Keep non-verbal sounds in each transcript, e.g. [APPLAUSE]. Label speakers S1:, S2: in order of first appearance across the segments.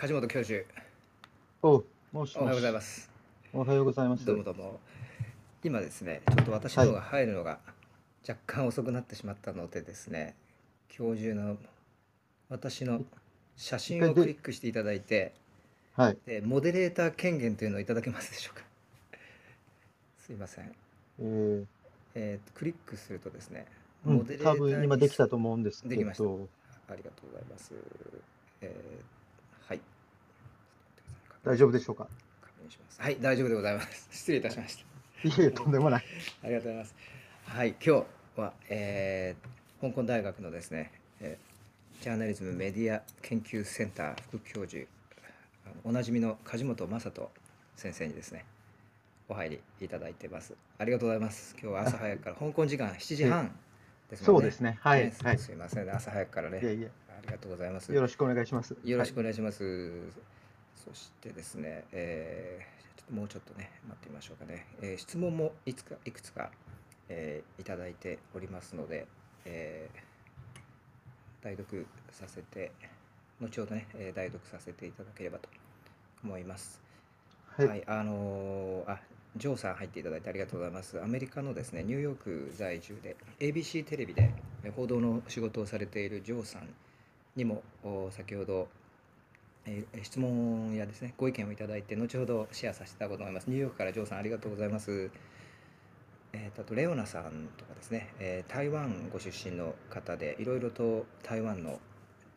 S1: 梶本教授、
S2: おもし
S1: おはようございます。
S2: おはようございます。
S1: どうもどうも。今ですね、ちょっと私の方が入るのが若干遅くなってしまったのでですね、教授の私の写真をクリックしていただいて、
S2: はい。
S1: でモデレーター権限というのをいただけますでしょうか。すいません。
S2: えー
S1: えーとクリックするとですね、
S2: うん
S1: モデレータ
S2: 多
S1: ーに
S2: 分今できたと思うんですけど。
S1: できましたありがとうございます。えーはい。
S2: 大丈夫でしょうか？
S1: 確認します。はい、大丈夫でございます。[LAUGHS] 失礼いたしました。
S2: いえとんでもない。[LAUGHS]
S1: ありがとうございます。はい、今日は、えー香港大学のですね、えージャーナリズムメディア研究センター副教授、おなじみの梶本正人先生にですね、お入りいただいてます。ありがとうございます。今日は朝早くから、[LAUGHS] 香港時間7時半ね。
S2: そうですね。はい。
S1: ね
S2: はい。
S1: すいませんね、朝早くからね。
S2: いえいえ、
S1: ありがとうございます。
S2: よろしくお願いします。
S1: よろしくお願いします。そしてですね、えーちょっともうちょっとね、待ってみましょうかね。えー質問もいつかいくつか、えーいただいておりますので、えー代読させて、後ほどね、えー代読させていただければと思います。
S2: はい。
S1: はい、あのーあ、ジョーさん入っていただいてありがとうございます。アメリカのですね、ニューヨーク在住で、ABC テレビでえ報道の仕事をされているジョーさんにもお先ほど、えー質問やですね、ご意見をいただいて、後ほどシェアさせていただこうと思います。ニューヨークからジョーさんありがとうございます。えーとあとレオナさんとかですね、えー台湾ご出身の方でいろいろと台湾の、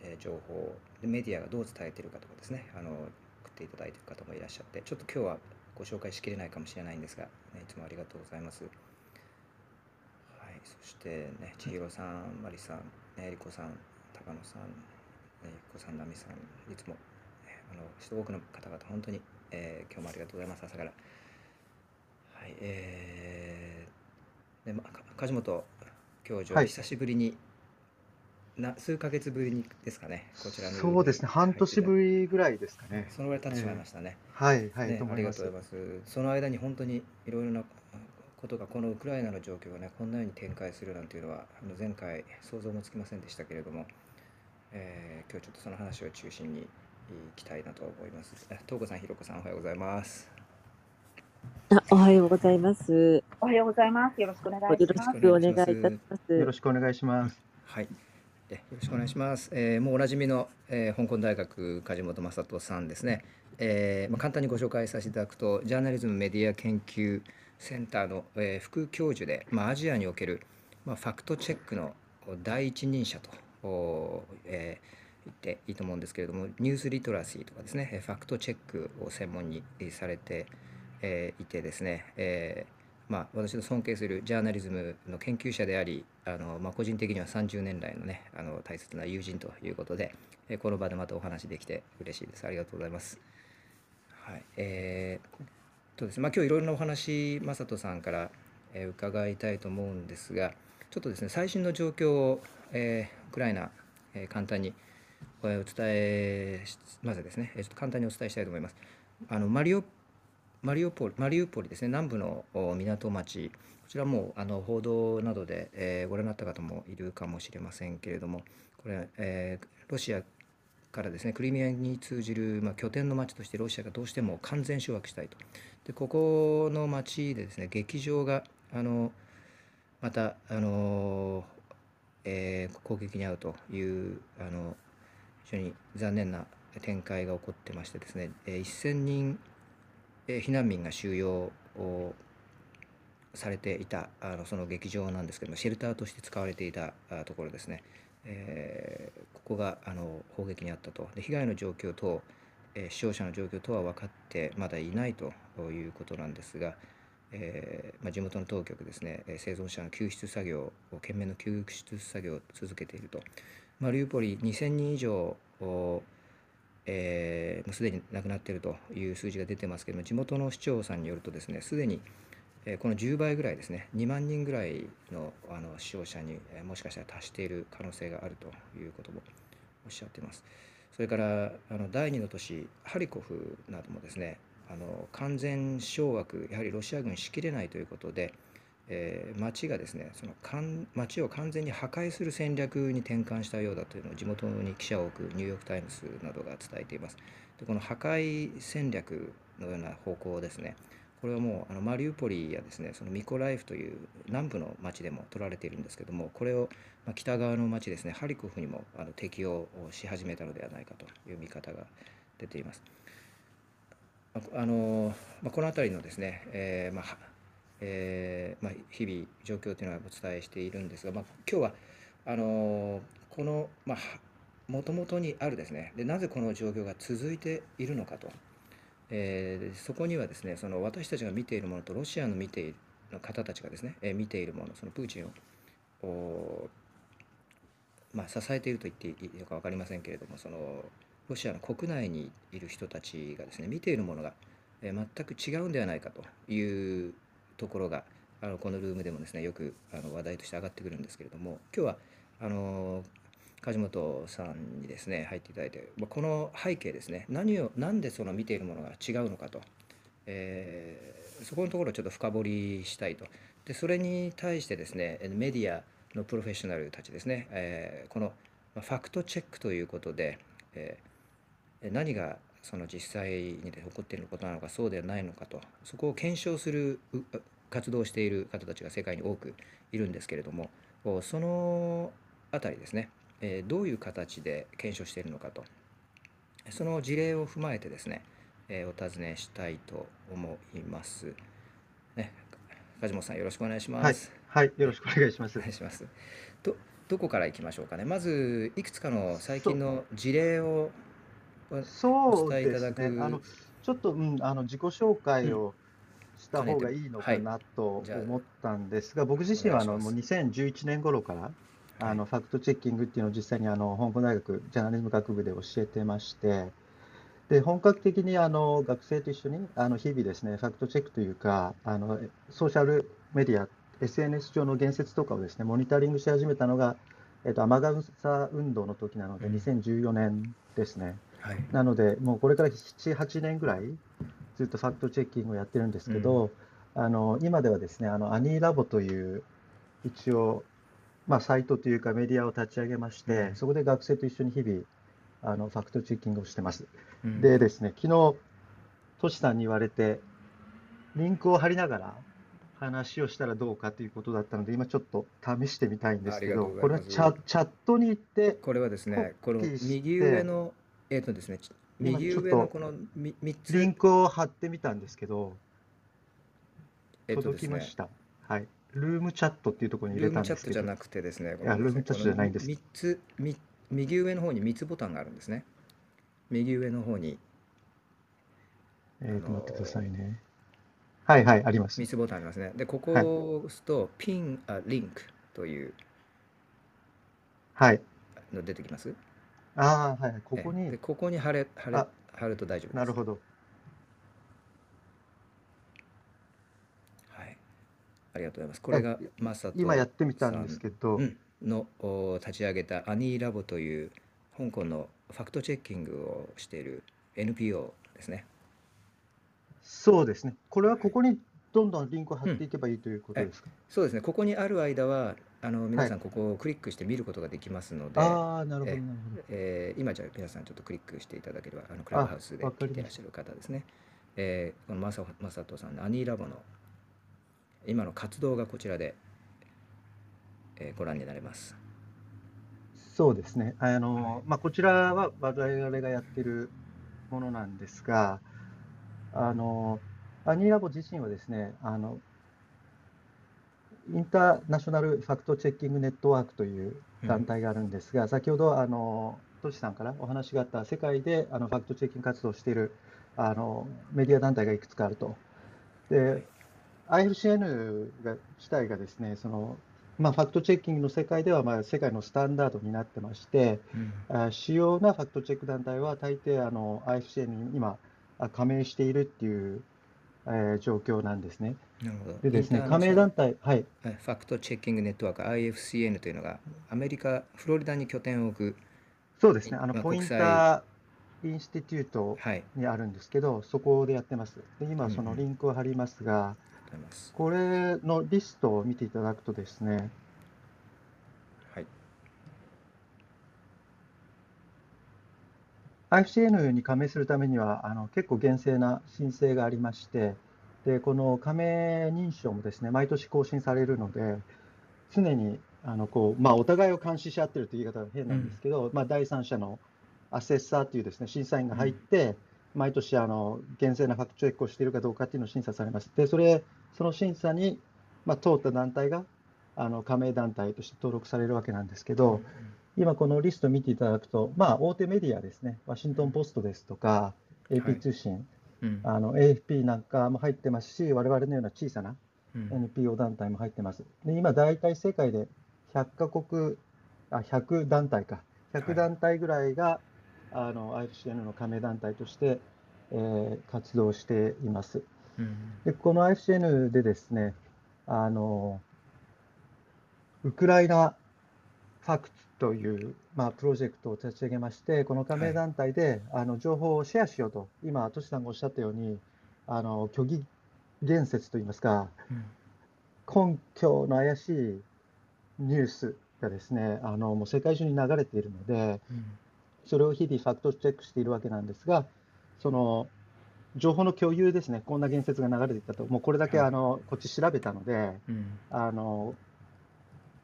S1: えー情報でメディアがどう伝えているかとかですねあの送っていただいている方もいらっしゃってちょっと今日はご紹介しきれないかもしれないんですが、ね、いつもありがとうございます。はい、そしてね千尋さん、マリさん、ねえりこさん、高野さん、ねゆっこさん、なみさん、いつも、あの多くの方々本当に、えー今日もありがとうございます朝から。はい、えーでまか梶本教授、
S2: はい
S1: 久しぶりにな数ヶ月ぶりにですかねこちらの
S2: そうですね。半年ぶ
S1: り
S2: りぐらいですかね。
S1: そのぐらい経ってしまいましたね。
S2: はい。はい。
S1: ね
S2: と思います
S1: ありがとう。ございます。その間に本当にいろいろなことがこのウクライナの状況がねこんなように展開するなんていうのはあの前回想像もつきませんでしたけれども、えー今日ちょっとその話を中心にいきたいなと思います。あ東子さん、ひろこさんおはようございます。
S3: あおはようございます。
S4: おはようございます。よろしくお願い
S3: よろし
S4: します。
S3: くお願いいたします。
S2: よろしくお願いします。
S1: はい。えよろしくお願いします。えーもうおなじみの、えー香港大学梶本正人さんですね。えーまあ、簡単にご紹介させていただくと、ジャーナリズムメディア研究センターの、えー副教授で、まあ、アジアにおける、まあ、ファクトチェックの第一人者と、おえー言っていいと思うんですけれども、ニュースリトラシーとかですね、ファクトチェックを専門にされて、えーいてですね、えーまあ、私の尊敬するジャーナリズムの研究者でありあの、まあ、個人的には30年来のねあの大切な友人ということで、えーこの場でまたお話できて嬉しいですありがとうございます。はいえーとですねまあ、今日いろいろなお話正人さんから、えー伺いたいと思うんですがちょっとですね最新の状況を、えーウクライナ、えー簡単にお伝えまずですね、えーちょっと簡単にお伝えしたいと思います。あのマリオマリウポリマリウポリですね南部の港町こちらもあの報道などで、えーご覧になった方もいるかもしれませんけれどもこれ、えーロシアからですねクリミアに通じる、まあ、拠点の町としてロシアがどうしても完全掌握したいとでここの町でですね劇場があのまたあの、えー攻撃に遭うというあの非常に残念な展開が起こってましてですね、え1000人え避難民が収容をされていたあのその劇場なんですけどもシェルターとして使われていたところですね、えーここがあの砲撃にあったと。で被害の状況と、えー死傷者の状況とは分かってまだいないということなんですが、えーまあ、地元の当局ですね生存者の救出作業を懸命の救出作業を続けていると。マリウポリ2000人以上えーもうすでに亡くなっているという数字が出てますけども地元の市長さんによるとですねすでに、えこの10倍ぐらいですね2万人ぐらいのあの死傷者に、えもしかしたら達している可能性があるということもおっしゃってます。それからあの第2の都市ハリコフなどもですねあの完全掌握やはりロシア軍しきれないということで、えー町がですねそのかん町を完全に破壊する戦略に転換したようだというのを地元に記者を置くニューヨーク・タイムズなどが伝えています。でこの破壊戦略のような方向ですねこれはもうあのマリウポリやですねそのミコライフという南部の町でも取られているんですけどもこれをまあ北側の町ですねハリコフにもあの適用し始めたのではないかという見方が出ています。まあのまあ、この辺りのですね、えーまあえーまあ、日々状況というのはお伝えしているんですが、まあ、今日はあのこの、もともとにあるですね。でなぜこの状況が続いているのかと、えーそこにはですねその私たちが見ているものとロシアの見ているの方たちがですね、えー見ているものそのプーチンをまあ、支えていると言っていいのか分かりませんけれどもそのロシアの国内にいる人たちがですね見ているものが、全く違うんではないかというところがあのこのルームでもですねよくあの話題として上がってくるんですけれども今日はあの梶本さんにですね入っていただいてまあこの背景ですね何をなんでその見ているものが違うのかと、えーそこのところをちょっと深掘りしたいと。でそれに対してですねメディアのプロフェッショナルたちですね、えーこのファクトチェックということで、えー何がその実際に起こっていることなのかそうではないのかとそこを検証するう活動をしている方たちが世界に多くいるんですけれどもおそのあたりですね、えーどういう形で検証しているのかとその事例を踏まえてですね、えーお尋ねしたいと思います。ね、梶本さんよろしくお願いしま
S2: はい
S1: す。、
S2: はい、よろしくお願いします
S1: お願。いします。どどこから行きましょうかね。まずいくつかの最近の事例を
S2: そうですね。
S1: く
S2: あの、ちょっと、うん、あの、自己紹介をした方がいいのかなと思ったんですが、僕自身は、あの、もう2011年頃から、あの、ファクトチェッキングっていうのを実際に、あの、香港大学ジャーナリズム学部で教えてまして、で、本格的に、あの、学生と一緒に、あの、日々ですね、ファクトチェックというか、あの、ソーシャルメディア、SNS 上の言説とかをですね、モニタリングし始めたのが、えっと、雨傘運動の時なので、
S1: うん。
S2: 2014年ですね。
S1: はい。
S2: なので、もうこれから7、8年ぐらい、ずっとファクトチェッキングをやってるんですけど、あの今ではですね、あのアニーラボという、一応、まあ、サイトというかメディアを立ち上げまして、
S1: うん。
S2: そこで学生と一緒に日々、あのファクトチェッキングをしてます。
S1: うん。
S2: でですね、昨日、トシさんに言われて、リンクを貼りながら話をしたらどうかということだったので、今ちょっと試してみたいんですけど、これはチャチャットに行って、
S1: これはですね、この右上のえっ、とですね、右上のこのみ三つ
S2: リンクを貼ってみたんですけど、
S1: えっと
S2: 届きまし、た。はい。ルームチャットっていうところに入
S1: ルー
S2: れたんですけど
S1: ムチャットじゃ、なくてですね、
S2: いやルームチャットじゃないんです
S1: 3つみ右上の方に3つボタンがあるんですね。右上の方に
S2: えーと、待ってくださいね。はいはい、あります
S1: 3。つボタンありますね。で、ここ
S2: はい
S1: を押すと、ピン、あ、リンクという
S2: はい。
S1: の出てきます？
S2: ああ、はい。ここに、
S1: えでここに貼れ貼れ
S2: あ
S1: 貼ると大丈夫です。
S2: なるほど。
S1: はい。ありがとうございます。これがマサト
S2: 今やってみたんですけど、
S1: うんのお立ち上げたアニーラボという香港のファクトチェッキングをしている NPO ですね。
S2: そうですね。これはここにどんどんリンクを貼っていけばいいということですか？
S1: そうですね。ここにある間はあの皆さんここをクリックして見ることができますので、
S2: ああ、なるほど、
S1: え
S2: なるほど。
S1: えー今じゃあ皆さんちょっとクリックしていただければあのクラブハウスで聞いてらっしゃる方ですね。えーこのマサマサトさんのアニーラボの今の活動がこちらで、えーご覧になれます。
S2: そうですね。あの、
S1: はい
S2: まあ、こちらは我々がやってるものなんですが、あの、アニーラボ自身はですね、あの、インターナショナルファクトチェッキングネットワークという団体があるんですが、先ほど、あの、トシさんからお話があった世界であのファクトチェッキング活動をしているあのメディア団体がいくつかあると。で、IFCN が自体がですね、そのまあ、ファクトチェッキングの世界ではまあ世界のスタンダードになってまして、あ主要なファクトチェック団体は大抵あの IFCN に今あ加盟しているっていう、えー状況なんですね。
S1: なるほど。
S2: でですね、加盟団体、はい、
S1: はいファクトチェッキングネットワーク IFCN というのがアメリカ・フロリダに拠点を置く、
S2: そうですね、あの
S1: まあ
S2: ポインターインスティテュート
S1: はい、
S2: にあるんですけど、そこでやってます。で今、そのリンクを貼りますが、
S1: あります。
S2: これのリストを見ていただくとですね、
S1: はい。
S2: IFCN に加盟するためにはあの結構厳正な申請がありまして、でこの加盟認証もですね毎年更新されるので、常にあのこう、まあ、お互いを監視し合ってるという言い方は変なんですけど、まあ、第三者のアセッサーというですね審査員が入って、毎年あの厳正なファクトチェックをしているかどうかっていうのを審査されます。で、それその審査に、まあ、通った団体があの加盟団体として登録されるわけなんですけど、今このリストを見ていただくと、まあ、大手メディアですね、ワシントン・ポストですとか、
S1: はい
S2: AP 通信、
S1: うん。
S2: あの AFP なんかも入ってますし、我々のような小さな
S1: うん。
S2: NPO 団体も入ってます。で今、大体世界で100カ国、あ100団体か、
S1: はい
S2: 100団体ぐらいが、あの IFCN の加盟団体として、えー活動しています。
S1: うん。
S2: でこの IFCN でですね、あのウクライナファクトという、まあ、プロジェクトを立ち上げまして、この加盟団体で、あの情報をシェアしようと、今、トシさんがおっしゃったように、あの虚偽言説といいますか、
S1: うん。
S2: 根拠の怪しいニュースがですね、あのもう世界中に流れているので、
S1: うん。
S2: それを日々ファクトチェックしているわけなんですが、その情報の共有ですね、こんな言説が流れていたと、もうこれだけ
S1: はい。
S2: あのこっち調べたので、
S1: うん。
S2: あの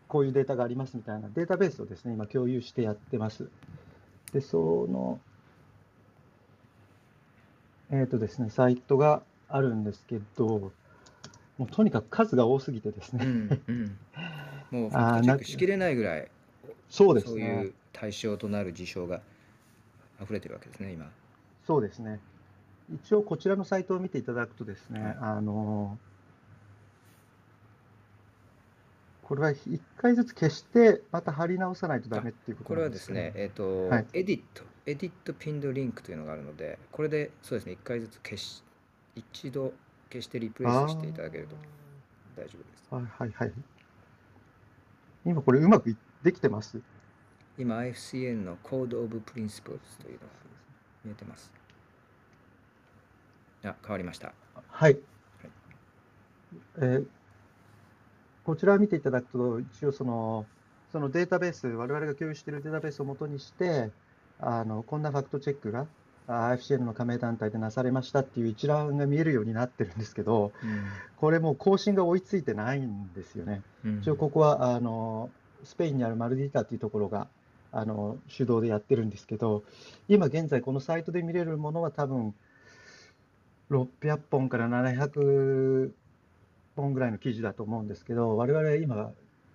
S2: こういうデータがありますみたいなデータベースをですね、今共有してやってます。で、その、えっ、とですね、サイトがあるんですけど、もうとにかく数が多すぎてです
S1: う
S2: ね、
S1: んうんもうフ [LAUGHS]
S2: あー
S1: ァクトチェッ
S2: な
S1: クしきれないぐらい
S2: そうです
S1: そうい
S2: ね
S1: う、対象となる事象が溢れてるわけですね、今。
S2: そうですね。一応こちらのサイトを見ていただくとですね、
S1: はい
S2: あのこれは1回ずつ消して、また貼り直さないとダメっていうこと
S1: これ
S2: なんでけど
S1: はですすね、えっ、と、
S2: はい
S1: edit、edit pinned link というのがあるので、これでそうですね、一回ずつ消し、一度消して replace していただけると大丈夫です。
S2: はいはいはい。今これうまくいできてます？
S1: 今、IFCN の Code of Principles というのが見えてます。あ、変わりました。
S2: はい。えーこちらを見ていただくと、一応その、そのデータベース、我々が共有しているデータベースをもとにして、あのこんなファクトチェックがあ IFCN の加盟団体でなされましたっていう一覧が見えるようになってるんですけど、これもう更新が追いついてないんですよね。
S1: うん
S2: 一応ここはあのスペインにあるマルディータっていうところがあの主導でやってるんですけど、今現在このサイトで見れるものは多分600本から700本ぐらいの記事だと思うんですけど、我々今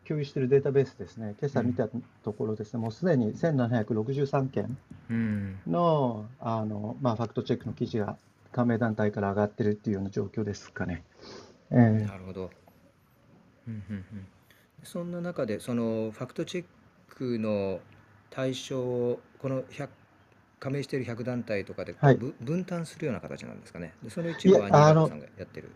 S2: 共有しているデータベースですね、今朝見たところですね、もうすでに1763件
S1: うん
S2: のあの、まあ、ファクトチェックの記事が加盟団体から上がってるっていうような状況ですかね。えー
S1: なるほど。うんうんうんそんな中で、そのファクトチェックの対象を、この100加盟している100団体とかで分担するような形なんですかね。でその一部はアニ
S2: いやあの
S1: ーラボさんがやってる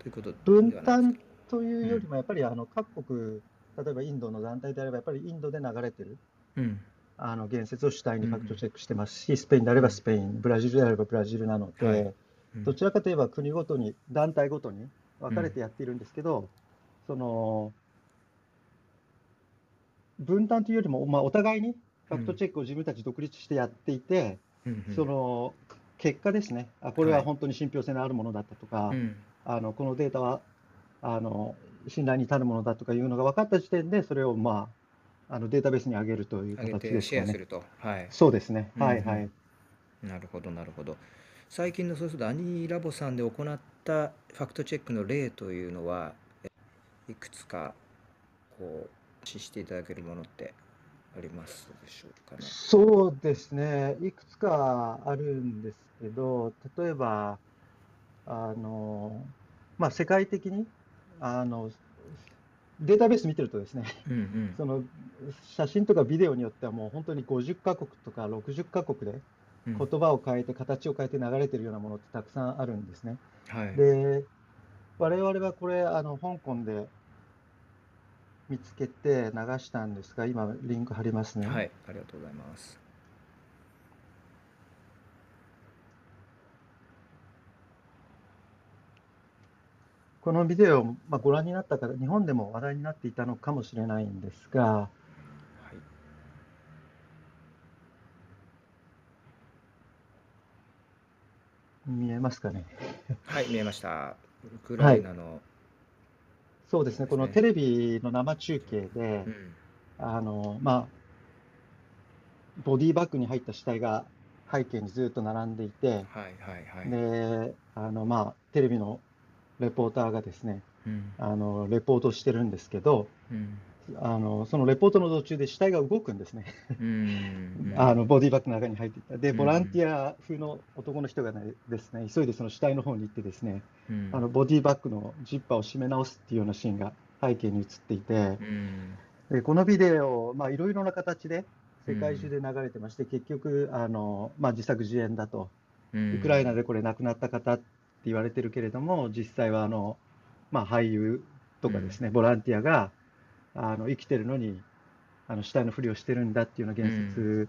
S1: ということで
S2: 分担
S1: か。
S2: というよりも、やっぱりあの各国、例えばインドの団体であれば、やっぱりインドで流れてる
S1: うん。
S2: あの言説を主体に
S1: うん
S2: ファクトチェックしてますし、スペインであればスペイン、ブラジルであればブラジルなので、
S1: はい。うん。
S2: どちらかといえば国ごとに、団体ごとに分かれてやっているんですけど、その分担というよりも、まあ、お互いにファクトチェックを自分たち独立してやっていて、
S1: うんうん。
S2: その結果ですね、あこれ
S1: は
S2: はい本当に信憑性のあるものだったとか、
S1: うん
S2: あのこのデータはあの信頼に足るものだとかいうのが分かった時点で、それを、まあ、あのデータベースに上げるという形
S1: て
S2: ですかね。
S1: シェアすると。はい。
S2: そうですね。
S1: うん
S2: はいはい。
S1: なるほど、なるほど。最近のそうするとアニーラボさんで行ったファクトチェックの例というのは、えいくつかこう、指していただけるものってありますでしょうかね？
S2: そうですね。いくつかあるんですけど、例えば、あの、まあ、世界的に、あの、データベース見てるとですね、
S1: うんうん [LAUGHS]
S2: その写真とかビデオによってはもう本当に50カ国とか60カ国で
S1: うん
S2: 言葉を変えて形を変えて流れてるようなものってたくさんあるんですね。
S1: はい。
S2: で、我々はこれ、あの香港で見つけて流したんですが、今、リンク貼りますね。
S1: はい、ありがとうございます。
S2: このビデオを、まあ、ご覧になった方、日本でも話題になっていたのかもしれないんですが、
S1: はい。
S2: 見えますかね？
S1: はい、見えました。ウクライナの、
S2: そうですね、このテレビの生中継で
S1: う、ん
S2: あの、まあ、ボディバッグに入った死体が背景にずっと並んでいて、
S1: はいはいはい。
S2: で、あの、まあ、テレビのレポーターがですね、
S1: うん。
S2: あの、レポートしてるんですけど、
S1: うん。
S2: あの、そのレポートの途中で死体が動くんですね。
S1: うん。[LAUGHS]
S2: あの、ボディバッグの中に入っていった。で、
S1: うん。
S2: ボランティア風の男の人がね、ですね、急いでその死体の方に行ってですね、
S1: うん。
S2: あの、ボディバッグのジッパーを締め直すっていうようなシーンが背景に映っていて、
S1: うん。
S2: でこのビデオ、まあ、いろいろな形で世界中で流れてまして、結局、あの、まあ、自作自演だと。
S1: うん。
S2: ウクライナでこれ亡くなった方って言われてるけれども、実際はあの、まあ、俳優とかですね、ボランティアがあの生きてるのにあの死体のふりをしてるんだっていうような言説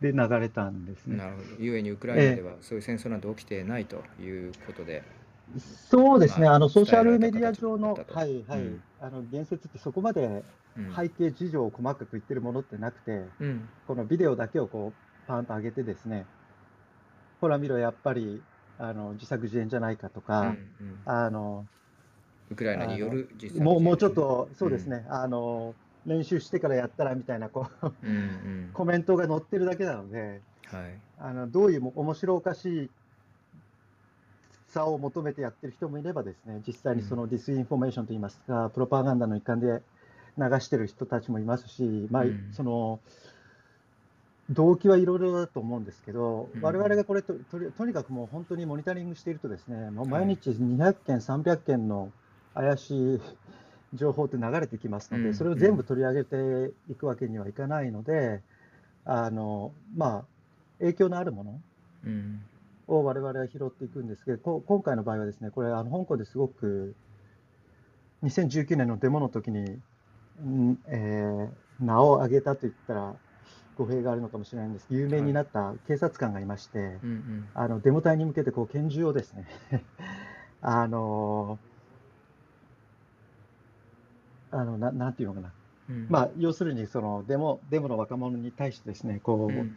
S2: で流れたんですね。
S1: なるほど。ゆえにウクライナではそういう戦争なんて起きてないということで。
S2: そうですね、
S1: まあ
S2: あのソーシャルメディア上の、はいはい。
S1: うん。
S2: あの言説ってそこまで
S1: うん。
S2: 背景事情を細かく言ってるものってなくて、
S1: うん。
S2: このビデオだけをこうパンと上げてですね、ほら見ろ、やっぱりあの自作自演じゃないかと
S1: うん
S2: か、
S1: うん。
S2: あの
S1: ウクライナによる実際
S2: もうもうちょっと、そうですね、あの練習してからやったらみたいなこう
S1: うんうん。
S2: コメントが載ってるだけなので、
S1: はい。
S2: あのどういうも面白おかしいさを求めてやってる人もいればですね、実際にその disinformation といいますか、プロパガンダの一環で流してる人たちもいますし、まあ
S1: うん。
S2: その動機はいろいろだと思うんですけど、
S1: うん。
S2: 我々がこれととにかくもう本当にモニタリングしているとですね、もう
S1: はい。
S2: 毎日200件、300件の怪しい情報って流れてきますので、
S1: うん。
S2: それを全部取り上げていくわけにはいかないので、あのまあ、影響のあるもの
S1: うん。
S2: を我々は拾っていくんですけど、こ今回の場合はですね、これ、あの香港ですごく2019年のデモの時に、んえー名を挙げたと言ったら語弊があるのかもしれないんです。有名になった警察官がいまして、
S1: うんうん。
S2: あのデモ隊に向けてこう拳銃をですね、[LAUGHS] あのあのななんていうのかな、
S1: うん。
S2: まあ、要するにそのデモデモの若者に対してですね、こう、
S1: うん。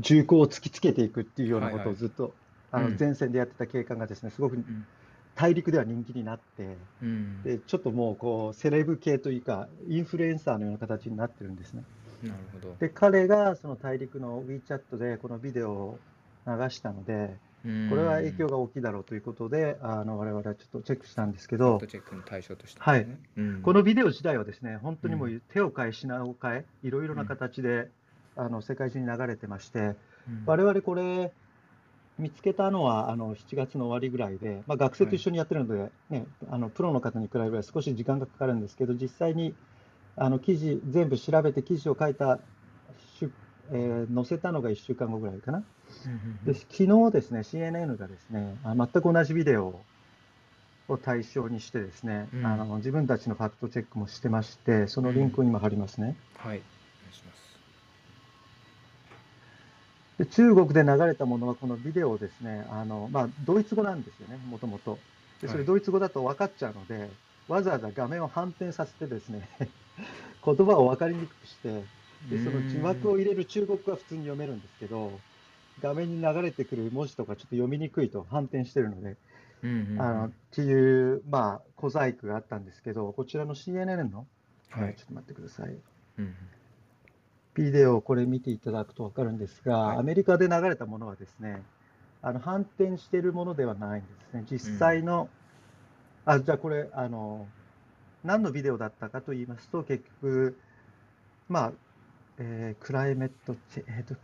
S2: 銃口を突きつけていくっていうようなこ
S1: はいはい。
S2: とをずっと、あ
S1: うん。
S2: の前線でやってた警官がですね、すごく
S1: ん。
S2: 大陸では人気になって、
S1: うん。
S2: でちょっともうこうセレブ系というか、インフルエンサーのような形になってるんですね。
S1: なるほど。
S2: で、彼がその大陸の WeChat でこのビデオを流したので、これは影響が大きいだろうということで、あの我々はちょっとチェックしたんですけど
S1: チェックの対象として
S2: はい。
S1: ねうん。
S2: このビデオ自体はですね、本当にも
S1: う
S2: う手を変え品を変え、いろいろな形で、あの世界中に流れてまして、
S1: うん。
S2: 我々これ、見つけたのはあの7月の終わりぐらいで、まあ、学生と一緒にやってるので、ねあのプロの方に比べれば少し時間がかかるんですけど、実際にあの記事、全部調べて記事を書いた、えー載せたのが1週間後ぐらいかな。
S1: うん
S2: で昨日ですね、CNN がですね、あ全く同じビデオを対象にしてですね、
S1: うん
S2: あの自分たちのファクトチェックもしてまして、そのリンクを今貼りますね。
S1: はいお願いします
S2: で中国で流れたものは、このビデオをですね、あのまあ、ドイツ語なんですよね、もともと。でそれ、
S1: はい
S2: ドイツ語だと分かっちゃうので、わざわざ画面を反転させてですね、[LAUGHS] 言葉を分かりにくくして、でその字幕を入れる中国語は普通に読めるんですけど、画面に流れてくる文字とかちょっと読みにくいと反転してるので、
S1: うんうんうん。
S2: あのっていう、まあ、小細工があったんですけど、こちらの CNN の、
S1: はい。
S2: ちょっと待ってください。
S1: うん
S2: ビデオをこれ見ていただくと分かるんですが、
S1: はい。
S2: アメリカで流れたものはですね、あの反転しているものではないんですね。実際の、あ、じゃあこれ、あの、何のビデオだったかと言いますと、結局、まあ、えークライメットチェ、えーと、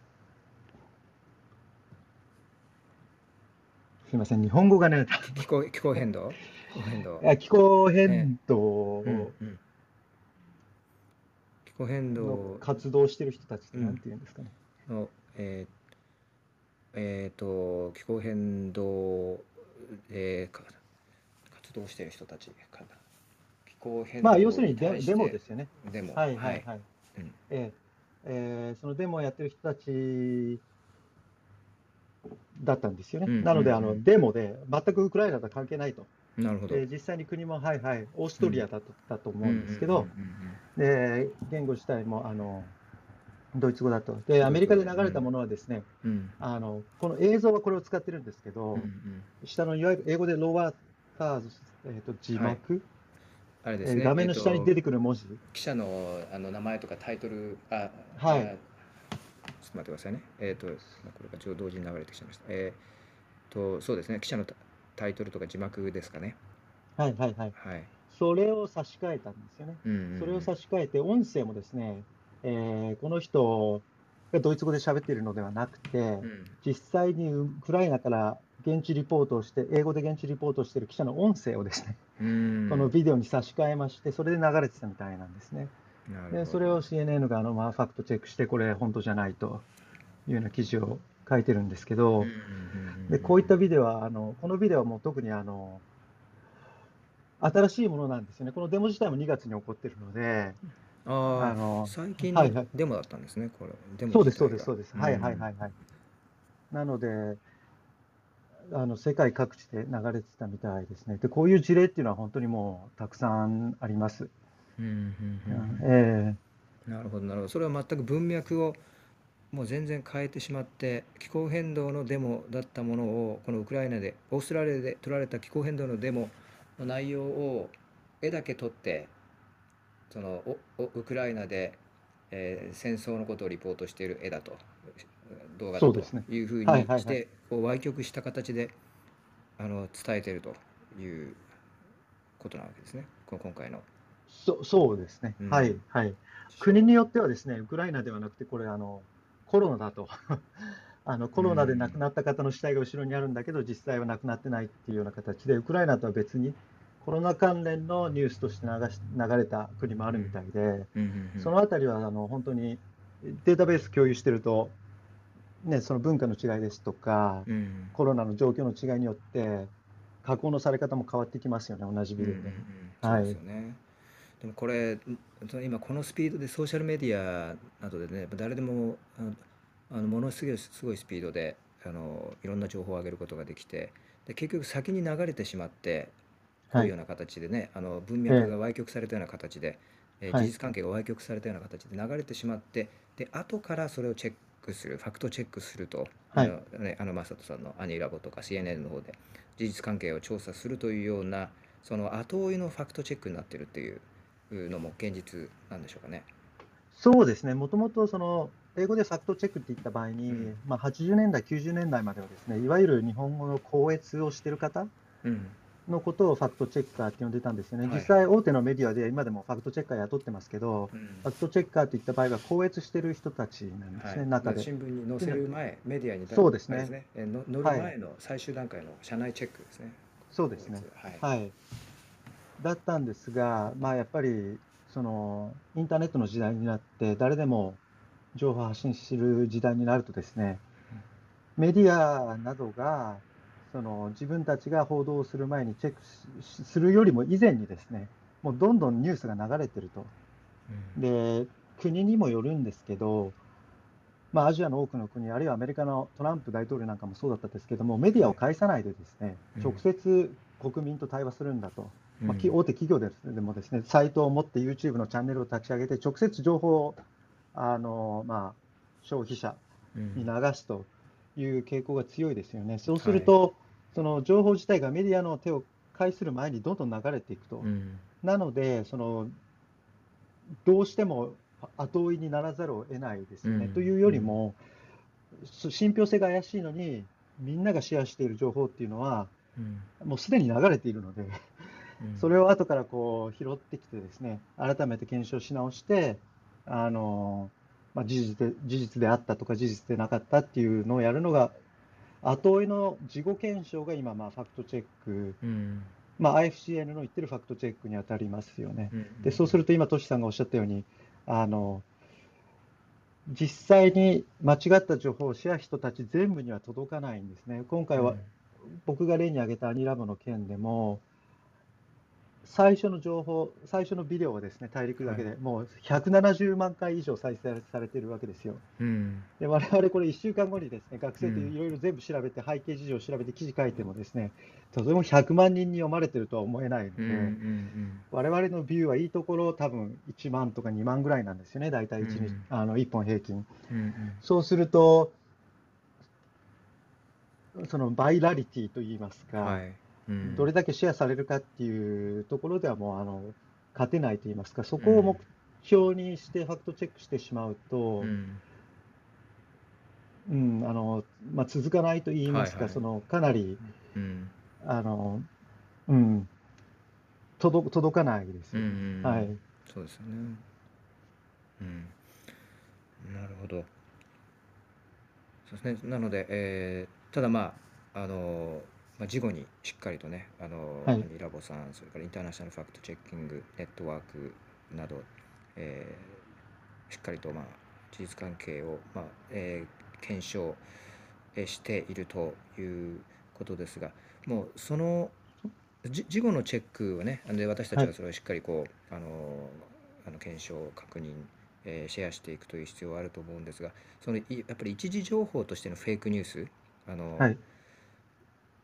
S2: すいません、日本語がね、
S1: 気候気候変動？気候変動？
S2: 気候変動
S1: うんうん気候変
S2: の
S1: 動
S2: 活動してる人たちってなんて言うんですかね。
S1: のえーえーと気候変動えーか活動している人たちかな。気候変動
S2: まあ、要するにデデモですよね。
S1: デモ。
S2: はいはいはい。
S1: うん。
S2: ええ。えーそのデモをやってる人たちだったんですよね。
S1: うん。
S2: なので、あの
S1: うん。うん
S2: デモで全くウクライナとは関係ないと。
S1: なるほど。
S2: で実際に国も、はいはい、オーストリアだと,、だと思うんですけど
S1: うん、うんうん
S2: で言語自体もあのドイツ語だと。で、アメリカで流れたものはですね、
S1: うん。
S2: あのこの映像はこれを使ってるんですけど、
S1: うんうん。
S2: 下のいわゆる英語でロワーターズ、えー、と字幕、
S1: あれですね。
S2: えー画面の下に出
S1: え
S2: てくる文字、
S1: っと記者のあの名前とかタイトルあ
S2: はい。
S1: あちょっと待ってくださいね。えっ、とこれがちょうど同時に流れてきちゃいました。えっ、とそうですね。記者のタタイトルとか字幕ですかね。
S2: はいはいはい、
S1: はい、
S2: それを差し替えたんですよね。
S1: うんうん。うん
S2: それを差し替えて、音声もですね、えーこの人がドイツ語で喋っているのではなくて、
S1: うん。
S2: 実際にウクライナから現地リポートをして、英語で現地リポートをしている記者の音声をですね、
S1: うん
S2: このビデオに差し替えまして、それで流れてたみたいなんですね。でそれを CNN があの、まあ、ファクトチェックして、これ本当じゃないというような記事を書いてるんですけど、でこういったビデオはあの、このビデオはもう特にあの新しいものなんですよね。このデモ自体も2月に起こってるので、
S1: あ
S2: の
S1: 最近のデモだったんですね、これ。
S2: そうです、そうです、そうです。はいはいはいはい。なので、あの世界各地で流れてたみたいですね。で、こういう事例っていうのは本当にもうたくさんあります。
S1: うんうんうん
S2: え
S1: なるほど、なるほど。それは全く文脈をもう全然変えてしまって、気候変動のデモだったものを、このウクライナで、オーストラリアで取られた気候変動のデモの内容を絵だけ撮って、そのウクライナで、えー戦争のことをリポートしている絵だと、動画だと
S2: そうですね。
S1: いうふうにして、こう歪曲した形であの伝えているということなわけですね、この今回の。
S2: ーそそうですね、
S1: うん。
S2: はいはい。国によってはですね、ウクライナではなくて、これあの、コロナだと。[LAUGHS] あのコロナで亡くなった方の死体が後ろにあるんだけど、実際は亡くなってないっていうような形で、ウクライナとは別にコロナ関連のニュースとして流し流れた国もあるみたいで、そのあたりはあの本当にデータベース共有してると、ね、その文化の違いですとか、
S1: うん。
S2: コロナの状況の違いによって、加工のされ方も変わってきますよね、同じビデオで。
S1: でもこれ今このスピードでソーシャルメディアなどでね誰でもあのものすごいすごいスピードであのいろんな情報を上げることができてで結局先に流れてしまってこういうような形でね、あの文脈が歪曲されたような形で、えー
S2: はい。
S1: 事実関係が歪曲されたような形で流れてしまってで後からそれをチェックするファクトチェックすると、
S2: はい。
S1: あのね、あのマサトさんのアニーラボとか CNN の方で事実関係を調査するというようなその後追いのファクトチェックになってるっていうのも現実なんでしょうかね。
S2: そうですね、もともとその英語でファクトチェックって言った場合に、
S1: うん。
S2: まあ、80年代、90年代まではですね、いわゆる日本語の校閲をしている方
S1: うん
S2: のことをファクトチェッカーって呼んでたんですよね。
S1: はい
S2: 実際、大手のメディアで今でもファクトチェッカー雇ってますけど、
S1: うん
S2: ファクトチェッカーといった場合は、校閲してる人たちなんですね、
S1: はい、
S2: 中で。
S1: 新聞に載せる前、メディアに出
S2: そうですね
S1: 載る
S2: はい
S1: 前の最終段階の社内チェックですね。
S2: そうですね。
S1: はい。
S2: はい。だったんですが、まあ、やっぱり、その、インターネットの時代になって、誰でも情報を発信する時代になるとですね、メディアなどが、その、自分たちが報道する前にチェックしするよりも以前にですね、もうどんどんニュースが流れてると。
S1: うん。
S2: で、国にもよるんですけど、まあ、アジアの多くの国、あるいはアメリカのトランプ大統領なんかもそうだったんですけども、メディアを介さないでですね、
S1: うん。
S2: 直接国民と対話するんだと。まあ、き
S1: うん
S2: 大手企業ででもですね、サイトを持って YouTube のチャンネルを立ち上げて、直接情報をあの、まあ、消費者
S1: うん。
S2: に流すという傾向が強いですよね。そうすると、その情報自体がメディアの手を介する前にどんどん流れていくと。
S1: うん
S2: なので、そのどうしても後追いにならざるを得ないですよね。
S1: うん
S2: というよりも、そ信憑性が怪しいのに、みんながシェアしている情報っていうのは、
S1: うん
S2: もうすでに流れているので、
S1: うん
S2: それを後からこう拾ってきてですね、改めて検証し直して、あのまあ、事実で事実であったとか事実でなかったっていうのをやるのが、後追いの事後検証が今、まあ、ファクトチェック、
S1: うん
S2: まあ、IFCN の言ってるファクトチェックに当たりますよね。
S1: うん
S2: でそうすると今、トシさんがおっしゃったように、あの実際に間違った情報をシェア人たち全部には届かないんですね。今回は僕が例に挙げたアニラボの件でも、最初の情報、最初のビデオはですね、大陸だけでもう170万回以上再生されてるわけですよ。
S1: うん。
S2: で、我々これ1週間後にですね、学生と
S1: うん。
S2: いろいろ全部調べて、背景事情を調べて記事書いてもですね、とても100万人に読まれてるとは思えないの
S1: うんう
S2: で、
S1: ん。
S2: 我々のビューはいいところ多分1万とか2万ぐらいなんですよね、大体 1, 日、
S1: うん。
S2: あの1本平均。
S1: うんうん。
S2: そうすると、そのバイラリティといいますか、
S1: はいうん。
S2: どれだけシェアされるかっていうところではもうあの勝てないといいますか、そこを目標にしてファクトチェックしてしまうと、
S1: うん。
S2: うんあのまあ、続かないと言いますか、
S1: はいはい。
S2: そのかなり
S1: うん。
S2: あの、うん、届届かないです
S1: うん
S2: よ。
S1: うん。
S2: はい。
S1: そうですよね。うん。なるほど。そうですね。なので、えーただまああのまあ、事後にしっかりとねあの、
S2: はい。
S1: ラボさんそれからインターナショナルファクトチェッキングネットワークなど、えーしっかりと、まあ、事実関係を、まあえー検証えーしているということですがもうそのじ事後のチェックはねで私たち
S2: は
S1: はい。それをしっかりこう、あのあの検証確認、えーシェアしていくという必要はあると思うんですがそのいやっぱり一時情報としてのフェイクニュースあの、
S2: はい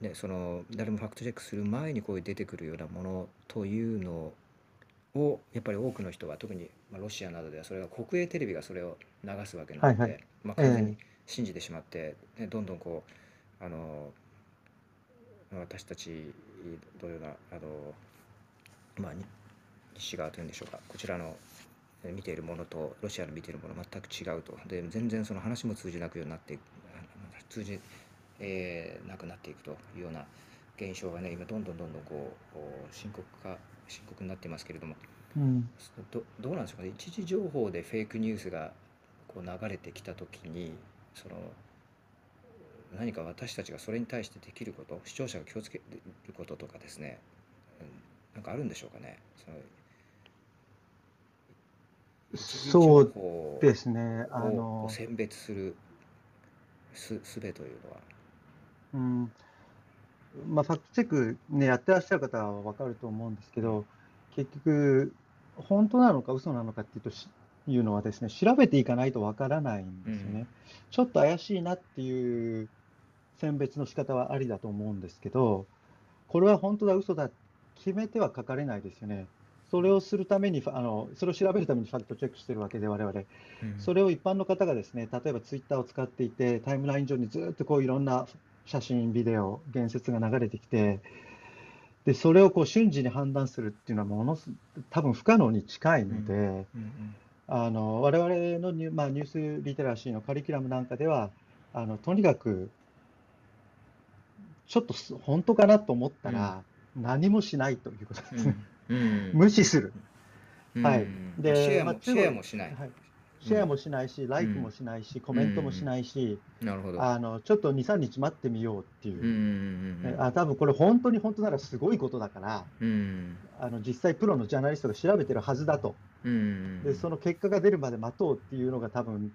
S1: ね、その誰もファクトチェックする前にこういう出てくるようなものというのをやっぱり多くの人は特に、まあ、ロシアなどではそれが国営テレビがそれを流すわけなので、
S2: はいはい
S1: まあ、完全に
S2: え
S1: 信じてしまって、ね、どんどんこうあの私たちのようなあの、まあ、に西側というんでしょうかこちらのえ見ているものとロシアの見ているもの全く違うと。で全然その話も通じなくようになって通じ、えーなくなっていくというような現象がね今どんどんどんどんこう深刻化深刻になっていますけれども
S2: うん。
S1: どどうなんでしょうかね。一時情報でフェイクニュースがこう流れてきた時にその何か私たちがそれに対してできること視聴者が気をつけることとかですね、うん、なんかあるんでしょうかね。その一時情
S2: そう
S1: 報
S2: ですね、あの。
S1: う選別するす術というのは、
S2: うんまあ、ファクトチェック、ね、やってらっしゃる方は分かると思うんですけど、結局、本当なのか嘘なのかっていうとしいうのはですね、調べていかないと分からないんですよね。
S1: うん
S2: ちょっと怪しいなっていう選別の仕方はありだと思うんですけど、これは本当だ、嘘だ、決めては書かれないですよね。それをするために、あのそれを調べるためにファクトチェックしてるわけで、我々。
S1: うん
S2: それを一般の方がですね、例えばツイッターを使っていて、タイムライン上にずっとこういろんな写真、ビデオ、言説が流れてきて、でそれをこう瞬時に判断するっていうのは、ものす多分不可能に近いので、
S1: うんうん
S2: あの我々のニュ,、まあ、ニュースリテラシーのカリキュラムなんかでは、あのとにかくちょっとす本当かなと思ったら、何もしないということですね。
S1: うん。うん。
S2: 無視する。
S1: うん。
S2: はい。
S1: うん
S2: で
S1: シェアも、
S2: まあ中国
S1: シェアもしない、
S2: はいシェアもしないし、ライクもしないし、コメントもしないし、
S1: なるほど。
S2: あのちょっと2、3日待ってみようっていう、
S1: うんうんうん
S2: ねあ多分これ、本当に本当ならすごいことだから、
S1: うん。
S2: あの実際、プロのジャーナリストが調べてるはずだと、
S1: うん
S2: でその結果が出るまで待とうっていうのが、多分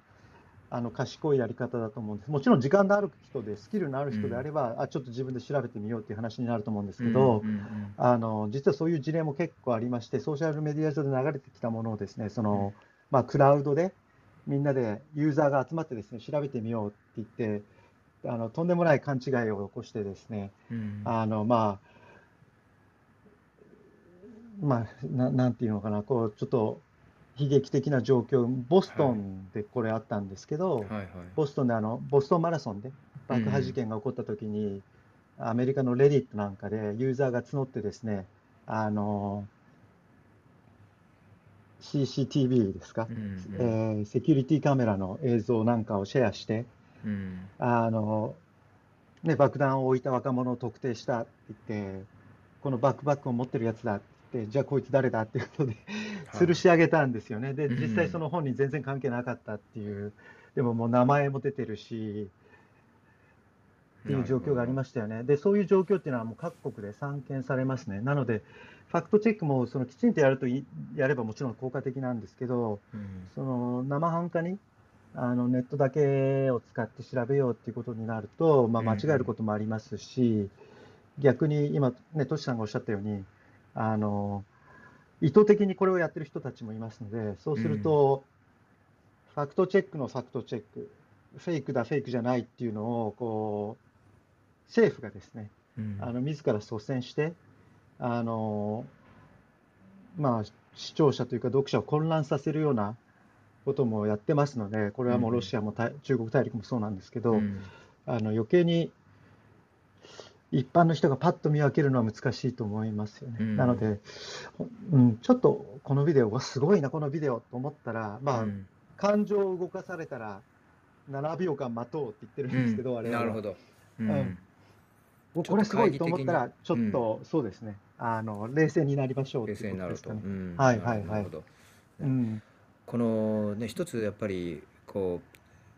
S2: あの賢いやり方だと思うんです、もちろん時間のある人で、スキルのある人であれば、あちょっと自分で調べてみようっていう話になると思うんですけど、
S1: うんうん。
S2: あの実はそういう事例も結構ありまして、ソーシャルメディア上で流れてきたものをですね、そのまあ、クラウドでみんなでユーザーが集まってですね調べてみようって言って、あのとんでもない勘違いを起こしてですね、
S1: うん。
S2: あのまあ、まあ、ななんていうのかな、こうちょっと悲劇的な状況、ボストンでこれあったんですけど、
S1: はい。はい
S2: ボストンであの、ボストンマラソンで爆破事件が起こったときに、アメリカのレディットなんかでユーザーが募ってですね、あの CCTV ですか、
S1: うんうん
S2: えーセキュリティカメラの映像なんかをシェアして、
S1: うん
S2: あのね、爆弾を置いた若者を特定したって言って、このバックバックを持ってるやつだって言って、じゃあこいつ誰だっていうことで、吊るし上げたんですよね。で、
S1: うん
S2: 実際その本人全然関係なかったっていう、でももう名前も出てるし、っていう状況がありましたよね。で、そういう状況っていうのはもう各国で散見されますね。なので、ファクトチェックもそのきちんとやるといやればもちろん効果的なんですけど、
S1: うん。
S2: その生半可にあのネットだけを使って調べようっていうことになると、まあ、
S1: うん。
S2: 間違えることもありますし、逆に今、ね、トシさんがおっしゃったように、あの意図的にこれをやってる人たちもいますので、そうすると、ファクトチェックのファクトチェック、フェイクだ、フェイクじゃないっていうのをこう政府がですね、
S1: うん。
S2: あの自ら率先して、あのまあ、視聴者というか読者を混乱させるようなこともやってますので、これはもうロシアもた中国大陸もそうなんですけど、
S1: うん。
S2: あの余計に一般の人がパッと見分けるのは難しいと思いますよね。
S1: うん。
S2: なので、ほうん、ちょっとこのビデオがすごいな、このビデオと思ったら、まあ、
S1: うん。
S2: 感情を動かされたら7秒間待とうって言ってるんですけど、我々は。
S1: なるほど。うん
S2: うん
S1: ちょっと
S2: これすごいと思ったら、ちょっと、そうですね、あの冷静になりましょうっていう
S1: 冷静になると。うん。
S2: はいはいはい。うん。
S1: このね一つやっぱりこ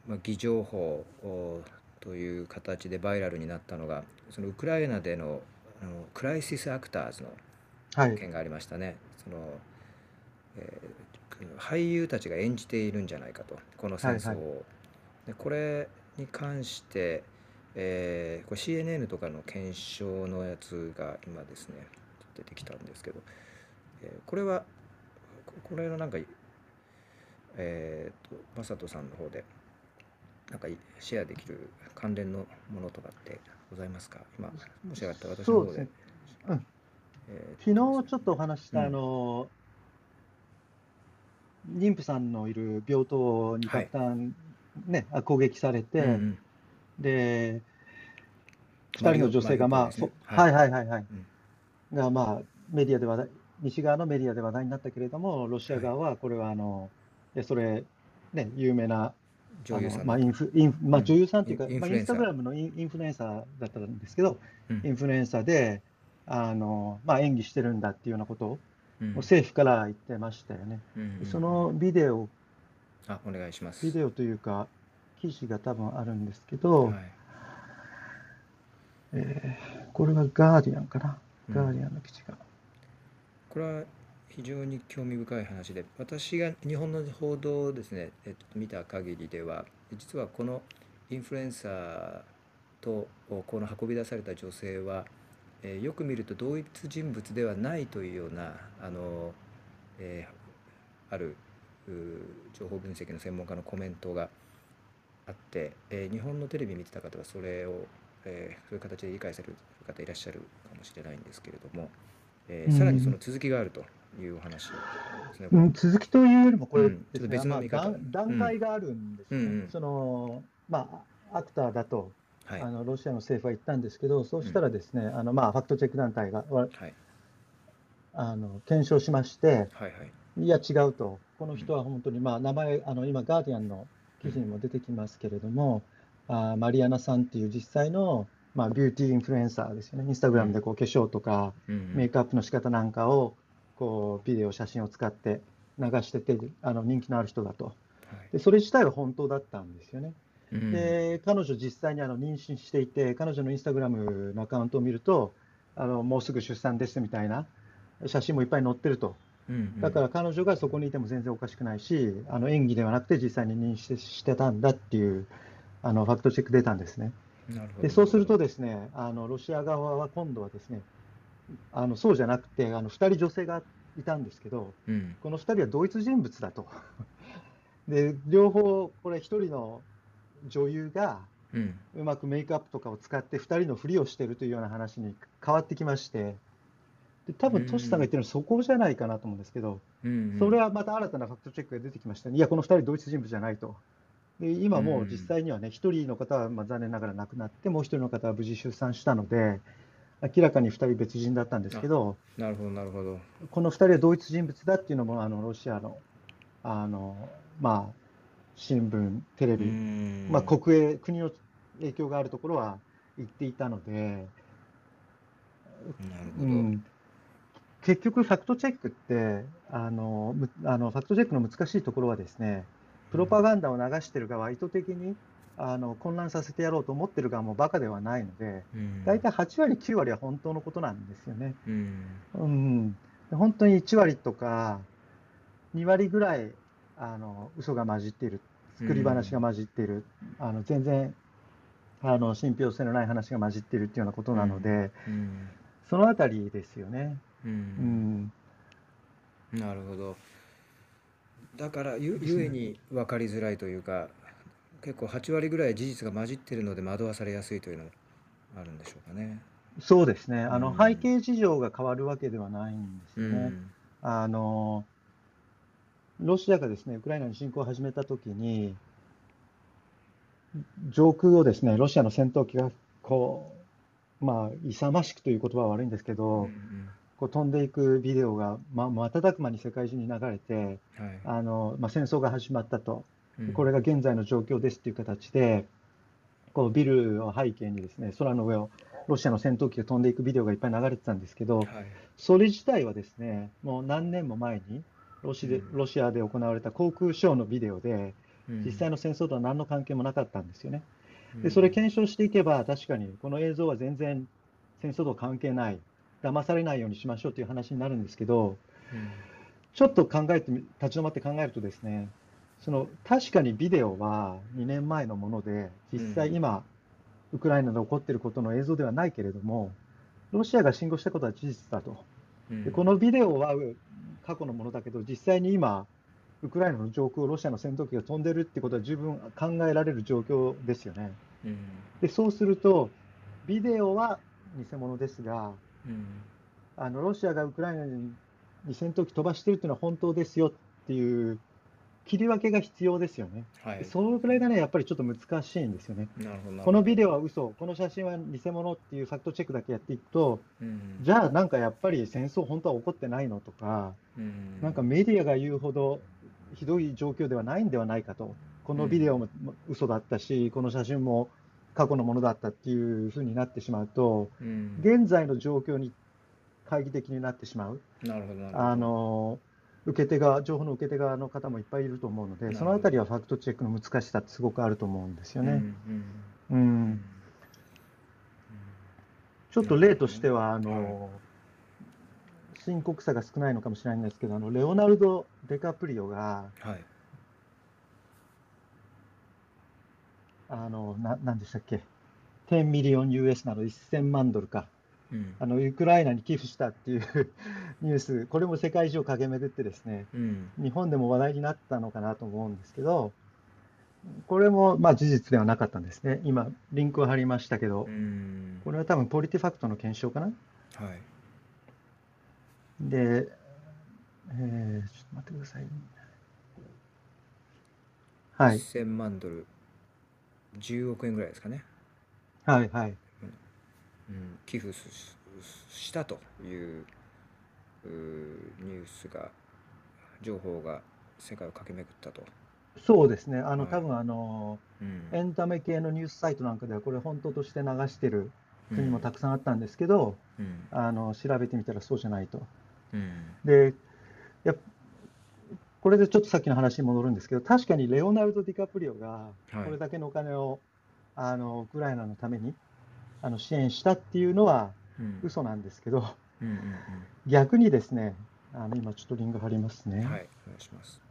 S1: う、まあ、偽情報おという形でバイラルになったのがそのウクライナでのあのクライシスアクターズの
S2: はい、
S1: 件がありましたね。そのえー俳優たちが演じているんじゃないかと。この戦争を。
S2: はい。
S1: でこれに関して、えーこれ CNN とかの検証のやつが今ですね出てきたんですけど、えーこれはここれのなんかえー、と正人さんの方でなんかシェアできる関連のものとかってございますか？今もしよかったら私の方で。
S2: そうで。うん。
S1: えー
S2: 昨日ちょっとお話しした、
S1: うん。
S2: あの妊婦さんのいる病棟に
S1: はい。
S2: 爆弾、ね、あ攻撃されて、
S1: うんうん
S2: で2
S1: マリオ
S2: 人の女性が、まあ、
S1: ね。
S2: はい。はいはいはい、
S1: うん。
S2: が、まあ、メディアで話題、西側のメディアで話題になったけれども、ロシア側はこれはあの、いやそれ、ね、有名な
S1: 女優さん。
S2: あのまあ、インフインまあ、
S1: うん。
S2: 女優さんというか、まあ、
S1: イン
S2: スタグラムのインインフルエンサーだったんですけど、
S1: うん。
S2: インフルエンサーであの、まあ、演技してるんだっていうようなことを
S1: うん。
S2: 政府から言ってましたよね。
S1: うん。
S2: そのビデオ、
S1: あお願いします。
S2: ビデオというか、記事が多分あるんですけど、
S1: はい。
S2: えーこれはガーディアンかな、
S1: うん。
S2: ガーディアンの記事が。
S1: これは非常に興味深い話で私が日本の報道をですね、えっと、見た限りでは実はこのインフルエンサーとこの運び出された女性は、えーよく見ると同一人物ではないというようなあの、えーある情報分析の専門家のコメントがあって、えー日本のテレビ見てた方はそれを、えーそういう形で理解される方いらっしゃるかもしれないんですけれども、えー
S2: うん。
S1: さらにその続きがあるというお話ですね。
S2: うん、続きというよりも、これ
S1: うん。ちょっと別の見方
S2: まあ段段階があるんですね、
S1: うんうん。
S2: そのまあ、アクターだと、
S1: はい。
S2: あのロシアの政府は言ったんですけど、そうしたらですね、あのまあ、ファクトチェック団体がわ
S1: はい。
S2: あの検証しまして、
S1: はいはい。
S2: いや、違うと、この人は本当に、まあ、名前、あの今、ガーディアンの記事にも出てきますけれども、あーマリアナさんっていう実際の、まあ、ビューティーインフルエンサーですよね、インスタグラムでこう化粧とか、
S1: うん。
S2: メイクアップの仕方なんかをこうビデオ、写真を使って流しててあの人気のある人だと。
S1: はい。
S2: で、それ自体は本当だったんですよね。
S1: うん。
S2: で、彼女、実際にあの妊娠していて、彼女のインスタグラムのアカウントを見ると、あのもうすぐ出産ですみたいな写真もいっぱい載ってると、
S1: うんうん
S2: だから彼女がそこにいても全然おかしくないし、あの演技ではなくて実際に妊娠してたんだっていうあのファクトチェック出たんですね。でそうするとですね、あのロシア側は今度はですね、あのそうじゃなくて、あの2人女性がいたんですけど、
S1: うん
S2: この2人は同一人物だと。[LAUGHS] で、両方、これ、1人の女優が
S1: う
S2: まくメイクアップとかを使って2人のふりをしているというような話に変わってきまして、で多分トシさんが言ってるのはそこじゃないかなと思うんですけど、
S1: うん
S2: それはまた新たなファクトチェックが出てきましたね、いや、この2人同一人物じゃないと。で今もう実際にはね、1人の方はまあ残念ながら亡くなって、もう1人の方は無事出産したので、明らかに2人別人だったんですけど、
S1: なるほどなるほど。
S2: この2人は同一人物だっていうのも、あのロシアのあの、まあ、新聞、テレビ、
S1: うん。
S2: まあ、国営、国の影響があるところは言っていたので、
S1: なるほど。
S2: うん、結局、ファクトチェックってあのむあの、ファクトチェックの難しいところはですね、プロパガンダを流してる側は意図的にあの混乱させてやろうと思ってる側もバカではないので、
S1: うん。
S2: 大体8割、9割は本当のことなんですよね。
S1: うん。
S2: うん、本当に1割とか2割ぐらいあの嘘が混じっている、作り話が混じっている、あの全然あの信憑性のない話が混じっているっていうようなことなので、
S1: うん。
S2: そのあたりですよね。
S1: う
S2: うんん、
S1: なるほどだからゆ。ゆえに分かりづらいというか結構8割ぐらい事実が混じってるので惑わされやすいというのもあるんでしょうかね。
S2: そうですね。
S1: う
S2: あの背
S1: ん
S2: 景事情が変わるわけではないんです
S1: う
S2: よね。
S1: ん
S2: あのロシアがですね、ウクライナに侵攻を始めたときに、上空をですね、ロシアの戦闘機がこう、まあ、勇ましくという言葉は悪いんですけ
S1: うんう
S2: ど、
S1: ん
S2: こう飛んでいくビデオが、ま、瞬く間に世界中に流れて、
S1: はい。
S2: あのまあ、戦争が始まったと、
S1: うん。
S2: これが現在の状況ですという形で、こうビルを背景にですね、空の上をロシアの戦闘機が飛んでいくビデオがいっぱい流れてたんですけど、
S1: はい。
S2: それ自体はですね、もう何年も前にロシロシアで行われた航空ショーのビデオで、
S1: うん。
S2: 実際の戦争とは何の関係もなかったんですよね。
S1: うん。
S2: で、それ検証していけば、確かにこの映像は全然戦争と関係ない、騙されないようにしましょうという話になるんですけど、
S1: うん
S2: ちょっと考えてみ、立ち止まって考えるとですね、その確かにビデオは2年前のもので、実際今、ウクライナで起こっていることの映像ではないけれども、ロシアが侵攻したことは事実だと。
S1: うん
S2: でこのビデオはう過去のものだけど、実際に今、ウクライナの上空をロシアの戦闘機が飛んでるってことは十分考えられる状況ですよね。
S1: うん
S2: でそうすると、ビデオは偽物ですが、
S1: うん
S2: あのロシアがウクライナに戦闘機飛ばしてるっていうのは本当ですよっていう切り分けが必要ですよね。
S1: はい。
S2: でそのくらいがね、やっぱりちょっと難しいんですよね。このビデオは嘘、この写真は偽物っていうファクトチェックだけやっていくと、
S1: うん。
S2: じゃあなんかやっぱり戦争本当は起こってないのとか、
S1: うん。
S2: なんかメディアが言うほどひどい状況ではないんではないかと、このビデオも嘘だったし、この写真も過去のものだったっていうふうになってしまうと、
S1: うん。
S2: 現在の状況に懐疑的になってしまう、
S1: なるほどなるほど。
S2: あの受け手側、情報の受け手側の方もいっぱいいると思うので、そのあたりはファクトチェックの難しさってすごくあると思うんですよね。
S1: うん
S2: う
S1: うん。
S2: ん。ちょっと例としては、あ
S1: は
S2: の深刻さが少ないのかもしれないんですけど、あのレオナルド・デカプリオが、
S1: はい
S2: あのななんでしたっけ、10 million US など1000万ドルか、
S1: うん。
S2: あのウクライナに寄付したっていう [LAUGHS] ニュース、これも世界中を駆け巡ってですね、
S1: うん。
S2: 日本でも話題になったのかなと思うんですけど、これもまあ事実ではなかったんですね。今、リンクを貼りましたけど
S1: う、ん。
S2: これは多分 PolitiFact の検証かな？
S1: はい。
S2: で、えーちょっと待ってください。はい、
S1: 1000万ドル10億円ぐらいですかね、
S2: はい、はい。
S1: うん、寄付ししたというニュースが情報が世界を駆け巡ったと、
S2: そうですね。あの、
S1: はい。
S2: 多分あの、
S1: うん。
S2: エンタメ系のニュースサイトなんかでは、これ本当として流してる国もた
S1: く
S2: くさんあったんですけど、
S1: うん。
S2: あの、調べてみたらそうじゃないと。
S1: うん。
S2: で、やっこれでちょっとさっきの話に戻るんですけど、確かにレオナルド・ディカプリオが
S1: はい。
S2: これだけのお金を、あのウクライナのためにあの支援したっていうのは
S1: うん。
S2: 嘘なんですけど、
S1: うんうん
S2: 逆にですね、あの今ちょっとリング貼りますね。
S1: うんはいお願いします。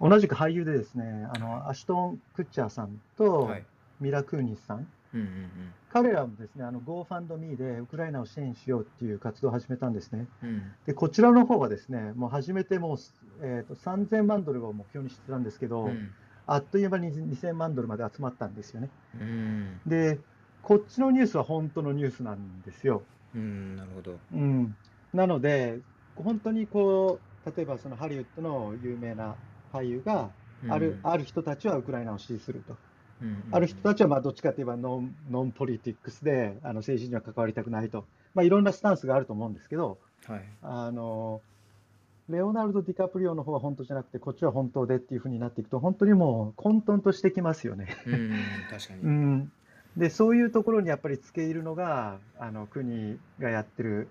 S2: 同じく俳優でですね、あのアシュトン・クッチャーさんと
S1: はい。
S2: ミラ・クーニスさん、
S1: うんうん
S2: 彼らもですね、あの GoFundMe でウクライナを支援しようっていう活動を始めたんですね。
S1: うん。うん
S2: で、こちらの方はですね、もう初めてもう、えーと3000万ドルを目標にしてたんですけど、
S1: うん。
S2: あっという間に2000万ドルまで集まったんですよね。
S1: うん。
S2: で、こっちのニュースは本当のニュースなんですよ。
S1: うんなるほど。
S2: うん、なので、本当にこう、例えばそのハリウッドの有名な俳優が、あるある人たちはウクライナを支持すると、ある人たちはまあどっちかといえばノンノンポリティックスであの政治には関わりたくないと、まあ、いろんなスタンスがあると思うんですけど、
S1: はい。
S2: あのレオナルド・ディカプリオの方は本当じゃなくて、こっちは本当でっていうふうになっていくと、本当にもう混沌としてきますよね。
S1: うん確かに。
S2: うん、でそういうところにやっぱり付け入るのがあの国がやってる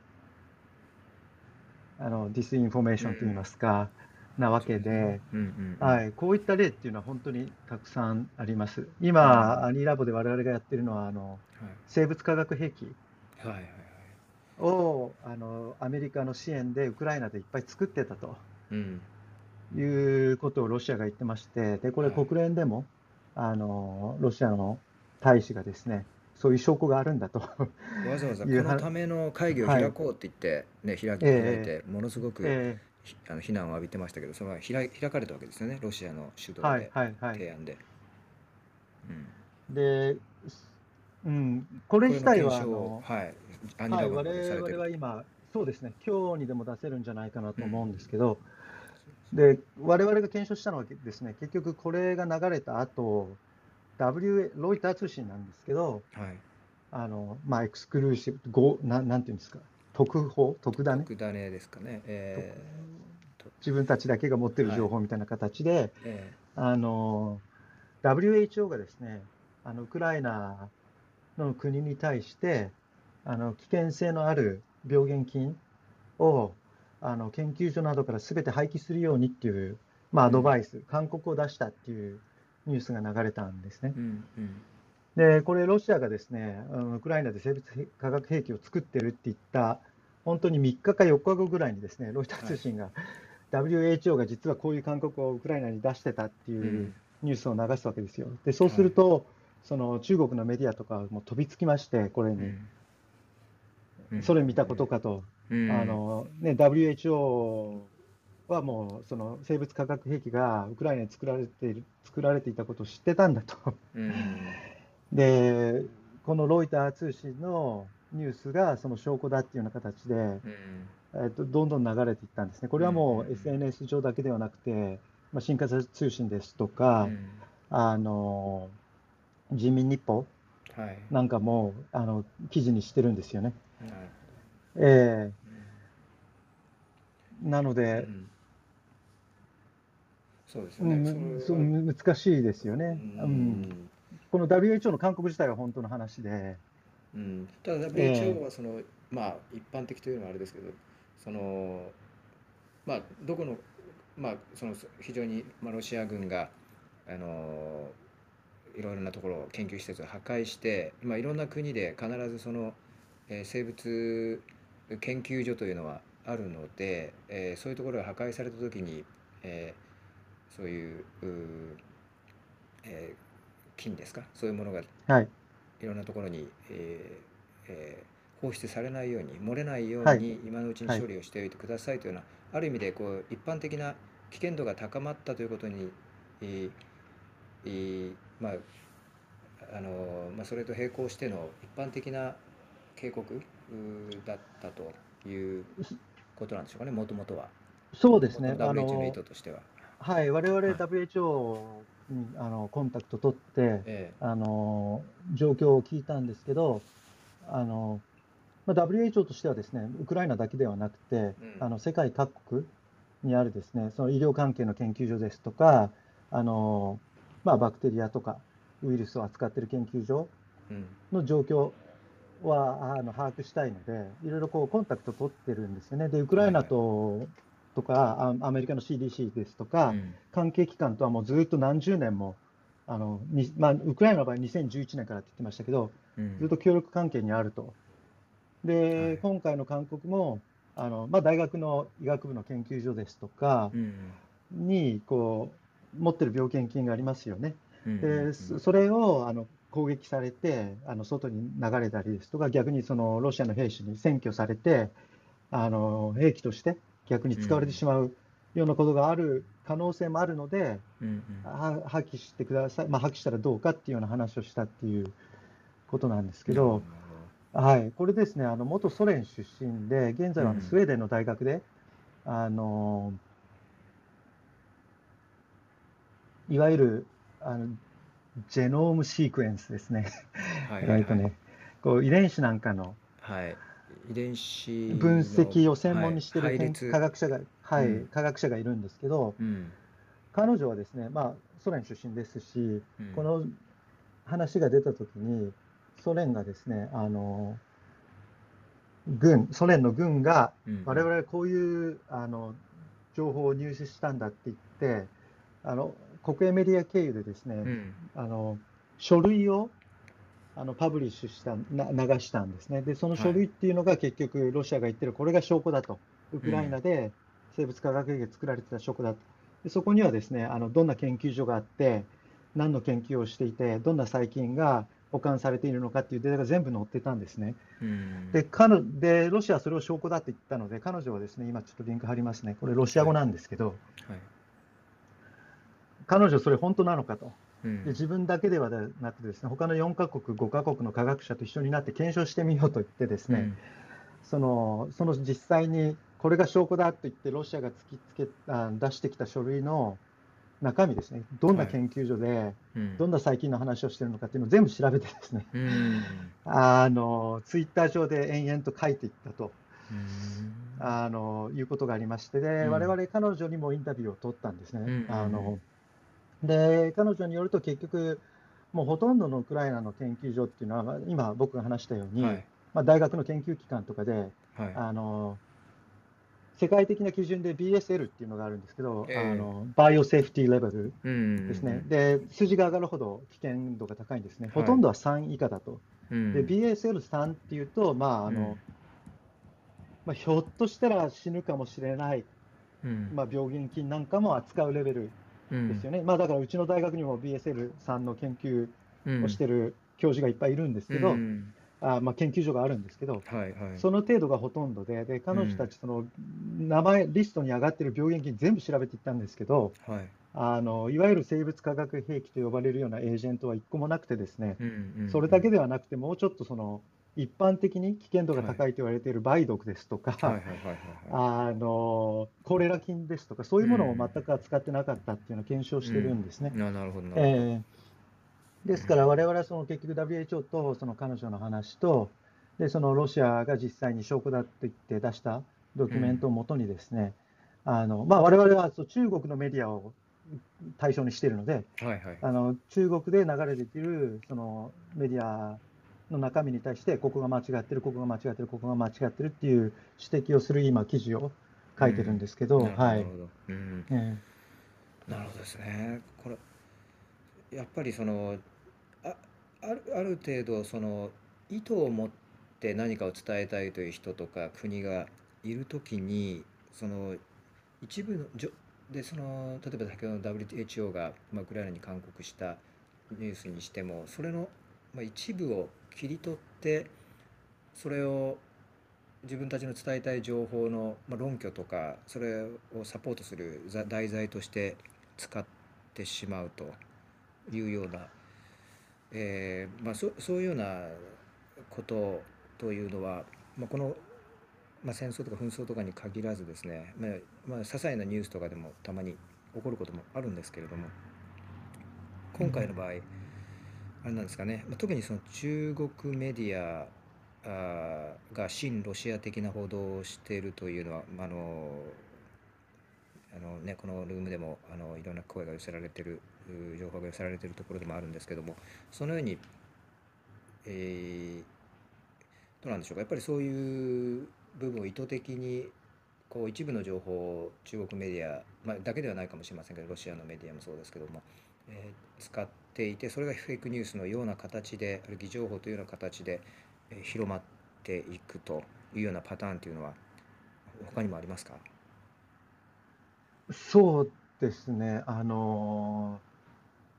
S2: あの disinformation といいますか、なわけで、はい、こういった例っていうのは本当にたくさんあります。今、 Annie Lab で我々がやってるのはあの生物化学兵器をあのアメリカの支援でウクライナでいっぱい作ってたと。
S1: うん
S2: いうことをロシアが言ってまして、でこれ、
S1: はい。
S2: 国連でも、あのロシアの大使がですね、そういう証拠があるんだと。
S1: わざわざこのための会議を
S2: はい
S1: 開こうって言って、ね、開き
S2: ええ。
S1: 開いて、ものすごく、あの非難を浴びてましたけど、それは開開かれたわけですよね、ロシアの主導
S2: ーはい
S1: で、
S2: はいはい。
S1: 提案で。うん、
S2: で、うん、これ自体は
S1: はい、アニれ
S2: 我
S1: てる。
S2: 々は今、そうですね、今日にでも出せるんじゃないかなと思うんですけど、で、我々が検証したのはですね、結局これが流れた後、W、ロイター通信なんですけど、
S1: はい、
S2: あの、まあ、エクスクルーシブ、ごななんていうんですか、特報、特ダネ、
S1: 特ダネですかね。え
S2: 自分たちだけが持ってる情報みたいな形で、
S1: ーえ
S2: あの WHO がですね、あのウクライナの国に対して、あの危険性のある病原菌をあの研究所などからすべて廃棄するようにっていう、まあ、アドバイス、勧告を出したっていうニュースが流れたんですね。
S1: ー。うんうん。
S2: で、これ、ロシアがですね、あのウクライナで生物化学兵器を作ってるって言った、本当に3日か4日後ぐらいにですね、ロイター通信が、WHO が実はこういう勧告をウクライナに出してたって
S1: う
S2: いうん。ニュースを流すわけですよ。で、そうすると、その中国のメディアとかも飛びつきまして、これに、
S1: うん。うん。
S2: それ見たことかと、
S1: うん。
S2: あのね、WHO はもうその生物化学兵器がウクライナに作られている作られていたことを知ってたんだと。
S1: うん。
S2: で、このロイター通信のニュースがその証拠だっていうような形で、
S1: うん
S2: えっと、どんどん流れていったんですね。これはも
S1: う
S2: SNS 上だけではなくて、まあ、新華社通信ですとか、
S1: うん。
S2: あの人民日報
S1: はい。
S2: なんかもあの記事にしてるんですよね。
S1: はい。
S2: ええ。なの
S1: う
S2: で、
S1: んそうですね。
S2: む
S1: そ
S2: 難しいですよね。
S1: う
S2: うん。んこの WHO の勧告自体は本当の話で、
S1: うん、ただ
S2: え
S1: WHO はその、まあ一般的というのはあれですけどそのまあどこのまあその非常に、まあ、ロシア軍があのいろいろなところ研究施設を破壊して、まあ、いろんな国で必ずその、えー生物研究所というのはあるので、えーそういうところが破壊された時に、えーそういううー、えー菌ですか？そういうものが
S2: はい、
S1: いろんなところに、えーえー放出されないように漏れないよう
S2: はい
S1: に今のうちに処理をしておいてくださいというような、ある意味でこう一般的な危険度が高まったということに、えーえーまああのまあ、それと並行しての一般的な警告だったということなんでしょうかね、もともとは。
S2: そうですね。
S1: WHO の意
S2: の
S1: 図としては。
S2: はい、我々
S1: はい
S2: WHO にあのコンタクト取って、
S1: え
S2: あの状況を聞いたんですけど、あのまあ、WHO としてはですね、ウクライナだけではなくて、
S1: うん
S2: あの世界各国にあるですね、その医療関係の研究所ですとか、あのまあ、バクテリアとかウイルスを扱っている研究所の状況はあの把握したいので、いろいろこうコンタクト取ってるんですよね。で、ウクライナと、とかあアメリカの CDC ですとか、
S1: うん
S2: 関係機関とはもうずっと何十年も、あのにまあ、ウクライナの場合2011年からって言ってましたけど、
S1: うん
S2: ずっと協力関係にあると。で、
S1: はい。
S2: 今回の勧告も、あのまあ、大学の医学部の研究所ですとか
S1: うん
S2: にこう持ってる病原菌がありますよね。
S1: うん
S2: で、そそれをあの攻撃されて、あの外に流れたりですとか、逆にそのロシアの兵士に占拠されて、あの兵器として逆に使われてしまうようなことがある可能性もあるので、
S1: うんうん。
S2: は破棄してください、まあ、破棄したらどうかっていうような話をしたっていうことなんですけど、はい、これですね、あの元ソ連出身で、現在はスウェーデンの大学で、あのいわゆるあのジェノームシークエンスですね、
S1: はいはいはい。
S2: えーとねこう遺伝子なんかの
S1: はい、遺伝子
S2: 分析
S1: の
S2: を専門にしている研
S1: はい
S2: 科学者が、はい
S1: うん。
S2: 科学者がいるんですけど、
S1: うん。
S2: 彼女はですね、まあ、ソ連出身ですし、
S1: うん。
S2: この話が出たときに、ソ連がですね、あの軍、ソ連の軍が、
S1: うん
S2: 我々はこういうあの情報を入手したんだって言って、あの国営メディア経由でですね、
S1: うん
S2: あの書類をあのパブリッシュしたな、流したんですね。で、その書類っていうのが結局、ロシアが言ってる、これが証拠だと、ウクライナで生物化学兵器が作られてた証拠だと。でそこにはですね、あのどんな研究所があって、何の研究をしていて、どんな細菌が保管されているのかっていうデータが全部載ってたんですね。
S1: うん。
S2: で、彼でロシアはそれを証拠だって言ったので、彼女はですね、今ちょっとリンク貼りますね、これ、ロシア語なんですけど、
S1: はい。
S2: 彼女、それ本当なのかと。
S1: うん。
S2: で自分だけではなくてですね、他の4カ国、5カ国の科学者と一緒になって検証してみようと言ってですね、そのその実際にこれが証拠だと言って、ロシアが突きつけあ出してきた書類の中身ですね、どんな研究所で、
S1: うん。
S2: どんな最近の話をしているのかっていうのを全部調べてですね、
S1: うん。
S2: あのツイッター上で延々と書いていったと。
S1: うん。
S2: あのいうことがありまして、で
S1: うん。
S2: 我々彼女にもインタビューを取ったんですね。
S1: うん。
S2: あので彼女によると、結局、もうほとんどのウクライナの研究所っていうのは、まあ今、僕が話したように、
S1: はい。
S2: まあ、大学の研究機関とかで、
S1: はい。
S2: あの世界的な基準で BSL っていうのがあるんですけど、
S1: ええ。
S2: あのバイオセーフティーレベル
S1: うん。
S2: ですね、で数字が上がるほど危険度が高いんですね、
S1: はい。
S2: ほとんどは3以下だと。
S1: うん。
S2: で BSL3 っていうと、まああのまあ、ひょっとしたら死ぬかもしれない、
S1: うん。
S2: まあ、病原菌なんかも扱うレベルですよね、まあ、だからうちの大学にも BSL3 の研究
S1: うん
S2: をしてる教授がいっぱいいるんですけど、
S1: うん
S2: あまあ、研究所があるんですけど、
S1: はいはい。
S2: その程度がほとんどで、で彼女たち、その名前、リストに上がってる病原菌全部調べていったんですけど、
S1: はい。
S2: あのいわゆる生物化学兵器と呼ばれるようなエージェントは一個もなくてですね、
S1: うんうん
S2: それだけではなくて、もうちょっとその一般的に危険度が高いと言われている梅毒ですとか、コレラ菌ですとか、そういうものを全く扱ってなかったっていうのを検証してるんですね。
S1: ななるほどなるほど。
S2: えーですから、我々はその結局 WHO とその彼女の話と、でそのロシアが実際に証拠だと言って出したドキュメントをもとにですね、あのまあ、我々はそう中国のメディアを対象にしているので、
S1: はいはい。
S2: あの中国で流れているそのメディアの中身に対して、ここが間違ってる、ここが間違ってる、ここが間違ってるっていう指摘をする今、記事を書いてるんですけど、
S1: なるほど。
S2: は
S1: ないる。ほど。うん。
S2: え。
S1: なるほどですね。これやっぱりそのああるある程度その意図を持って何かを伝えたいという人とか国がいるときにその一部のじょでその例えば先ほどの WTO が、まあ、ウクライナに勧告したニュースにしてもそれの、まあ、一部を切り取ってそれを自分たちの伝えたい情報の、まあ、論拠とかそれをサポートする題材として使ってしまうと。いうような、えーまあ、そそういうようなことというのは、まあ、この、まあ、戦争とか紛争とかに限らずですね、まあまあ、些細なニュースとかでもたまに起こることもあるんですけれども今回の場合、あれなんですかね、まあ、特にその中国メディアあが親ロシア的な報道をしているというのは、まああのあのね、このルームでもあのいろんな声が寄せられてるう情報が寄せられているところでもあるんですけどもそのように、えーどうなんでしょうか。やっぱりそういう部分を意図的にこう一部の情報を中国メディア、まあ、だけではないかもしれませんけどロシアのメディアもそうですけども、えー使っていてそれがフェイクニュースのような形である偽情報というような形で、えー広まっていくというようなパターンというのは他にもありますか？
S2: そうですね、あの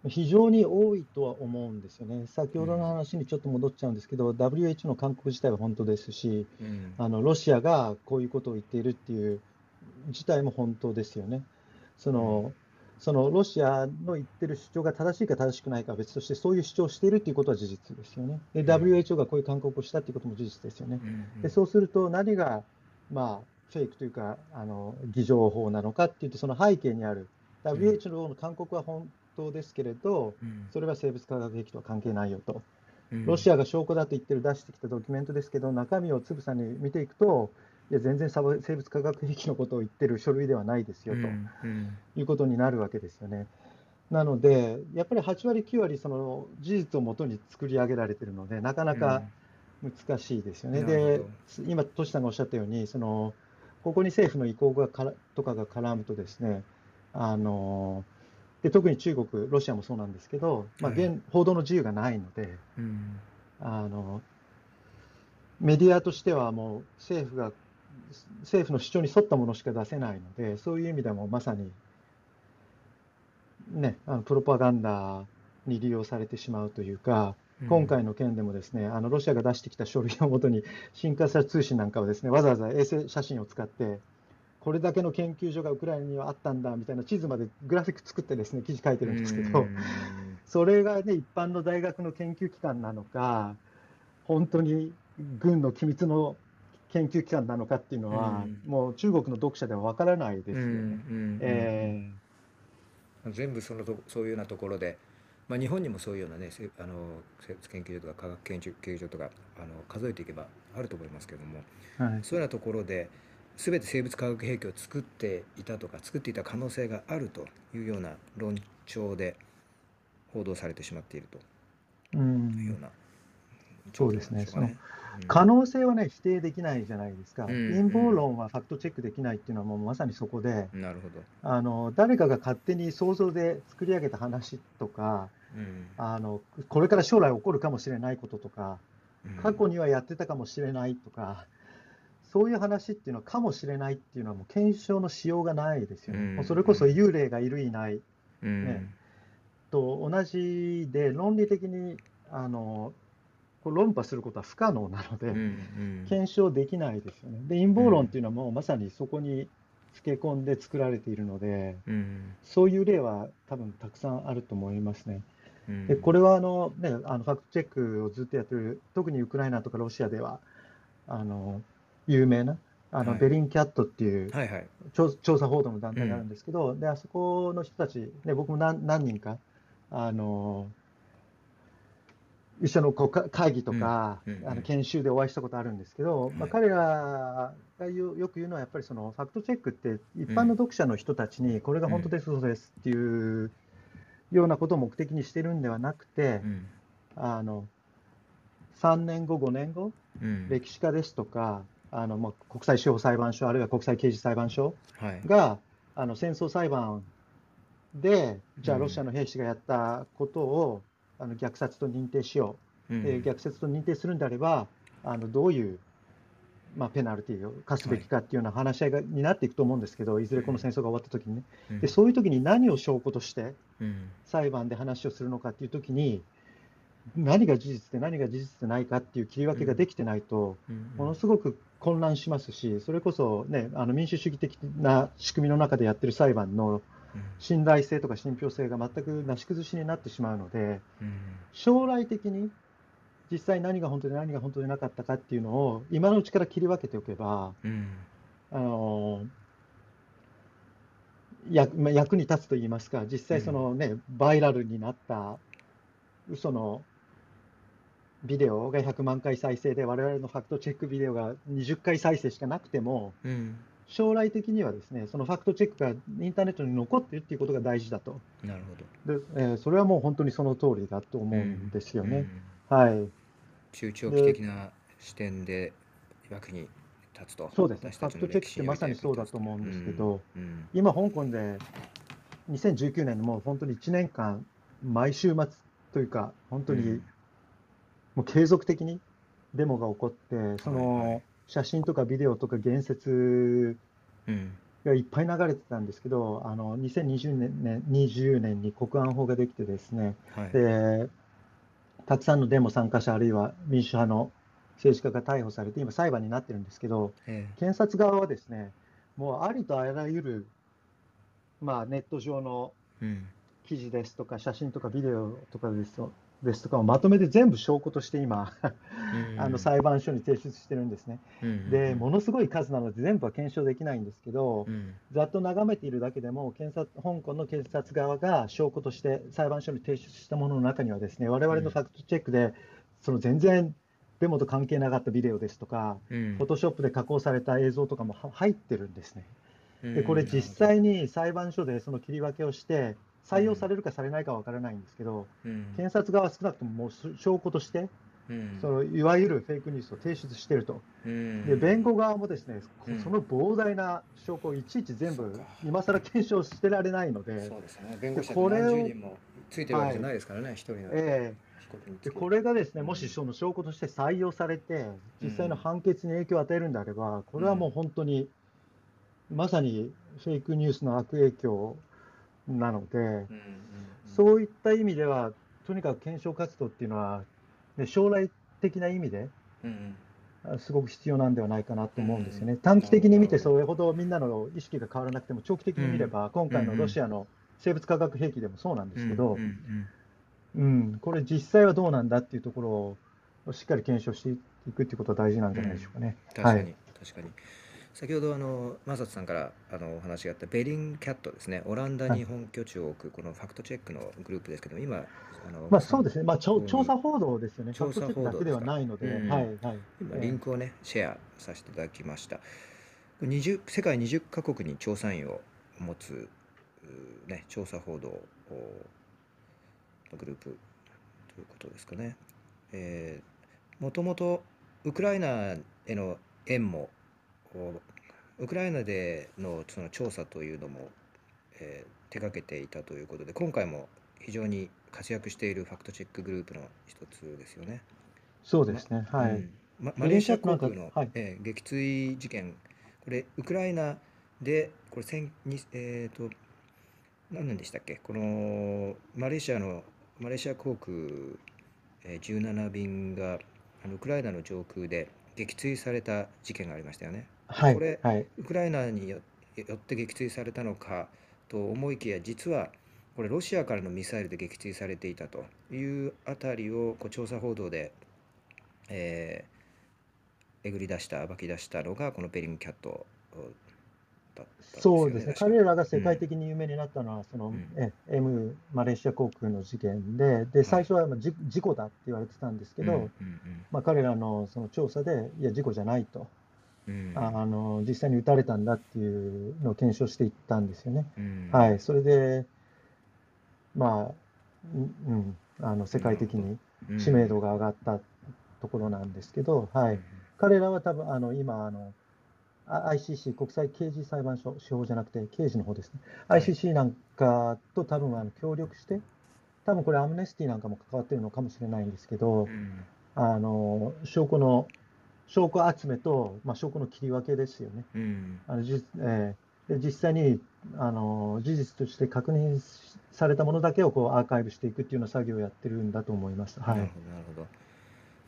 S2: 非常に多いとは思うんですよね。先ほどの話にちょっと戻っちゃうんですけど、WHO の勧告自体は本当ですし、
S1: うん
S2: あのロシアがこういうことを言っているっていう自体も本当ですよね。そのそのロシアの言ってる主張が正しいか正しくないかは別として、そういう主張をしているということは事実ですよね。で、
S1: うん
S2: WHO がこういう勧告をしたということも事実ですよね。
S1: うん
S2: でそうすると何が、まあ、フェイクというかあの偽情報なのかっていうとその背景にある WHO の勧告は本当ですけれど
S1: うん。
S2: それは生物化学兵器とは関係ないよと。
S1: うん。
S2: ロシアが証拠だと言ってる出してきたドキュメントですけど中身をつぶさに見ていくといや全然生物化学兵器のことを言ってる書類ではないですよと
S1: うん。うん。
S2: いうことになるわけですよね。なのでやっぱり8割9割その事実をもとに作り上げられているのでなかなか、難しいですよね。
S1: なる
S2: で今、トシさんがおっしゃったように、そのここに政府の意向がからとかが絡むとですね、あので特に中国、ロシアもそうなんですけど、まあ、
S1: はい
S2: 現報道の自由がないので、
S1: うん。
S2: あのメディアとしてはもう政府が政府の主張に沿ったものしか出せないので、そういう意味でもまさに、ね、あのプロパガンダに利用されてしまうというか、今回の件でもですね、あのロシアが出してきた書類をもとに、新華社通信なんかはですね、わざわざ衛星写真を使って、これだけの研究所がウクライナにはあったんだみたいな地図までグラフィック作ってですね、記事書いてるんですけど、それがね、一般の大学の研究機関なのか、本当に軍の機密の研究機関なのかっていうのは、
S1: うん。
S2: もう中国の読者では分からないですよね。
S1: 全部そのとそういうようなところで、まあ、日本にもそういうようなねせあの生物研究所とか科学研究所とかあの数えていけばあると思いますけども
S2: ーはい。
S1: そういうようなところで全て生物化学兵器を作っていたとか作っていた可能性があるというような論調で報道されてしまっていると
S2: う
S1: いうようん。な
S2: そうですね。
S1: 状況なんでしょうかうん
S2: 可能性はね、否定できないじゃないですか、
S1: うん。
S2: 陰謀論はファクトチェックできないっていうのは、もうまさにそこで、
S1: なるほど、
S2: あの誰かが勝手に想像で作り上げた話とか
S1: うん。
S2: あの、これから将来起こるかもしれないこととか、
S1: うん。
S2: 過去にはやってたかもしれないとか、そういう話っていうのは、かもしれないっていうのは、もう検証のしようがないですよね。
S1: うん
S2: もうそれこそ幽霊がいる、いない
S1: うん
S2: ねと同じで、論理的にあのこう論破することは不可能なので。
S1: うんうん
S2: 検証できないですよね。で、陰謀論っていうのはもうまさにそこにつけ込んで作られているので、
S1: うん
S2: そういう例は多分たくさんあると思いますね。
S1: うん
S2: で、これはあの、ね、あのファクトチェックをずっとやってる、特にウクライナとかロシアでは、あの有名なあの、
S1: はい。
S2: ベリンキャットっていう
S1: はいはい。
S2: 調調査報道の団体があるんですけど、であそこの人たち、ね、僕も何何人かあの一緒のこうか会議とか、
S1: うんうんうん。
S2: あの研修でお会いしたことあるんですけど、まあ、
S1: はい
S2: 彼らがよよく言うのは、やっぱりそのファクトチェックって、一般の読者の人たちに、これが本当です、そうですっていうようなことを目的にしてるんではなくて
S1: う、ん。
S2: あの3年後、5年後、
S1: うん。
S2: 歴史家ですとか、あのまあ、国際司法裁判所、あるいは国際刑事裁判所、
S1: はい。
S2: があの戦争裁判で、じゃあ
S1: うん。
S2: ロシアの兵士がやったことを、あの虐殺と認定しよう、
S1: うん。
S2: で虐殺と認定するんであれば、あのどういう、まあ、ペナルティを課すべきかっていうような話し合いがになっていくと思うんですけど、い。ずれこの戦争が終わったときにね、
S1: うん。
S2: で、そういうときに何を証拠として
S1: うん。
S2: 裁判で話をするのかっていうときに、何が事実で何が事実でないかっていう切り分けができてないと、
S1: うん。
S2: ものすごく混乱しますし、それこそ、ね、あの民主主義的な仕組みの中でやってる裁判の信頼性とか信憑性が全くなし崩しになってしまうので、
S1: うん。
S2: 将来的に実際何が本当で何が本当でなかったかっていうのを今のうちから切り分けておけば、
S1: うん。
S2: あの役まあ役に立つと言いますか、実際そのね、バイラルになった嘘のビデオが100万回再生で、我々のファクトチェックビデオが20回再生しかなくても、
S1: うん
S2: 将来的にはですね、そのファクトチェックがインターネットに残っているっていうことが大事だと。
S1: なるほど
S2: で、えーそれはもう本当にその通りだと思うんですよね。
S1: うん
S2: はい。
S1: 中長期的な視点で役に立つと
S2: そうですね。ファクトチェックってまさにそうだと思うんですけど、今、香港で2019年のもう本当に1年間、毎週末というか、本当にもう継続的にデモが起こって、その
S1: い
S2: 写真とかビデオとか言説
S1: うん。
S2: がいっぱい流れてたんですけど、あの2020年ね20年に国安法ができてですね、
S1: はい。
S2: でたくさんのデモ参加者、あるいは民主派の政治家が逮捕されて、今、裁判になってるんですけど、
S1: え
S2: 検察側はですね、もうありとあらゆる、まあ、ネット上の記事ですとか、写真とかビデオとかですとですとかをまとめて全部証拠として今、あの裁判所に提出してるんですね。
S1: うん
S2: で、ものすごい数なので全部は検証できないんですけど
S1: う、ん。
S2: ざっと眺めているだけでも、検察香港の検察側が証拠として裁判所に提出したものの中にはですね、我々のファクトチェックで、その全然デモと関係なかったビデオですとか、
S1: うん。
S2: フォトショップで加工された映像とかもは入ってるんですね。で、
S1: うん。
S2: これ実際に裁判所でその切り分けをして、採用されるかされないかは分からないんですけど、
S1: うん。
S2: 検察側は少なくとももう証拠として、
S1: うん。
S2: そのいわゆるフェイクニュースを提出していると。
S1: うん。
S2: で、弁護側もですね、
S1: うん。
S2: その膨大な証拠をいちいち全部今更検証してられないので
S1: そ、うですね。弁護士
S2: これを
S1: 何十人もついてるわけじゃないですからね一人の
S2: え
S1: 被告につき
S2: えでこれがですね、もしその証拠として採用されて、実際の判決に影響を与えるんであれば、これはもう本当に、まさにフェイクニュースの悪影響なので、
S1: うんうんうん。
S2: そういった意味では、とにかく検証活動っていうのは、で将来的な意味で
S1: うん
S2: あすごく必要なんではないかなと思うんですよね。短期的に見てそれほど。みんなの意識が変わらなくても長期的に見れば今回のロシアの生物化学兵器でもそうなんですけど
S1: うん、うん
S2: うん、これ実際はどうなんだっていうところをしっかり検証していくっていうことは大事なんじゃないでしょうかね。
S1: 確かに、
S2: はい。
S1: 確かに先ほどあのマサトさんからあのお話があったベリンキャットですね。オランダに本拠地を置くこのファクトチェックのグループですけど今あの
S2: まあそうですね、まあ、調
S1: うん
S2: 調査報道ですよね、
S1: 調査
S2: クトチェックだけではないので、
S1: 報道ですか
S2: はいはい。
S1: 今
S2: ええ
S1: リンクをねシェアさせていただきました。20世界20カ国に調査員を持つうね調査報道おのグループということですかね。えーもともとウクライナへの縁もおウクライナでのその調査というのも、えー手掛けていたということで今回も非常に活躍しているファクトチェックグループの一つですよね。
S2: そうですね、はい。
S1: うんまマレーシア航空の、えー撃墜事件、これ、ウクライナで、これ、千にえっ、と、何年でしたっけ、このマレーシアの、マレーシア航空、えー17便があのウクライナの上空で撃墜された事件がありましたよね。
S2: はい
S1: これ
S2: はい、
S1: ウクライナによよって撃墜されたのかと思いきや実はこれロシアからのミサイルで撃墜されていたというあたりをこう調査報道で、えーえぐり出した暴き出したのがこのベリングキャットだったん
S2: そうですね、彼らが世界的に有名になったのは、その
S1: うん。
S2: え M マレーシア航空の事件で、で最初はまあじ事故だって言われてたんですけど、まあ、彼らのその調査で、いや、事故じゃないと、
S1: うん。
S2: ああの実際に撃たれたんだっていうのを検証していったんですよね。
S1: うん。
S2: はい、それで、まあ、うんうん、あの世界的に
S1: うん。
S2: 知名度が上がったところなんですけど、はい、彼らは多分あの今あの、あ ICC、国際刑事裁判所、司法じゃなくて刑事の方ですね、
S1: はい。
S2: ICC なんかと多分あの協力して、多分これ、アムネスティなんかも関わってるのかもしれないんですけど
S1: う、ん。
S2: あの証拠の証拠集めと、まあ、証拠の切り分けですよね。
S1: うん
S2: あのじえーで実際にあの事実として確認されたものだけをこうアーカイブしていくっていうような作業をやってるんだと思います。は
S1: なる
S2: い、
S1: ほどなるほど。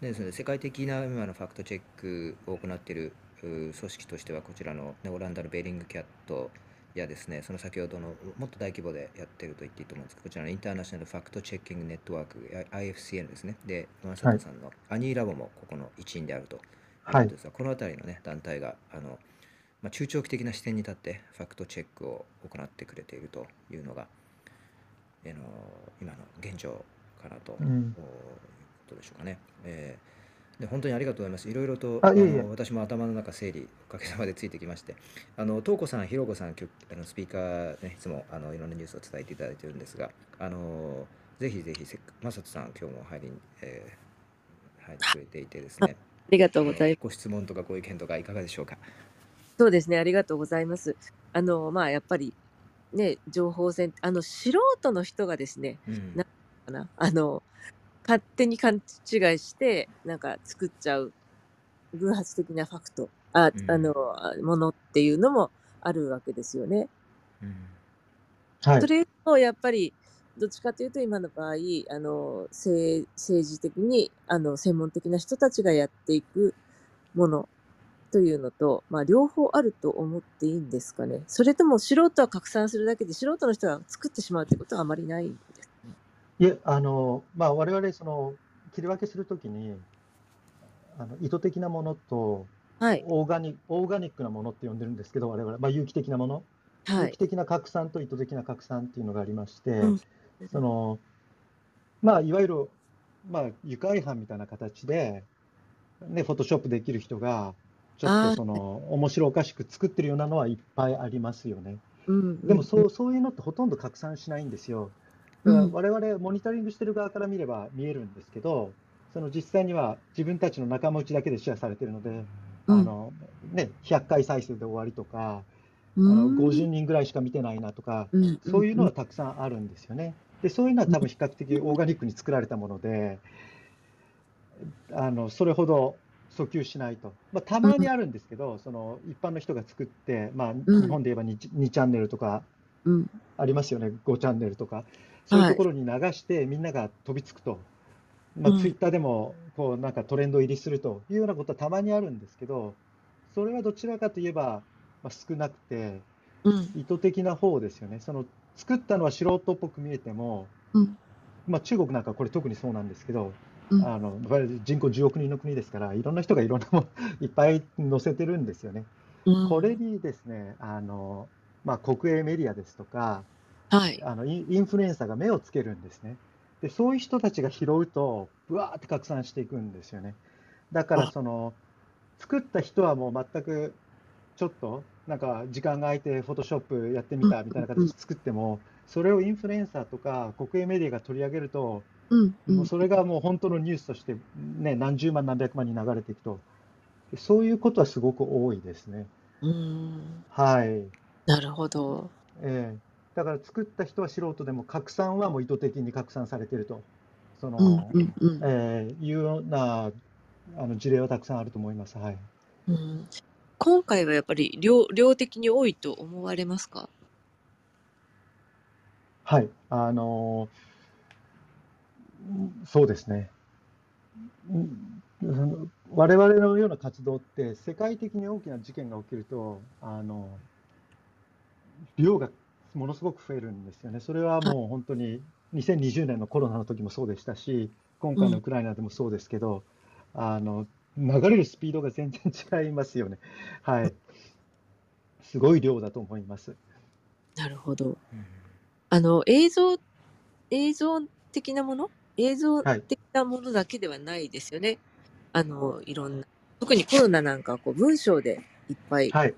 S1: でですね、世界的な今のファクトチェックを行っているう組織としてはこちらのねオランダのベーリングキャットやですねその先ほどのもっと大規模でやってると言っていいと思うんですけどこちらのインターナショナルファクトチェッキングネットワーク IFCN ですねで山里さんのアニーラボもここの一員であるとい
S2: はい
S1: とですが、この辺りのね団体があの、まあ、中長期的な視点に立ってファクトチェックを行ってくれているというのが、えの今の現状かなと、
S2: うん
S1: おいうことでしょうかね。えーで本当にありがとうございます。いろいろと
S2: あ
S1: の私も頭の中整理おかげさまでついてきまして、あの東子さん、ひろこさん、あのスピーカーねいつもあのいろんなニュースを伝えていただいてるんですが、あのぜひぜひせまさとさん今日も入りに、えー入ってくれていてですね。
S3: ありがとうございます。
S1: ご質問とかご意見とかいかがでしょうか？
S3: そうですね、ありがとうございます。あの、まあ、やっぱり、ね、情報戦、あの、素人の人がですね、
S1: うん
S3: なかな、あの、勝手に勘違いして、なんか作っちゃう偶発的なファクト、あ、
S1: うん
S3: あの、ものっていうのもあるわけですよね。
S1: うん
S2: はい
S3: それをやっぱり、どっちかというと今の場合、あの、政政治的に、あの、専門的な人たちがやっていくものというのと、まあ、両方あると思っていいんですかね。それとも素人は拡散するだけで、素人の人が作ってしまうということはあまりないんですね。
S2: いえ、あの、まあ、我々、その、切り分けするときに、あの、意図的なものと、
S3: はい。
S2: オーガニオーガニックなものって呼んでるんですけど、我々、まあ、有機的なもの、
S3: はい
S2: 有機。的な拡散と意図的な拡散っていうのがありまして、
S3: うん
S2: その、まあ、いわゆる、まあ、愉快犯みたいな形で、ね、フォトショップできる人が、ちょっとその、面白おかしく作ってるようなのはいっぱいありますよね。
S3: うん
S2: でもそう
S3: うん
S2: そういうのってほとんど拡散しないんですよ。だから
S3: うん
S2: 我々モニタリングしてる側から見れば見えるんですけど、その実際には自分たちの仲間内だけでシェアされてるので、
S3: うん。
S2: あのね、100回再生で終わりとか、あ
S3: う
S2: の
S3: ん
S2: 50人ぐらいしか見てないなとか、
S3: うん。
S2: そういうのはたくさんあるんですよね。で、そういうのは多分比較的オーガニックに作られたもので、あのそれほど訴求しないと。まあ、たまにあるんですけど、その一般の人が作って、まあ、
S3: うん。
S2: 日本で言えば 2, 2チャンネルとか
S3: うん。
S2: ありますよね、5チャンネルとか、そういうところに流して、みんなが飛びつくと。まツイッターでもこうなんかトレンド入りするというようなことはたまにあるんですけど、それはどちらかといえば、まあ、少なくて、
S3: うん。
S2: 意図的な方ですよね。その作ったのは素人っぽく見えても、
S3: うん
S2: まあ、中国なんかこれ特にそうなんですけど、
S3: うん
S2: あの人口10億人の国ですから、いろんな人がいろんなもの [LAUGHS] いっぱい載せてるんですよね。
S3: うん
S2: これにですね、あのまあ、国営メディアですとか、
S3: はい。
S2: あのインインフルエンサーが目をつけるんですね。で、そういう人たちが拾うと、ぶわーって拡散していくんですよね。だから、その、作った人はもう全く、ちょっと、なんか時間が空いて、フォトショップやってみたみたいな形で作っても、それをインフルエンサーとか国営メディアが取り上げると、もうんそれがもう本当のニュースとして、ね、何十万、何百万に流れていくと、そういうことはすごく多いですね。
S3: うん。
S2: はい。
S3: なるほど。
S2: ええだから作った人は素人でも拡散はもう意図的に拡散されていると、その
S3: うんうんうん。
S2: ええいうようなあの事例はたくさんあると思います。はい。
S3: うん今回はやっぱり量量的に多いと思われますか？
S2: はい。あのうんそうですね。うんその我々のような活動って世界的に大きな事件が起きると、あの量がものすごく増えるんですよね。それはもう本当に2020年のコロナの時もそうでしたし、今回のウクライナでもそうですけど、あの流れるスピードが全然違いますよね。はい。すごい量だと思います。
S3: なるほど。
S1: うん
S3: あの映像映像的なもの？映像
S2: はい
S3: 的なものだけではないですよね。あのいろんな特にコロナなんかはこう文章でいっぱい
S2: はい。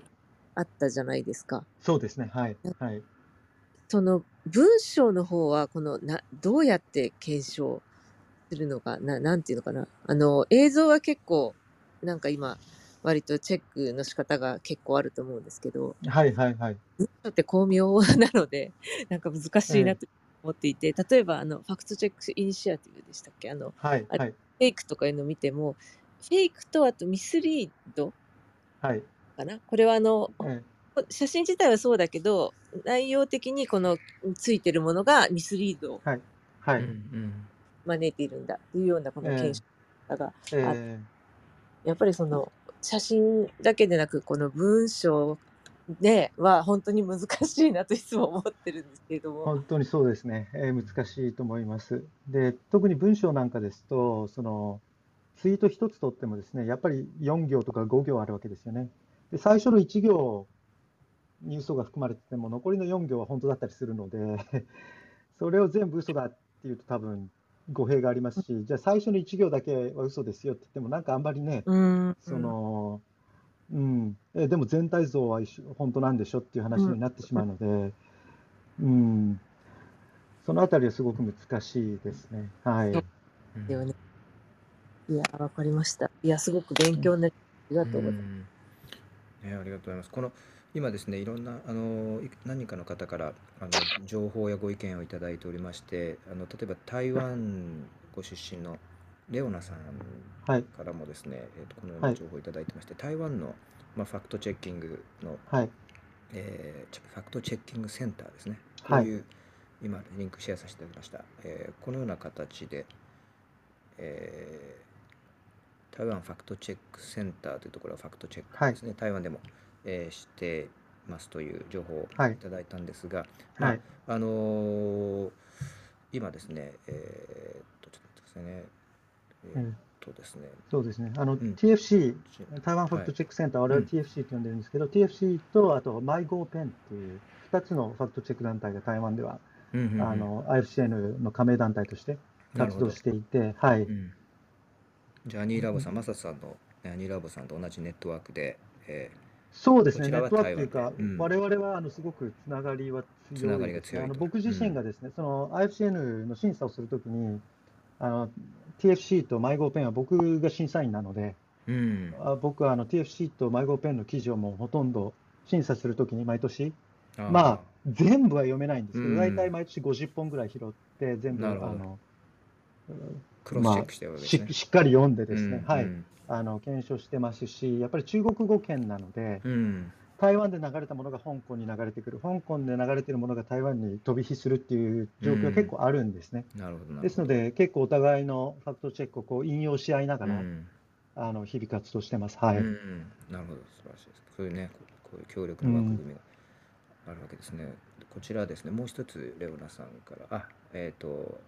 S3: あったじゃないですか。
S2: そうですね。はい。はい。
S3: その文章の方はこのなどうやって検証するのかななんていうのかなあの映像は結構なんか今割とチェックの仕方が結構あると思うんですけど
S2: はい。はい。はい。
S3: 文章って巧妙なので [LAUGHS] なんか難しいなと思っていて、例えばあのファクトチェックイニシアティブでしたっけ？あの
S2: はい。
S3: あ
S2: はい。
S3: フェイクとかいうのを見てもフェイクとあとミスリード
S2: はい。
S3: かな？これはあの
S2: え
S3: 写真自体はそうだけど内容的にこのついてるものがミスリード
S2: はい。
S1: うんうん
S3: 招いているんだというようなこの
S2: ええ
S3: 検証方が、
S2: え
S3: やっぱりその写真だけでなくこの文章では本当に難しいなといつも思ってるんですけれど
S2: ー
S3: も。
S2: 本当にそうですね、えー難しいと思います。で、特に文章なんかですと、そのツイート一つとってもですね、やっぱり4行とか5行あるわけですよね。で、最初の1行に嘘が含まれてても、残りの4行は本当だったりするので、[LAUGHS] それを全部嘘だっていうと多分語弊がありますし、じゃあ最初の1行だけは嘘ですよって言っても、なんかあんまりね、
S3: うん
S2: その、うん、えでも全体像は一緒本当なんでしょっていう話になってしまうので、うん、そのあたりはすごく難しいですね。はい。
S1: うん
S3: ではねいやわかりました。いやすごく勉強になりありがとうございます。
S1: うんね、ありがとうございます。この今ですね、いろんなあのい何人かの方からあの情報やご意見をいただいておりまして、あの例えば台湾ご出身のレオナさん
S2: はい。
S1: からもですね、えーとこのような情報をいただいてまして、台湾のまあファクトチェッキングの、
S2: はい。
S1: えーファクトチェッキングセンターですね。こ
S2: はい
S1: ういう、今リンクシェアさせていただきました。えーこのような形で、えー台湾ファクトチェックセンターというところはファクトチェックですね、台湾でも、えーしてますという情報を
S2: はい。
S1: いただいたんですが、まあ
S2: はい。
S1: あのー今ですね、えーっと、ちょっと待ってくださいね。えーとですね、
S2: そうですね。あの、
S1: ん。
S2: TFC、台湾ファク
S1: はい
S2: トチェックセンター、我々
S1: うん
S2: TFC と呼んでるんですけど、TFC と、あと、マイゴーペンっていう、2つのファクトチェック団体が台湾では、
S1: うんうんうん。
S2: あの、IFCN の加盟団体として活動していて、はい。
S1: うん。じゃあ、アニーラボさん、マサさんのアニーラボさんと同じネットワークで、え
S2: そうですね、ネットワークというか
S1: うん、
S2: 我々はあのすごくつながりは強い
S1: つながりが
S2: ですね
S1: 強いと。
S2: あの僕自身がですね、その IFCN の審査をするときに、あの TFC とマイゴーペンは僕が審査員なので、
S1: ーうん、
S2: あ僕はあの TFC とマイゴーペンの記事をもうほとんど審査するときに毎年、
S1: あー。
S2: まあ、全部は読めないんですけど、
S1: うん。
S2: 大体毎年50本ぐらい拾って、全部あの
S1: クロスチェックしてるわけですね。
S2: ししっかり読んでですね、はい、
S1: うん
S2: あの検証してますし、やっぱり中国語圏なので、
S1: うん。
S2: 台湾で流れたものが香港に流れてくる、香港で流れてるものが台湾に飛び火するっていう状況が結構あるんですね。
S1: なるほどなる
S2: ですので、結構お互いのファクトチェックをこう引用し合いながら、
S1: うん。
S2: あの日々活動してます。はい。
S1: うん。うんなるほど。素晴らしいです。そういうねこういう協力の枠組みがあるわけですね、こちらですね。もう一つレオナさんから。あえっ、と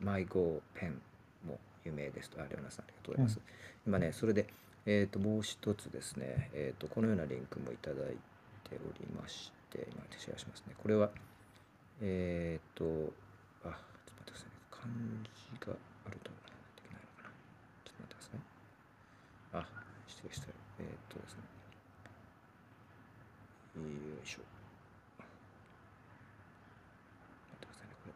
S1: マイゴーペン。も有名ですとあレオナさんありがとうございます、今ねそれでえっ、ともう一つですねえっ、とこのようなリンクもいただいておりまして今シェアしますねこれはえっ、とあちょっと待ってくださいね漢字があるとできないのかなちょっと待ってくださいあ、失礼失礼。えーっとですね。よいしょ。待ってくださいね、これ。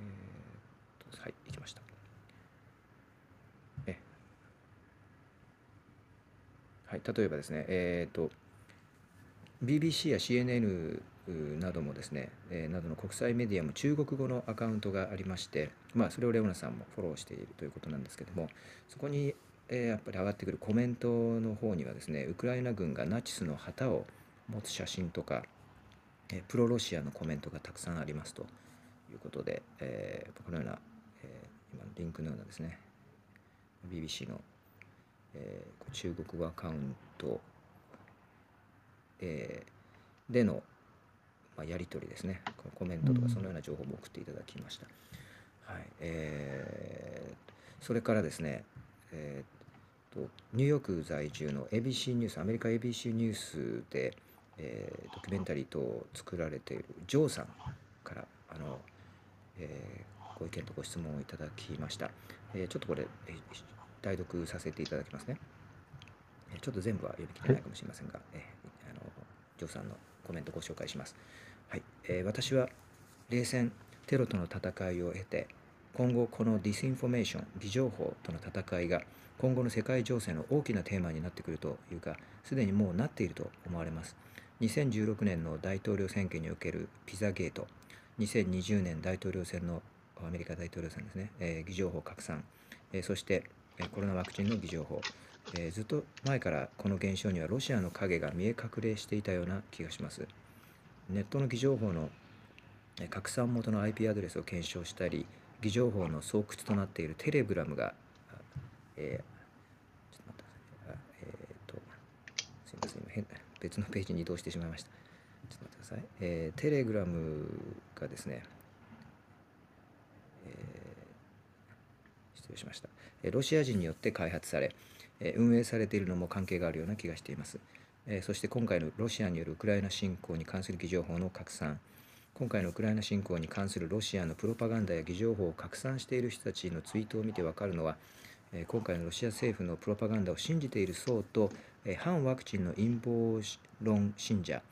S1: えーっと、はい、行きました。え。はい、例えばですね、えーと、BBC や CNN などもですね、えーなどの国際メディアも中国語のアカウントがありまして、まあ、それをレオナさんもフォローしているということなんですけどもそこに、えーやっぱり上がってくるコメントの方にはですねウクライナ軍がナチスの旗を持つ写真とか、えープロロシアのコメントがたくさんありますということで、えーこのような、え今のリンクのようなですね BBC の、えー中国語アカウントえーでの、まあ、やり取りですね。このコメントとかそのような情報も送っていただきました、はい。えーそれからですね、えーとニューヨーク在住の ABC ニュースアメリカ ABC ニュースで、えードキュメンタリー等を作られているジョーさんからあの、えーご意見とご質問をいただきました、えーちょっとこれ、えー代読させていただきますね。えーちょっと全部は読み切れないかもしれませんが、えーあのジョーさんのコメントをご紹介します。はい。えー私は冷戦テロとの戦いを経て今後この disinformation 偽情報との戦いが今後の世界情勢の大きなテーマになってくるというかすでにもうなっていると思われます。2016年の大統領選挙におけるピザゲート。2020年大統領選のアメリカ大統領選ですね、えー偽情報拡散、えーそして、えーコロナワクチンの偽情報、えーずっと前からこの現象にはロシアの影が見え隠れしていたような気がします。ネットの偽情報のえ拡散元の IP アドレスを検証したり偽情報の巣窟となっているテレグラムが、えーちょっと待ってくださいえーとすいません今変別のページに移動してしまいました。ちょっと待ってください、えーテレグラムがですね、えー失礼しました、ロシア人によって開発され、え運営されているのも関係があるような気がしています、えそして今回のロシアによるウクライナ侵攻に関する偽情報の拡散。今回のウクライナ侵攻に関するロシアのプロパガンダや偽情報を拡散している人たちのツイートを見てわかるのは、今回のロシア政府のプロパガンダを信じている層と、反ワクチンの陰謀論信者、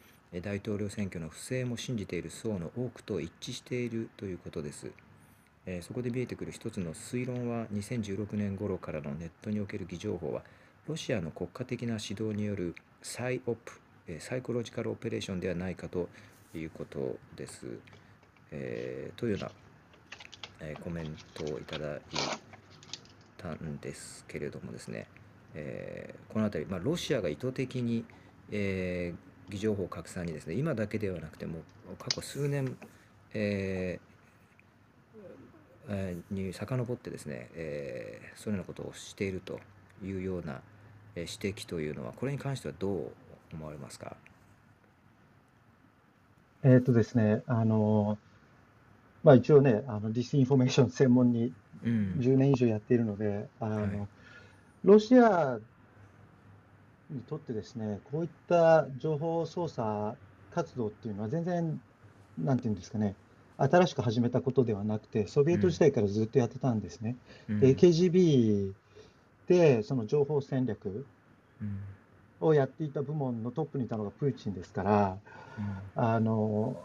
S1: 大統領選挙の不正も信じている層の多くと一致しているということです。えーそこで見えてくる一つの推論は2016年頃からのネットにおける偽情報はロシアの国家的な指導によるサイオプ、えーサイコロジカルオペレーションではないかということです。えーというような、えコメントをいただいたんですけれどもですね、えこの辺り、まあ、ロシアが意図的に、え偽情報拡散にですね今だけではなくても過去数年、えーに遡ってですね、えーそういうようなことをしているというような、えー指摘というのはこれに関してはどう思われますか？
S2: えっとですね、あの、まあ一応ね、あの、 disinformation 専門に
S1: うん。
S2: 10年以上やっているので、あ
S1: はい。
S2: の、ロシアにとってですね、こういった情報操作活動っていうのは全然、なんていうんですかね、新しく始めたことではなくて、ソビエト時代からずっとやってたんですね。
S1: うん。
S2: で、KGB でその情報戦略
S1: うん。
S2: をやっていた部門のトップにいたのがプーチンですから、
S1: うん。
S2: あの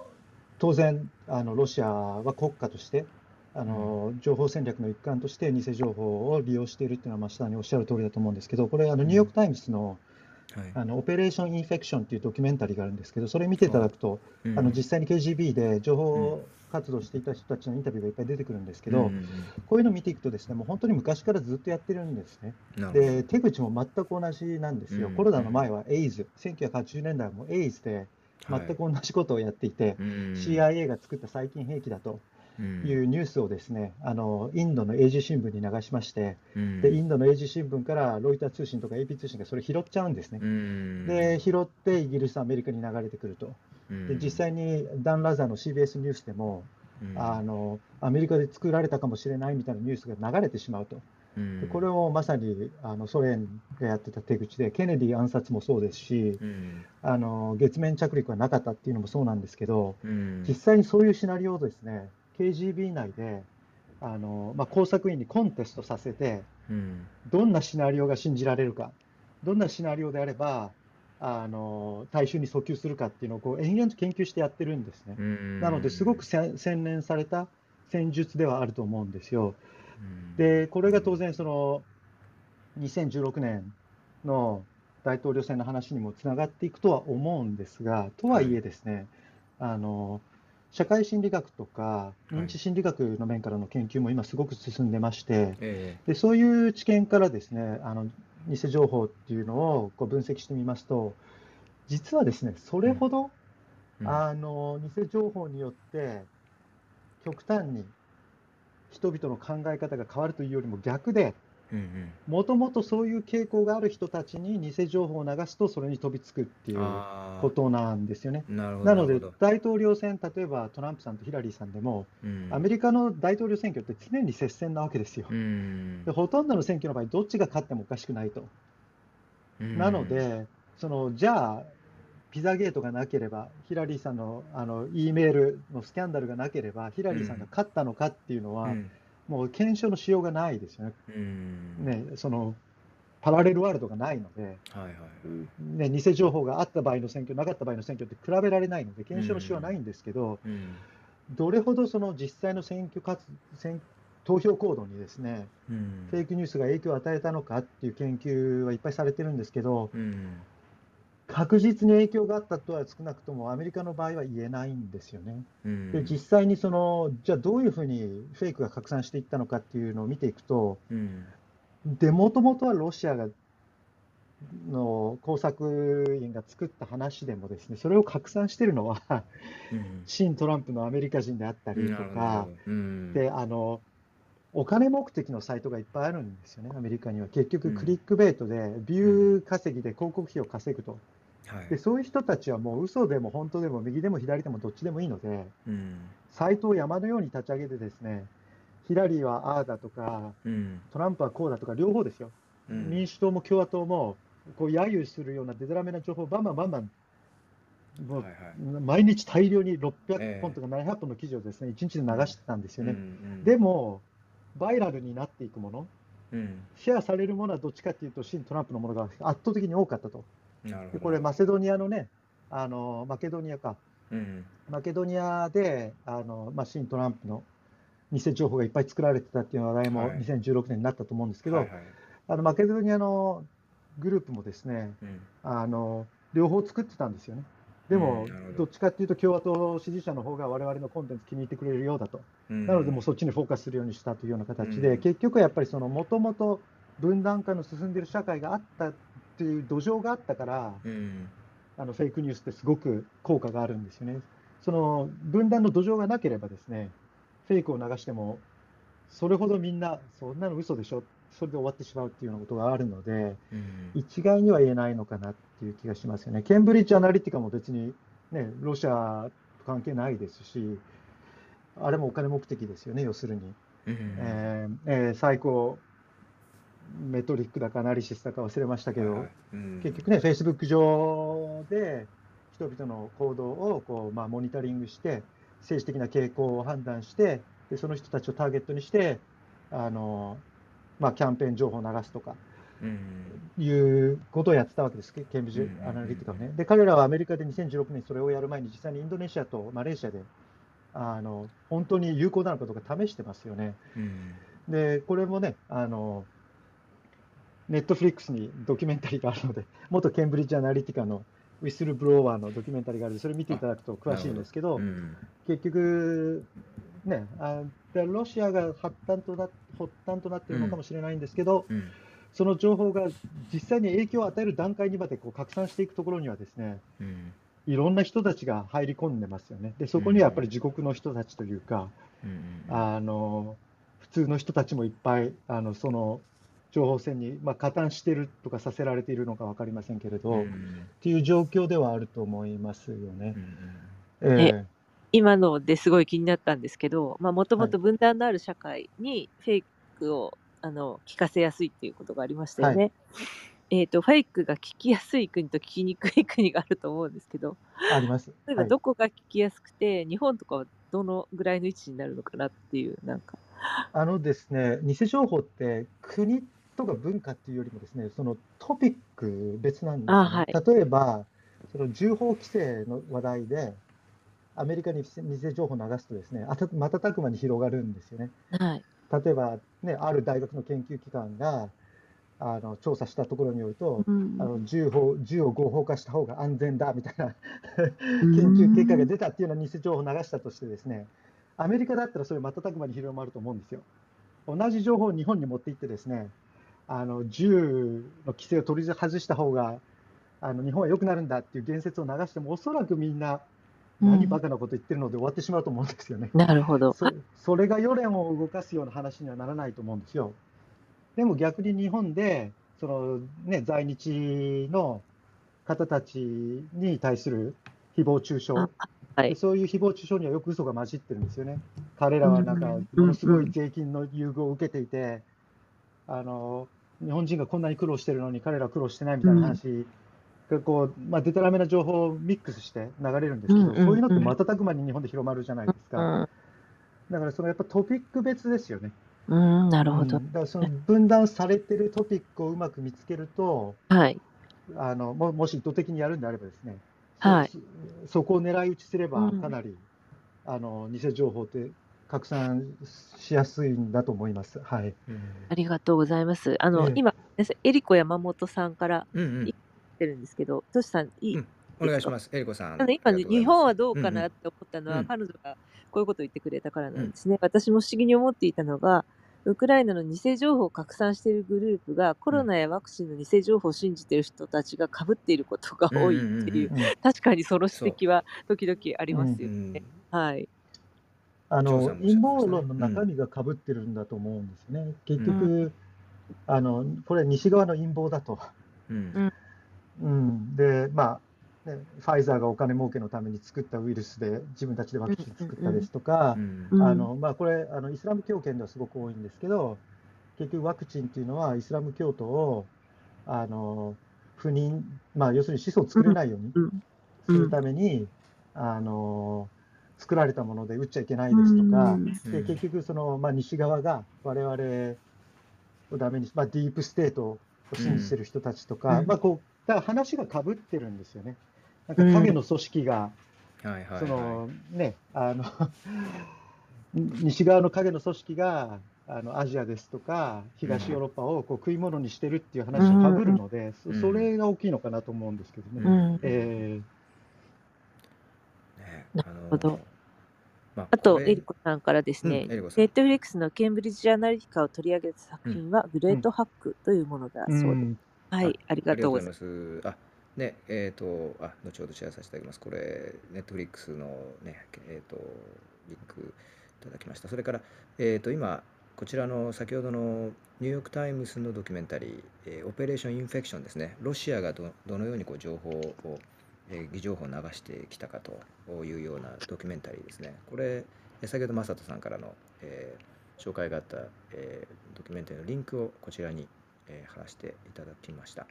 S2: 当然あの、ロシアは国家としてあの、情報戦略の一環として偽情報を利用しているっていうのは、まあ、下におっしゃる通りだと思うんですけど、これ、あのニューヨーク・タイムズの
S1: はい。
S2: あのオペレーション・インフェクションっていうドキュメンタリーがあるんですけど、それ見ていただくと、
S1: うん。
S2: あの実際に KGB で情報活動していた人たちのインタビューがいっぱい出てくるんですけど、
S1: うんうん
S2: こういうのを見ていくとですね、もう本当に昔からずっとやってるんですね。で、手口も全く同じなんですよ。
S1: うん。
S2: コロナの前はエイズ、1980年代もエイズで全く同じことをやっていて、
S1: うん。
S2: CIA が作った細菌兵器だと
S1: うん。
S2: いうニュースをですね、あのインドの英字新聞に流しまして、
S1: うん。
S2: でインドの英字新聞からロイター通信とか AP 通信がそれ拾っちゃうんですね。
S1: うん。
S2: で、拾ってイギリス、アメリカに流れてくると。
S1: うん。
S2: で実際にダン・ラザーの CBS ニュースでも、
S1: うん。
S2: あのアメリカで作られたかもしれないみたいなニュースが流れてしまうと。
S1: うん。
S2: でこれをまさにあのソ連がやってた手口で、ケネディ暗殺もそうですし、
S1: うん。
S2: あの月面着陸はなかったっていうのもそうなんですけど、
S1: うん。
S2: 実際にそういうシナリオをですね、KGB 内であの、まあ、工作員にコンテストさせて、
S1: うん。
S2: どんなシナリオが信じられるか、どんなシナリオであれば、あの大衆に訴求するかっていうのをこう延々と研究してやってるんですね。
S1: うん
S2: なので、すごくせ洗練された戦術ではあると思うんですよ。
S1: うん
S2: で、これが当然、その2016年の大統領選の話にもつながっていくとは思うんですが、とはいえですね、あの社会心理学とか
S1: い。
S2: 認知心理学の面からの研究も今すごく進んでまして、
S1: え
S2: でそういう知見からですね、あの偽情報っていうのをこう分析してみますと、実はですね、それほど、
S1: え
S2: あの偽情報によって極端に人々の考え方が変わるというよりも逆で、
S1: うんうん
S2: もともとそういう傾向がある人たちに偽情報を流すと、それに飛びつくっていうことなんですよね。
S1: な
S2: なので大統領選、例えばトランプさんとヒラリーさんでも、
S1: うん。
S2: アメリカの大統領選挙って常に接戦なわけですよ。
S1: うん。
S2: でほとんどの選挙の場合、どっちが勝ってもおかしくないと。
S1: うん。
S2: なので、そのじゃあ、ピザゲートがなければ、ヒラリーさんのあの E メールのスキャンダルがなければ、ヒラリーさんが勝ったのかっていうのは、
S1: うん
S2: もう検証のしようがないですよね。
S1: うん。
S2: ねそのパラレルワールドがないので、
S1: はいはい。
S2: ね、偽情報があった場合の選挙、なかった場合の選挙って比べられないので、検証のしようはないんですけど、
S1: うん。
S2: どれほどその実際の選挙活選投票行動にですね、
S1: うん。
S2: フェイクニュースが影響を与えたのかっていう研究はいっぱいされてるんですけど、
S1: うん
S2: 確実に影響があったとは少なくともアメリカの場合は言えないんですよね。
S1: うん
S2: で実際にそのじゃあどういうふうにフェイクが拡散していったのかっていうのを見ていくと、
S1: うん
S2: でもともとはロシアがの工作員が作った話でもですね、それを拡散してるのは
S1: うん
S2: 新トランプのアメリカ人であったりとかであのお金目的のサイトがいっぱいあるんですよね、アメリカには。結局、
S1: うん
S2: クリックベイトでビュー稼ぎで広告費を稼ぐと。
S1: はい。
S2: でそういう人たちはもう嘘でも本当でも右でも左でもどっちでもいいので、
S1: うん。
S2: サイトを山のように立ち上げてですね、ヒラリーはああだとか、
S1: うん。
S2: トランプはこうだとか、両方ですよ。
S1: うん。
S2: 民主党も共和党も、こう揶揄するようなデタラメな情報をバンバンバンバン、もう
S1: はいはい。
S2: 毎日大量に
S1: え
S2: 600
S1: え
S2: 本とか700本の記事をですね、1日で流してたんですよね。
S1: うんうん
S2: でも、バイラルになっていくもの、
S1: うん。
S2: シェアされるものはどっちかというと、新トランプのものが圧倒的に多かったと。でこれ、マセドニアのね、あのマケドニアか、
S1: うん
S2: マケドニアで、あのまあ、新トランプの偽情報がいっぱい作られてたっていう話題も
S1: はい。
S2: 2016年になったと思うんですけど、
S1: はいはい。
S2: あのマケドニアのグループもですね、
S1: うん。
S2: あの両方作ってたんですよね。でも
S1: ど、
S2: どっちかっていうと、共和党支持者の方が我々のコンテンツ気に入ってくれるようだと。
S1: うん
S2: なので、もうそっちにフォーカスするようにしたというような形で、
S1: うん。
S2: 結局はやっぱりその、もともと分断化の進んでいる社会があったっていう土壌があったから、
S1: うん
S2: あのフェイクニュースってすごく効果があるんですよね。その分断の土壌がなければですね、フェイクを流しても、それほどみんな、そんなの嘘でしょ、それで終わってしまうっていうようなことがあるので、
S1: うん
S2: 一概には言えないのかなっていう気がしますよね。ケンブリッジ・アナリティカも別に、ね、ロシアと関係ないですし、あれもお金目的ですよね、要するに。
S1: うん
S2: えーえー最高メトリックだかアナリシスだか忘れましたけど、
S1: はいはい。うん。
S2: 結局ね、フェイスブック上で人々の行動をこう、まあ、モニタリングして、政治的な傾向を判断して、でその人たちをターゲットにして、あのまあ、キャンペーン情報を流すとか
S1: うん。
S2: いうことをやってたわけです、ケンブリッジアナリティカはね。で、彼らはアメリカで2016年にそれをやる前に、実際にインドネシアとマレーシアで、あの本当に有効なのかどうか試してますよね。
S1: うん。
S2: で、これもね、あの、ネットフリックスにドキュメンタリーがあるので、[LAUGHS] 元ケンブリッジ・アナリティカのウィッスルブロワーのドキュメンタリーがあるそれ見ていただくと詳しいんですけど、
S1: うん。
S2: 結局、ね、あでロシアが発端とな発端となっているのかもしれないんですけど、
S1: うん。
S2: その情報が実際に影響を与える段階にまでこう拡散していくところにはですね、
S1: うん。
S2: いろんな人たちが入り込んでますよね。で、そこにはやっぱり自国の人たちというか、
S1: うん。
S2: あの普通の人たちもいっぱいあのその情報戦に、まあ、加担しているとかさせられているのか分かりませんけれど、っ
S1: うん
S2: ていう状況ではあると思いますよね
S1: う。ん
S2: え
S3: 今のですごい気になったんですけど、まあ、もともと分断のある社会にフェイクを、あの聞かせやすいっていうことがありましたよね。えっ、と、フェイクが聞きやすい国と聞きにくい国があると思うんですけど、
S2: えあります。
S3: 例えば
S2: はい
S3: どこが聞きやすくて、日本とかはどのぐらいの位置になるのかなっていう、なんか。
S2: あのですね、偽情報って国とか文化っていうよりもですね、そのトピック別なんですよね。
S3: あはい
S2: 例えば、その銃砲規制の話題で、アメリカに偽情報を流すとですね、あた瞬く間に広がるんですよね。
S3: はい。
S2: 例えば、ね、ある大学の研究機関があの調査したところによると、
S3: うん
S2: あの銃砲銃を合法化した方が安全だみたいな研究結果が出たっていうような偽情報を流したとしてですね、アメリカだったらそれ瞬く間に広まると思うんですよ。同じ情報を日本に持っていってですね、あの銃の規制を取り外した方があの日本は良くなるんだっていう言説を流しても、おそらくみんな、何バカなこと言ってるので終わってしまうと思うんですよね。
S3: なるほど。
S2: そそれが世論を動かすような話にはならないと思うんですよ。でも逆に日本でその、ね、在日の方たちに対する誹謗中傷、
S3: あはい。
S2: そういう誹謗中傷にはよく嘘が混じってるんですよね。彼らはなんか
S3: うん
S2: ものすごい税金の優遇を受けていて、あの日本人がこんなに苦労してるのに彼らは苦労してないみたいな話がこう、まあ、でたらめな情報をミックスして流れるんですけど、
S3: うんうんうん
S2: そういうのって瞬く間に日本で広まるじゃないですか。
S3: うん
S2: だからそのやっぱトピック別ですよね。
S3: うん、なるほど
S2: うん。だからその分断されてるトピックをうまく見つけると、
S3: はい。
S2: あのももし意図的にやるんであればですね、
S3: はい
S2: そそこを狙い撃ちすれば
S3: うん
S2: かなり、あの偽情報って拡散しやすいんだと思います。はい。
S1: うん
S3: ありがとうございます。あの、
S2: ええ
S3: 今、エリコ山本さんから
S1: うんうん
S3: 言ってるんですけど、トシさん、いい、
S1: うんお願いします。えりこさん。
S3: あの今日本はどうかなって思ったのは、
S1: うん
S3: 彼女がこういうことを言ってくれたからなんですね。私も不思議に思っていたのが、ウクライナの偽情報を拡散しているグループが、コロナやワクチンの偽情報を信じている人たちが被っていることが多いっていう、
S1: うんうんうん
S2: うん
S3: 確かにその指摘は時々ありますよ
S1: うん
S3: ね。はい。
S2: あの陰謀論の中身がかぶってるんだと思うんですね。結局、あのこれ西側の陰謀だと。
S1: うん。
S2: うん、で、まあ、ね、ファイザーがお金儲けのために作ったウイルスで自分たちでワクチン作ったですとか
S1: う、ん。
S3: うん。
S2: あのまあ、これあの、イスラム教圏ではすごく多いんですけど、結局ワクチンっていうのはイスラム教徒をあの不妊、まあ、要するに子孫を作れないように
S3: うん。
S2: するために、あの作られたもので打っちゃいけないですとか、
S3: うん。
S2: で結局その、まあ、西側が我々をダメにし、まあ、ディープステートを信じてる人たちとか、
S3: うん。
S2: まあ、こうだから話がかぶってるんですよね。なんか影の組織が、そのね、あの [LAUGHS] 西側の影の組織があのアジアですとか東ヨーロッパをこう食い物にしてるっていう話がかぶるので、そ
S1: うん。
S2: それが大きいのかなと思うんですけどね。
S3: うん。
S2: え
S1: ね
S3: なるほど
S1: まあ
S3: あと、エリコさんからですね、ネットフリックスのケンブリッジ・アナリティカを取り上げた作品は、 Great Hack というものだ
S2: ー
S3: そうです。
S2: うん
S3: はい、ありがとうございます。
S1: す。あ、ね、えっ、と、あ、後ほどシェアさせていただきます。これ、ネットフリックスのね、えっ、と、リンクいただきました。それから、えっ、と、今、こちらの先ほどのニューヨーク・タイムズのドキュメンタリー、えー Operation Infektion ですね、ロシアがどどのようにこう情報を、えー偽情報を流してきたかというようなドキュメンタリーですね。これ、えー先ほど、マサトさんからの、えー紹介があった、えードキュメンタリーのリンクをこちらに、えー貼らせていただきました。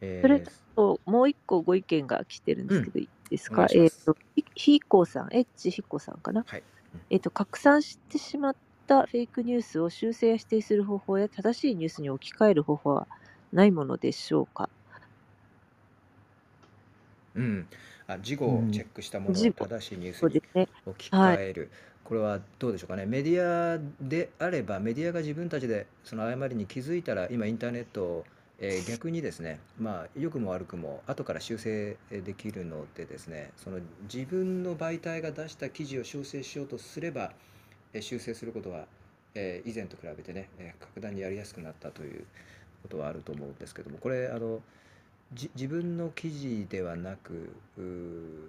S1: えー
S3: それともう一個ご意見が来てるんですけど、いいですか？えっ、と、ひひこさん、エッチひこさんかな？
S1: はい
S3: えっ、と、拡散してしまったフェイクニュースを修正や否定する方法や正しいニュースに置き換える方法はないものでしょうか？
S1: うん、あ事後をチェックしたものを正しいニュースに
S3: そうですね。
S1: 置き換える、これはどうでしょうかね、メディアであれば、メディアが自分たちでその誤りに気づいたら、今、インターネットえー逆にですね、まあ、良くも悪くも後から修正できるのでですね、その自分の媒体が出した記事を修正しようとすれば、えー修正することは、えー以前と比べてね、えー格段にやりやすくなったということはあると思うんですけども、これ、あの、じ自分の記事ではなく、うー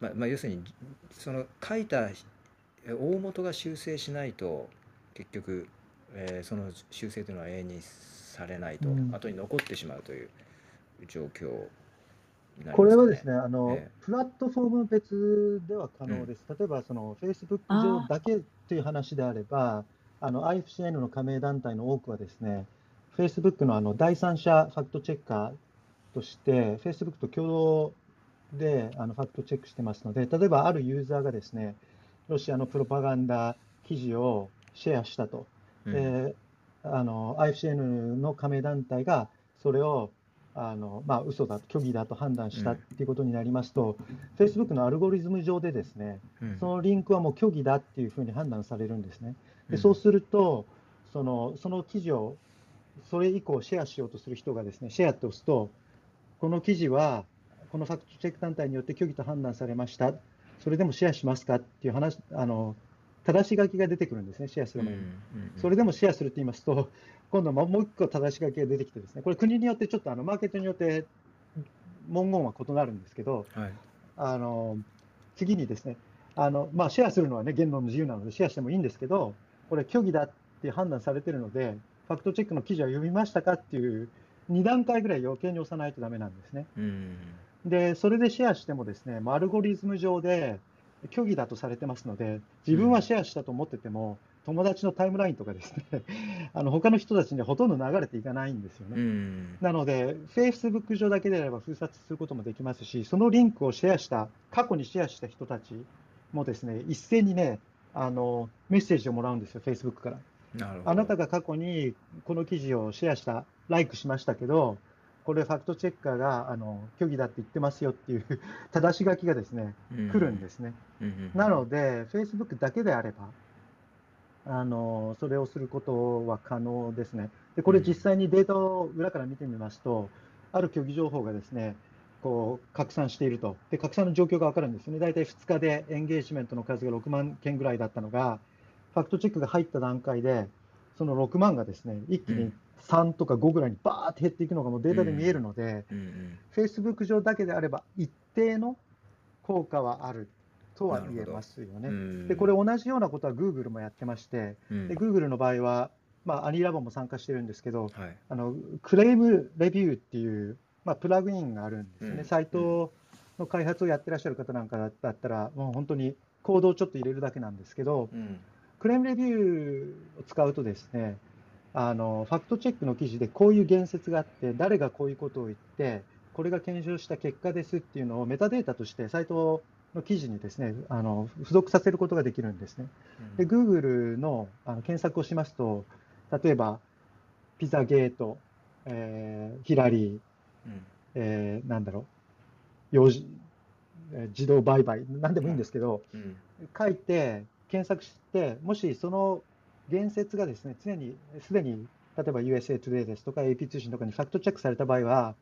S1: まあ、まあ、要するに、じその書いたえ大元が修正しないと、結局、えーその修正というのは永遠にされないと、
S2: うん
S1: 後に残ってしまうという状況になり
S2: こ。れはですね、あの、
S1: え
S2: プラットフォーム別では可能です。例えば、その Facebook 上だけという話であれば、あの IFCN の加盟団体の多くはですね、Facebook のあの第三者ファクトチェッカーとして、Facebook と共同であのファクトチェックしてますので、例えばあるユーザーがですね、ロシアのプロパガンダ記事をシェアしたと。
S1: うん
S2: であの IFCN の加盟団体がそれをあの、まあ、嘘だ、虚偽だと判断した
S1: うん
S2: っていうことになりますと、Facebook のアルゴリズム上でですね、
S1: うん
S2: そのリンクはもう虚偽だっていうふうに判断されるんですね。で
S1: うん
S2: そうするとその、その記事をそれ以降シェアしようとする人がですね、シェアって押すと、この記事はこのファクトチェック団体によって虚偽と判断されました、それでもシェアしますかっていう話、あの正し書きが出てくるんですね、シェアする前に。それでもシェアするって言いますと、[LAUGHS] 今度もう一個正し書きが出てきてですね、これ国によってちょっとあのマーケットによって文言は異なるんですけど、
S1: はい。
S2: あの次にですね、あのまあ、シェアするのはね、言論の自由なのでシェアしてもいいんですけど、これ虚偽だって判断されてるので、ファクトチェックの記事は読みましたかっていう2段階ぐらい余計に押さないとダメなんですね。
S1: うん
S2: で、それでシェアしてもですね、まあアルゴリズム上で虚偽だとされてますので、自分はシェアしたと思ってても、友達のタイムラインとかですね、[LAUGHS] あの他の人たちにはほとんど流れていかないんですよ
S1: う
S2: ね。
S1: ん
S2: なので、Facebook 上だけであれば封殺することもできますし、そのリンクをシェアした、過去にシェアした人たちもですね、一斉にね、あのメッセージをもらうんですよ、Facebook から。
S1: な
S2: あなたが過去にこの記事をシェアした、ライクしましたけど、これ、ファクトチェッカーがあの虚偽だって言ってますよっていう [LAUGHS] 正し書きがですね、来るんですね。
S1: うんうん
S2: なので、Facebook だけであれば、あのそれをすることは可能ですね。で、これ
S1: うん
S2: 実際にデータを裏から見てみますと、ある虚偽情報がですね、こう拡散していると。で、拡散の状況がわかるんですよね。大体2日でエンゲージメントの数が6万件ぐらいだったのが、ファクトチェックが入った段階で、その6万がですね、一気に
S1: うん
S2: 3とか5ぐらいにバーって減っていくのがもうデータで見えるので、
S1: うん。うん、
S2: Facebook 上だけであれば一定の効果はあるとは言えますよね。
S1: うん。
S2: で、これ同じようなことは Google もやってまして、
S1: うん。
S2: で Google の場合は、まあ、アニーラボも参加してるんですけど、
S1: はい。
S2: あのクレームレビューっていう、まあ、プラグインがあるんですね、
S1: うん。
S2: サイトの開発をやってらっしゃる方なんかだったら、もう本当にコードをちょっと入れるだけなんですけど、
S1: うん。
S2: クレームレビューを使うとですね、あのファクトチェックの記事でこういう言説があって、誰がこういうことを言って、これが検証した結果ですっていうのをメタデータとしてサイトの記事にですね、あの付属させることができるんですね。で、Google のあの検索をしますと、例えば、ピザゲート、えーヒラリー、
S1: うん。
S2: えーなんだろう、幼児えー自動売買、なんでもいいんですけど、
S1: うん。
S2: 書いて検索して、もしその言説がですね、常に、すでに、例えば USA Today ですとか AP 通信とかにファクトチェックされた場合は、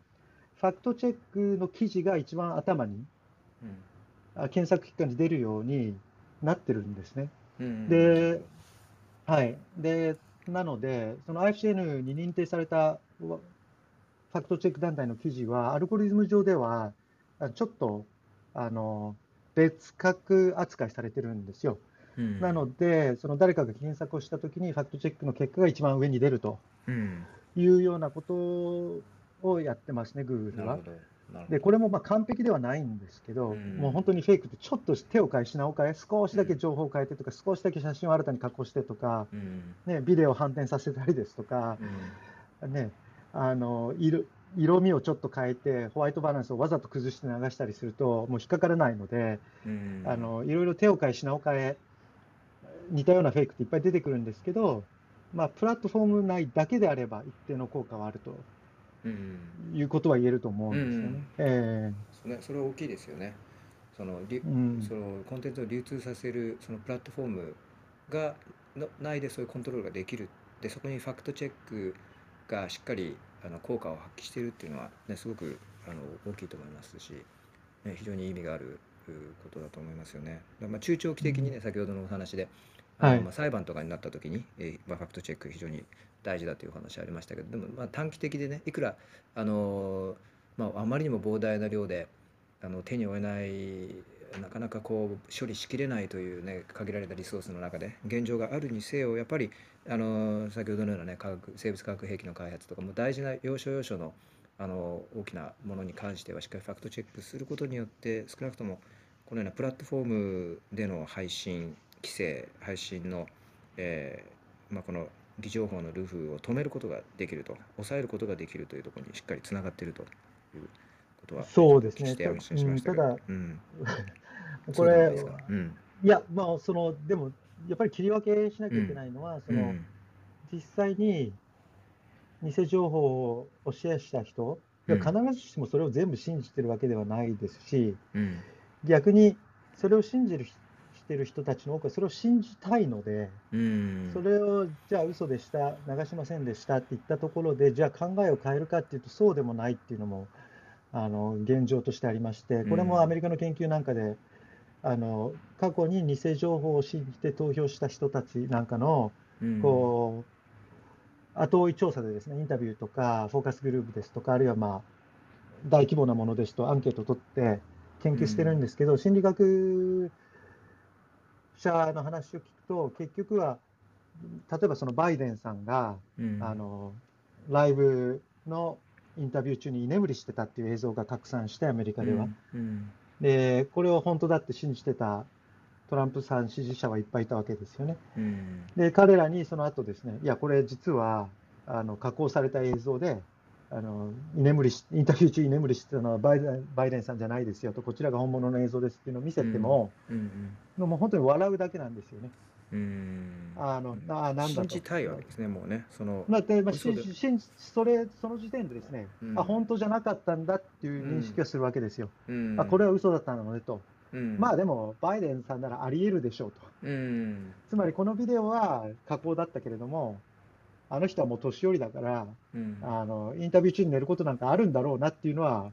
S2: ファクトチェックの記事が一番頭に、あ検索結果に出るようになってるんですね。
S1: うん
S2: で、はい。で、なので、その IFCN に認定されたわファクトチェック団体の記事は、アルゴリズム上では、あちょっと、あの、別格扱いされてるんですよ。
S1: うん。
S2: なので、その誰かが検索をしたときに、ファクトチェックの結果が一番上に出ると
S1: うん。
S2: いうようなことをやってますね、Google は。
S1: なるほ。どなるほど。
S2: で、これもまあ完璧ではないんですけど、
S1: うん。
S2: もう本当にフェイクってちょっと手を変え、品を変え、少しだけ情報を変えてとか、少しだけ写真を新たに加工してとか、
S1: うん。
S2: ね、ビデオを反転させたりですとか、
S1: うん。
S2: ね、あの色色味をちょっと変えて、ホワイトバランスをわざと崩して流したりすると、もう引っかからないので、
S1: うん。
S2: あのいろいろ手を変え、品を変え、似たようなフェイクっていっぱい出てくるんですけど、まあ、プラットフォーム内だけであれば一定の効果はあると
S1: うん
S2: いうことは言えると思うんですよね。
S1: うん
S2: え
S1: それそれは大きいですよね。そのり
S2: うん
S1: そのコンテンツを流通させるそのプラットフォームがの内でそういうコントロールができるでそこにファクトチェックがしっかりああの効果を発揮しているっていうのは、ね、すごくあの大きいと思いますし、ね、非常に意味があることだと思いますよね。まあ、中長期的にね、先ほどのお話であの、まあ、裁判とかになった時に、えまあ、ファクトチェック非常に大事だというお話ありましたけどでもまあ短期的でねいくらあの、まあ、あまりにも膨大な量であの手に負えないなかなかこう処理しきれないというね限られたリソースの中で現状があるにせよやっぱりあの先ほどのようなね化学生物化学兵器の開発とかも大事な要所要所のあの大きなものに関してはしっかりファクトチェックすることによって少なくともこのようなプラットフォームでの配信規制配信の、えーまあ、この偽情報のルフを止めることができると抑えることができるというところにしっかりつながっているということは
S2: そうですね。
S1: た
S2: ただ、
S1: うん、[LAUGHS]
S2: これ、うん、いや、まあ、その、でも、やっぱり切り分けしなきゃいけないのは、うん、その、実際に偽情報をシェアした人、必ずしもそれを全部信じてるわけではないですし、逆にそれを信じるしてる人たちの多くはそれを信じたいので、それをじゃあ嘘でした、流しませんでしたって言ったところで、じゃあ考えを変えるかっていうと、そうでもないっていうのもあの現状としてありまして、これもアメリカの研究なんかで、あの過去に偽情報を信じて投票した人たちなんかの、こう後追い調査でですね、インタビューとか、フォーカスグループですとか、あるいはまあ大規模なものですと、アンケートを取って研究してるんですけど、心理学者の話を聞くと、結局は、例えばそのバイデンさんが、うん、あのライブのインタビュー中に居眠りしてたっていう映像が拡散して、アメリカでは。うんうん、で、これを本当だって信じてたトランプさん支持者はいっぱいいたわけですよね。で、彼らにその後ですね、いや、これ実はあの加工された映像で、あの居眠りしインタビュー中居眠りしてたのはバイデンバイデンさんじゃないですよと、こちらが本物の映像ですっていうのを見せても、うんうん、もう本当に笑うだけなんですよね。うん
S1: あのあなんだ信じたいわけですね、もうね。その
S2: まあでまあ、ししそれその時点でですね、うん、あ本当じゃなかったんだっていう認識をするわけですよ。うん、あこれは嘘だったのねと。うん、まあでも、バイデンさんならあり得るでしょうと。うん、つまりこのビデオは加工だったけれども、あの人はもう年寄りだから、うん、あのインタビュー中に寝ることなんかあるんだろうなっていうのは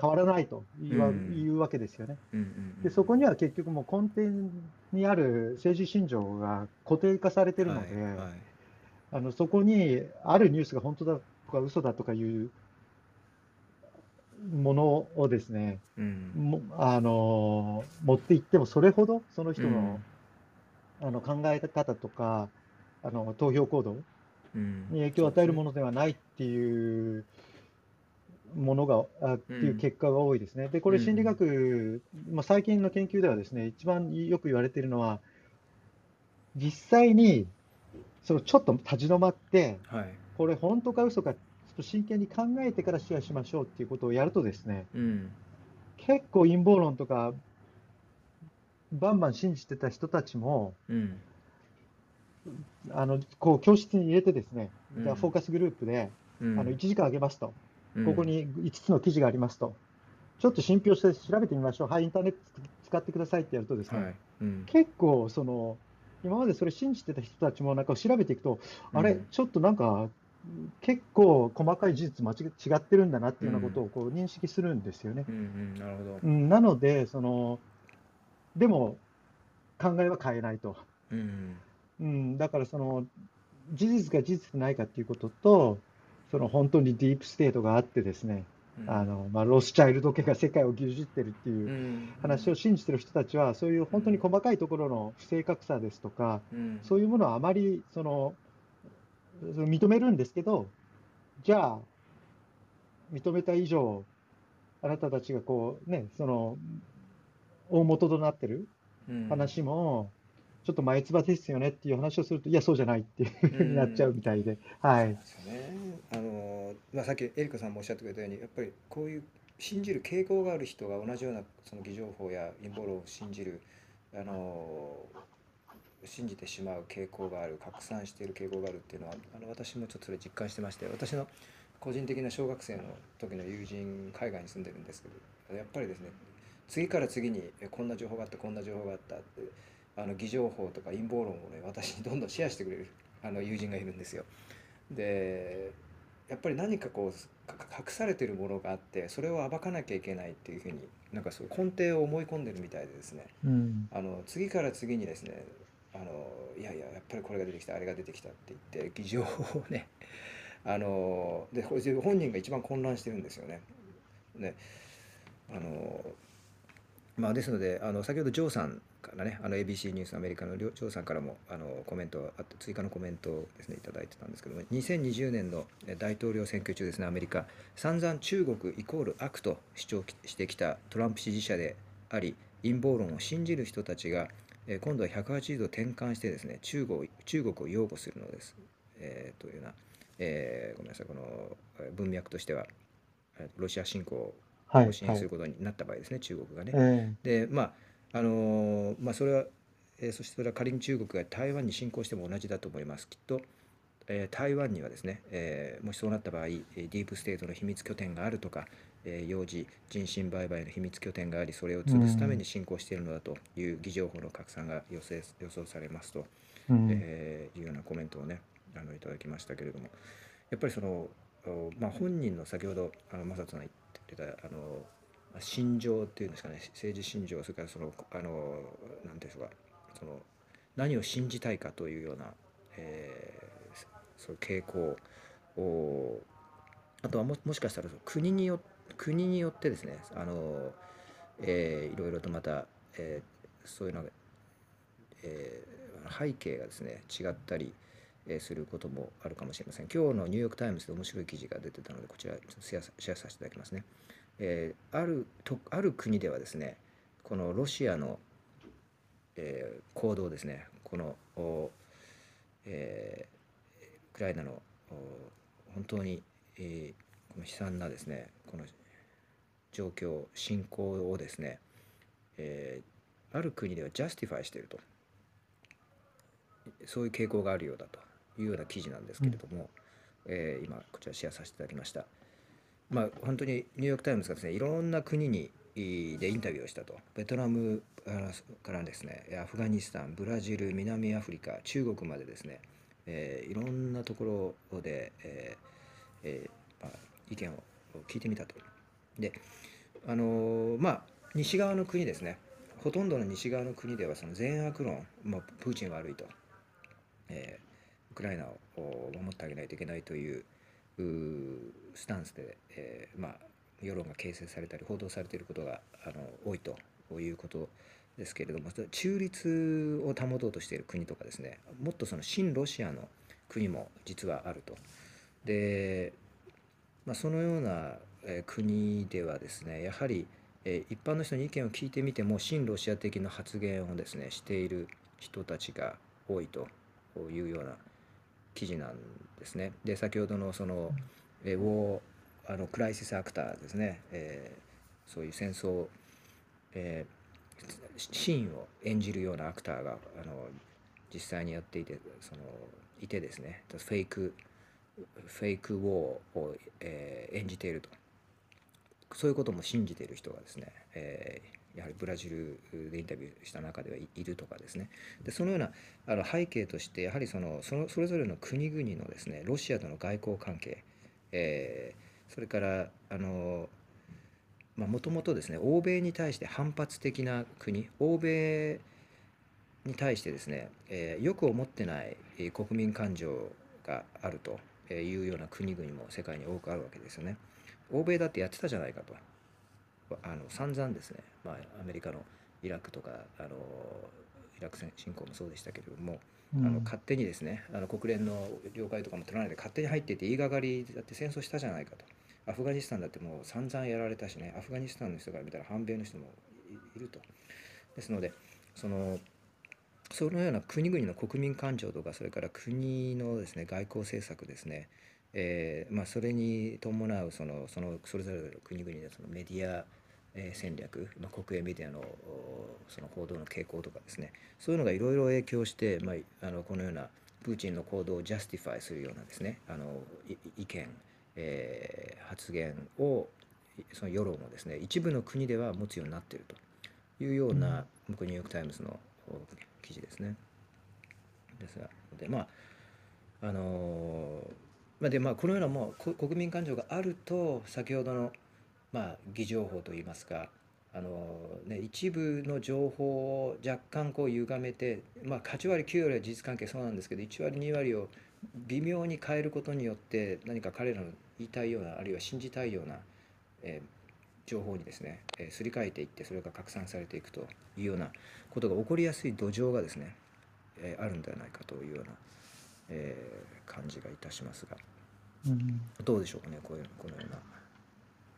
S2: 変わらないと言わ、うん、言うわけですよね、うんうんうん、で。そこには結局もう根底にある政治信条が固定化されてるので、はいはい、あのそこにあるニュースが本当だとか嘘だとかいうものをですね、うん、あの持っていってもそれほどその人の,、あの考え方とかあの投票行動に影響を与えるものではないっていうものが、あっていう結果が多いですね。で、これ心理学、まあ、最近の研究ではですね、一番よく言われているのは、実際にそのちょっと立ち止まって、はい、これ本当か嘘か、ちょっと真剣に考えてからシェアしましょうっていうことをやるとですね、うん、結構陰謀論とか、バンバン信じてた人たちも、うんあのこう教室に入れてですね、じゃフォーカスグループで、あの1時間あげますと、ここに5つの記事がありますと、ちょっと信憑して調べてみましょう、はい、インターネット使ってくださいってやるとですね、はい。うん、結構その、今までそれ信じてた人たちもなんか調べていくと、あれ、ちょっとなんか、結構細かい事実間違違ってるんだなっていうようなことをこう認識するんですよね。なるほど。なのでその、でも考えは変えないと。うんうん、だからその事実が事実でないかっていうことと、その本当にディープステートがあってですね、うん、あのまあ、ロスチャイルド家が世界を牛耳ってるっていう話を信じてる人たちは、そういう本当に細かいところの不正確さですとか、うん、そういうものはあまりその認めるんですけど、じゃあ、認めた以上、あなたたちがこう、ね、その大元となってる話も、ちょっと前唾ですよねっていう話をすると、いや、そうじゃないっていうふうになっちゃうみたいで。はい。ですね。
S1: あの、まあ、さっきエリカさんもおっしゃってくれたように、やっぱりこういう信じる傾向がある人が同じようなその偽情報や陰謀論を信じる、あの、信じてしまう傾向がある、拡散している傾向があるっていうのは、あの私もちょっとそれ実感してまして、私の個人的な小学生の時の友人、海外に住んでるんですけど、やっぱりですね、次から次にこんな情報があった、こんな情報があったって。あの偽情報とか陰謀論をね私にどんどんシェアしてくれるあの友人がいるんですよ。でやっぱり何かこうか隠されてるものがあってそれを暴かなきゃいけないっていうふうになんかそう根底を思い込んでるみたいでですね
S2: うん
S1: あの次から次にですねあのいやいややっぱりこれが出てきたあれが出てきたって言って議場をね [LAUGHS] あので本人が一番混乱してるんですよね。ねあのまあ、ですのであの先ほどジョーさんからねあの ABC ニュースアメリカのジョーさんからもあのコメントあって追加のコメントをですねいただいてたんですけども2020年のえ大統領選挙中ですねアメリカ。散々中国イコール悪と主張してきたトランプ支持者であり陰謀論を信じる人たちがえー今度は180度転換してですね中国中国を擁護するのです、えーというような、えーごめんなさいこのえー文脈としてはえーロシア侵攻を支援することになった場合ですね、中国がね。
S2: え。
S1: でまああのーまあそれは、えーそしてそれは仮に中国が台湾に侵攻しても同じだと思います。きっと、えー台湾にはですね、えーもしそうなった場合えーディープステートの秘密拠点があるとか、えー幼児人身売買の秘密拠点がありそれを潰すために侵攻しているのだという偽情報の拡散が予想予想されますと、
S2: えうん。
S1: えーいうようなコメントをねあのいただきましたけれどもやっぱりその、おまあ、本人の先ほどあの正人さんが言ってたあの心情っていうんですかね政治心情それからそのあのなんていうんですかその何を信じたいかというような、えーそういう傾向をあとはももしかしたら国によ国によってですねあの、えーいろいろとまた、えーそういうのが、えー背景がですね違ったり、えーすることもあるかもしれません。今日のニューヨーク・タイムズで面白い記事が出てたのでこちらシェアシェアさせていただきますね、えーあるとある国ではですねこのロシアの、えー行動ですねこの、おえーウクライナのお本当に、えーこの悲惨なですねこの状況侵攻をですね、えーある国では justify しているとそういう傾向があるようだというような記事なんですけれども、えー今こちらシェアさせていただきました。まあ本当にニューヨーク・タイムズがですねいろんな国にでインタビューをしたとベトナムからですねアフガニスタンブラジル南アフリカ中国までですね、えーいろんなところで、えーえーまあ、意見を聞いてみたと。であのーまあ西側の国ですねほとんどの西側の国ではその善悪論、まあ、プーチン悪いと、えーウクライナを守ってあげないといけないというスタンスで、えーまあ、世論が形成されたり報道されていることがあの多いということですけれども中立を保とうとしている国とかですねもっとその親ロシアの国も実はあると。で、まあ、そのような、国ではですねやはり、一般の人に意見を聞いてみても親ロシア的な発言をですねしている人たちが多いというような記事なんですね。で先ほどのその、ウォーあのクライシスアクターですね、えーそういう戦争、えーシーンを演じるようなアクターがあの実際にやっていてそのいてですね。フェイクフェイクウォーを、えー演じていると。そういうことも信じている人がですね、えーやはりブラジルでインタビューした中ではいるとかですねでそのようなあの背景としてやはりそのそのそれぞれの国々のですねロシアとの外交関係、えーそれからあのもともとですね欧米に対して反発的な国欧米に対してですね、えーよく思ってないえ国民感情があるというような国々も世界に多くあるわけですよね。欧米だってやってたじゃないかとあの散々ですね、まあ、アメリカのイラクとかあのイラク戦侵攻もそうでしたけれども、あの勝手にですねあの国連の了解とかも取らないで勝手に入っていって言いがかりだって戦争したじゃないかと。アフガニスタンだってもう散々やられたしねアフガニスタンの人から見たら反米の人もいいると。ですのでそのそのような国々の国民感情とかそれから国のですね外交政策ですねえーまあ、それに伴うそのそのそれぞれの国々のそのメディア、えー戦略、まあ、国営メディアのおその報道の傾向とかですね。そういうのがいろいろ影響して、まあ、あのこのようなプーチンの行動を justify するようなですね。あのい意見、えー発言をその世論をですね一部の国では持つようになっているというような、僕ニューヨーク・タイムズのお記事ですね。ですがでまああのーまあ、でまあこのようなもうこ国民感情があると先ほどのまあ偽情報といいますかあの、ね、一部の情報を若干こう歪めて、まあ、8割9割は事実関係そうなんですけど1割2割を微妙に変えることによって何か彼らの言いたいようなあるいは信じたいような、えー情報にですね、えーすり替えていってそれが拡散されていくというようなことが起こりやすい土壌がですね、えーあるんではないかというような、えー感じがいたしますが
S2: うん
S1: どうでしょうかねこういうこのような。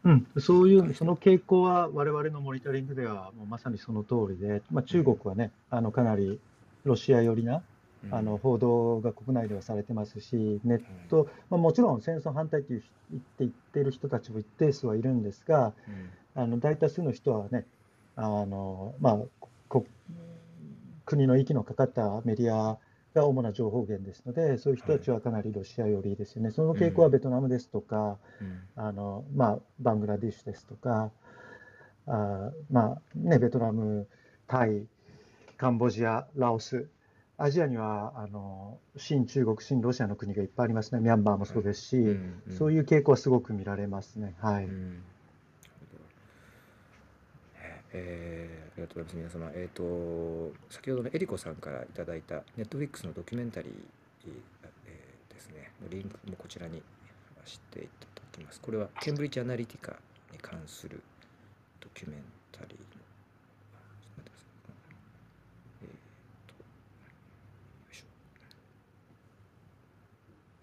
S2: うん、そういう、その傾向は我々のモニタリングではもうまさにその通りで、まあ、中国はね、あのかなりロシア寄りな
S1: うん。
S2: あの報道が国内ではされてますし、ネット、まあ、もちろん戦争反対という言って言ってる人たちも一定数はいるんですが、
S1: うん。
S2: あの大多数の人はね、あのまあ、こ国の息のかかったメディアが主な情報源ですので、そういう人たちはかなりロシア寄りですよね。その傾向はベトナムですとか、
S1: うん。
S2: あのまあ、バングラディッシュですとか、あまあね、ベトナム、タイ、カンボジア、ラオス、アジアにはあの新中国、新ロシアの国がいっぱいありますね、ミャンマーもそうですし、
S1: うんうん。
S2: そういう傾向はすごく見られますね。はい。
S1: うんえーありがとうございます。皆様、えー、と先ほどのエリコさんからいただいたネットフリックスのドキュメンタリー、えーですね。のリンクもこちらに貼らせていただきます。これはケンブリッジアナリティカに関するドキュメンタリーのえーとよいしょ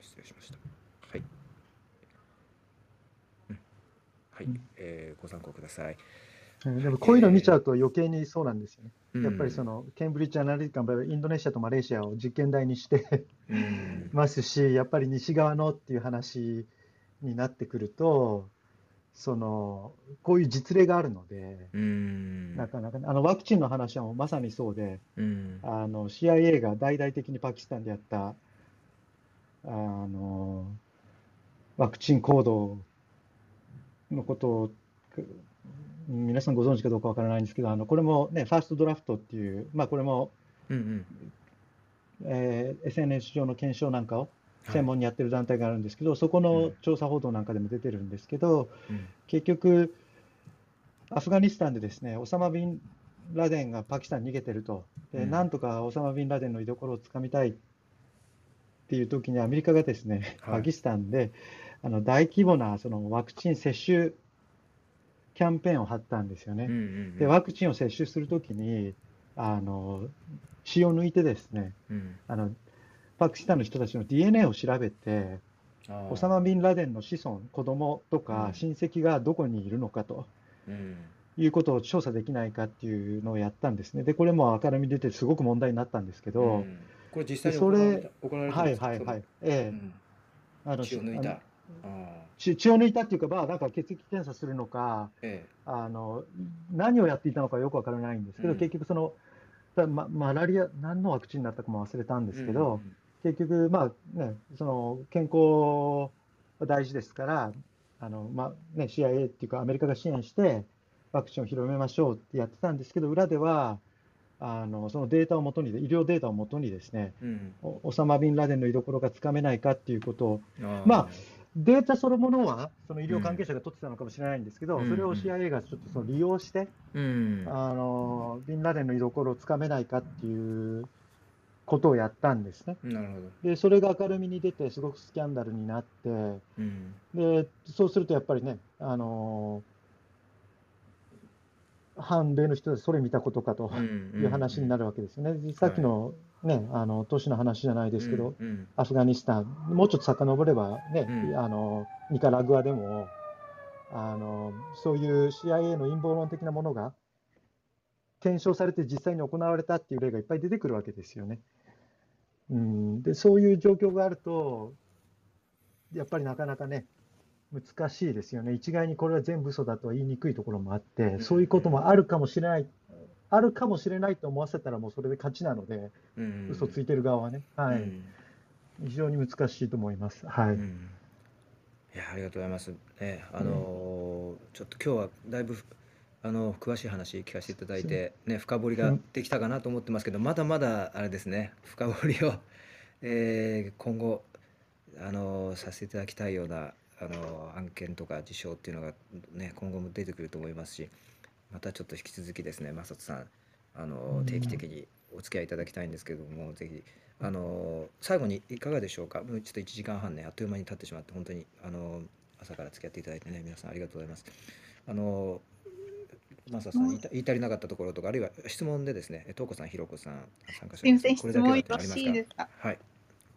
S1: 失礼しました。はい、うん。はい、
S2: うん。
S1: えーご参考ください。
S2: うん。でもこういうの見ちゃうと余計にそうなんですよね。やっぱりそ
S1: の、
S2: のケンブリッジ・アナリティカの場合はインドネシアとマレーシアを実験台にして
S1: うん。
S2: ますし、やっぱり西側のっていう話になってくると、そのこういう実例があるので、
S1: うん。
S2: なかなかねあのワクチンの話はもうまさにそうで、
S1: うん。
S2: あの CIA が大々的にパキスタンでやったあのワクチン行動のことをく皆さんご存知かどうかわからないんですけど、あのこれもね、ファーストドラフトっていう、まあ、これも、
S1: うんうん。
S2: えー SNS 上の検証なんかを
S1: はい。
S2: 専門にやってる団体があるんですけど、そこの調査報道なんかでも出てるんですけど、
S1: うん。
S2: 結局、アフガニスタンでですね、オサマ・ビンラデンがパキスタンに逃げてると、で
S1: うん。
S2: なんとかオサマ・ビンラデンの居所をつかみたいっていう時に、アメリカがですね、
S1: はい。
S2: パキスタンであの大規模なそのワクチン接種キャンペーンを張ったんですよね。
S1: うんう。ん
S2: で、ワクチンを接種するときに、あの血を抜いてですね、
S1: うん。
S2: あのパキスタンの人たちの DNA を調べて、オサマ・ビンラデンの子孫、子供と
S1: うん。
S2: か親戚がどこにいるのかと。
S1: うん。
S2: いうことを調査できないかっていうのをやったんですね。で、これも明るみに出て、すごく問題になったんですけど、
S1: うん。これ実際に
S2: それ
S1: 行われた行われたん
S2: はい
S1: ですか？
S2: はいはい、
S1: う
S2: ええ。
S1: ん。
S2: あの
S1: 血を抜いた
S2: 血血を抜いたっていうか、まあ、なんか血液検査するのか、
S1: ーえ。
S2: あの何をやっていたのかよくわからないんですけど、
S1: うん。
S2: 結局その、だま、マラリア、何のワクチンだったかも忘れたん
S1: え
S2: ですけど、
S1: うん
S2: 結局、まあね、その健康は大事ですから、あのまあね、CIA っていうか、アメリカが支援して、ワクチンを広めましょうってやってたんですけど、裏では、あのそのデータをもとに、医療データをもとにですね、
S1: うん。
S2: おオサマ・ビンラデンの居所がつかめないかっていうことを、まあデータそのものは、その医療関係者が取ってたのかもしれないんですけど、
S1: うん。
S2: それを CIA がちょっとその利用して、
S1: うん。
S2: あのビンラデンの居所をつかめないかっていうことをやったんですね。
S1: なるほど。
S2: で、それが明るみに出て、すごくスキャンダルになって、
S1: うん。
S2: でそうするとやっぱりね、あの反米の人たち、それ見たことかと
S1: うん。
S2: いう話になるわけですよね。さっきのね、あの都市の話じゃないですけど、
S1: うんうん
S2: アフガニスタン、もうちょっと遡ればね、
S1: うん
S2: あのニカラグアでもあの、そういう CIA の陰謀論的なものが検証されて実際に行われたっていう例がいっぱい出てくるわけですよね。うん、でそういう状況があると、やっぱりなかなかね、難しいですよね。一概にこれは全部嘘だとは言いにくいところもあって、そういうこともあるかもしれない、あるかもしれないと思わせたらもうそれで勝ちなので、
S1: うん
S2: 嘘ついてる側はね。はい
S1: うん
S2: 非常に難しいと思います。はい。
S1: うんいやありがとうございます。ね、あのーちょっと今日はだいぶあの詳しい話聞かせていただいてね深掘りができたかなと思ってますけどまだまだあれですね深掘りを、えー今後あのさせていただきたいようなあの案件とか事象っていうのがね今後も出てくると思いますしまたちょっと引き続きですね正人さんあの定期的にお付き合いいただきたいんですけどもぜひあの最後にいかがでしょうか？もうちょっと1時間半ねあっという間に経ってしまって本当にあの朝から付き合っていただいてね皆さんありがとうございます。あのマサさん言い足りなかったところとかあるいは質問でですね、東子さん、ひろこさん参加して
S4: すみません、
S1: これだけはありますか？
S4: ろしいですか？
S1: はい。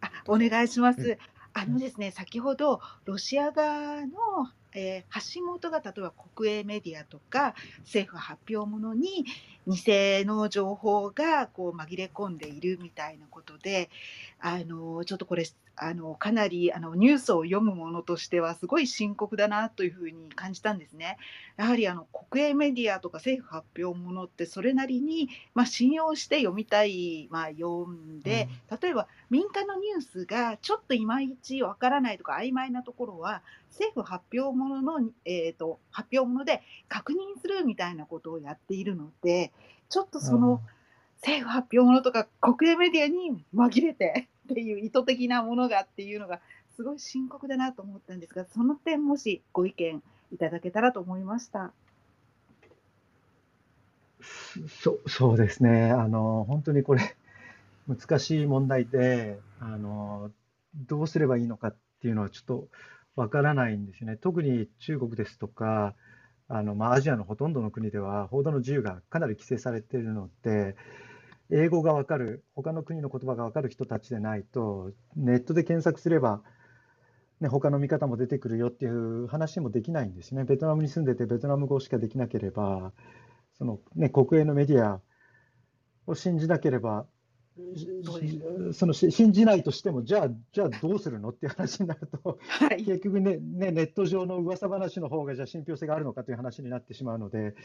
S4: あ、お願いしま
S1: うん
S4: す。あのですね、先ほどロシア側の、えー発信元が例えば国営メディアとか政府発表物に偽の情報がこう紛れ込んでいるみたいなことで、あのちょっとこれあのかなりあのニュースを読むものとしてはすごい深刻だなというふうに感じたんですね。やはりあの国営メディアとか政府発表物ってそれなりに、まあ、信用して読みたい、まあ、読んで、例えば民間のニュースがちょっといまいちわからないとか曖昧なところは政府発表物の、えー、と発表物で確認するみたいなことをやっているのでちょっとその政府発表物とか国営メディアに紛れてっていう意図的なものがっていうのがすごい深刻だなと思ったんですがその点もしご意見いただけたらと思いました。
S2: そそうですね、あの本当にこれ、難しい問題であの、どうすればいいのかっていうのはちょっとわからないんですよね。特に中国ですとか、あのまあ、アジアのほとんどの国では報道の自由がかなり規制されているので、英語がわかる、他の国の言葉がわかる人たちでないと、ネットで検索すれば、ね、他の見方も出てくるよっていう話もできないんですね。ベトナムに住んでて、ベトナム語しかできなければ、そのね、国営のメディアを信じなければ、
S4: そ
S2: のし信じないとしても、じゃあ、じゃあどうするのっていう話になると、
S4: はい、
S2: 結局ね、ね、ネット上の噂話の方がじゃあ信憑性があるのかという話になってしまうので、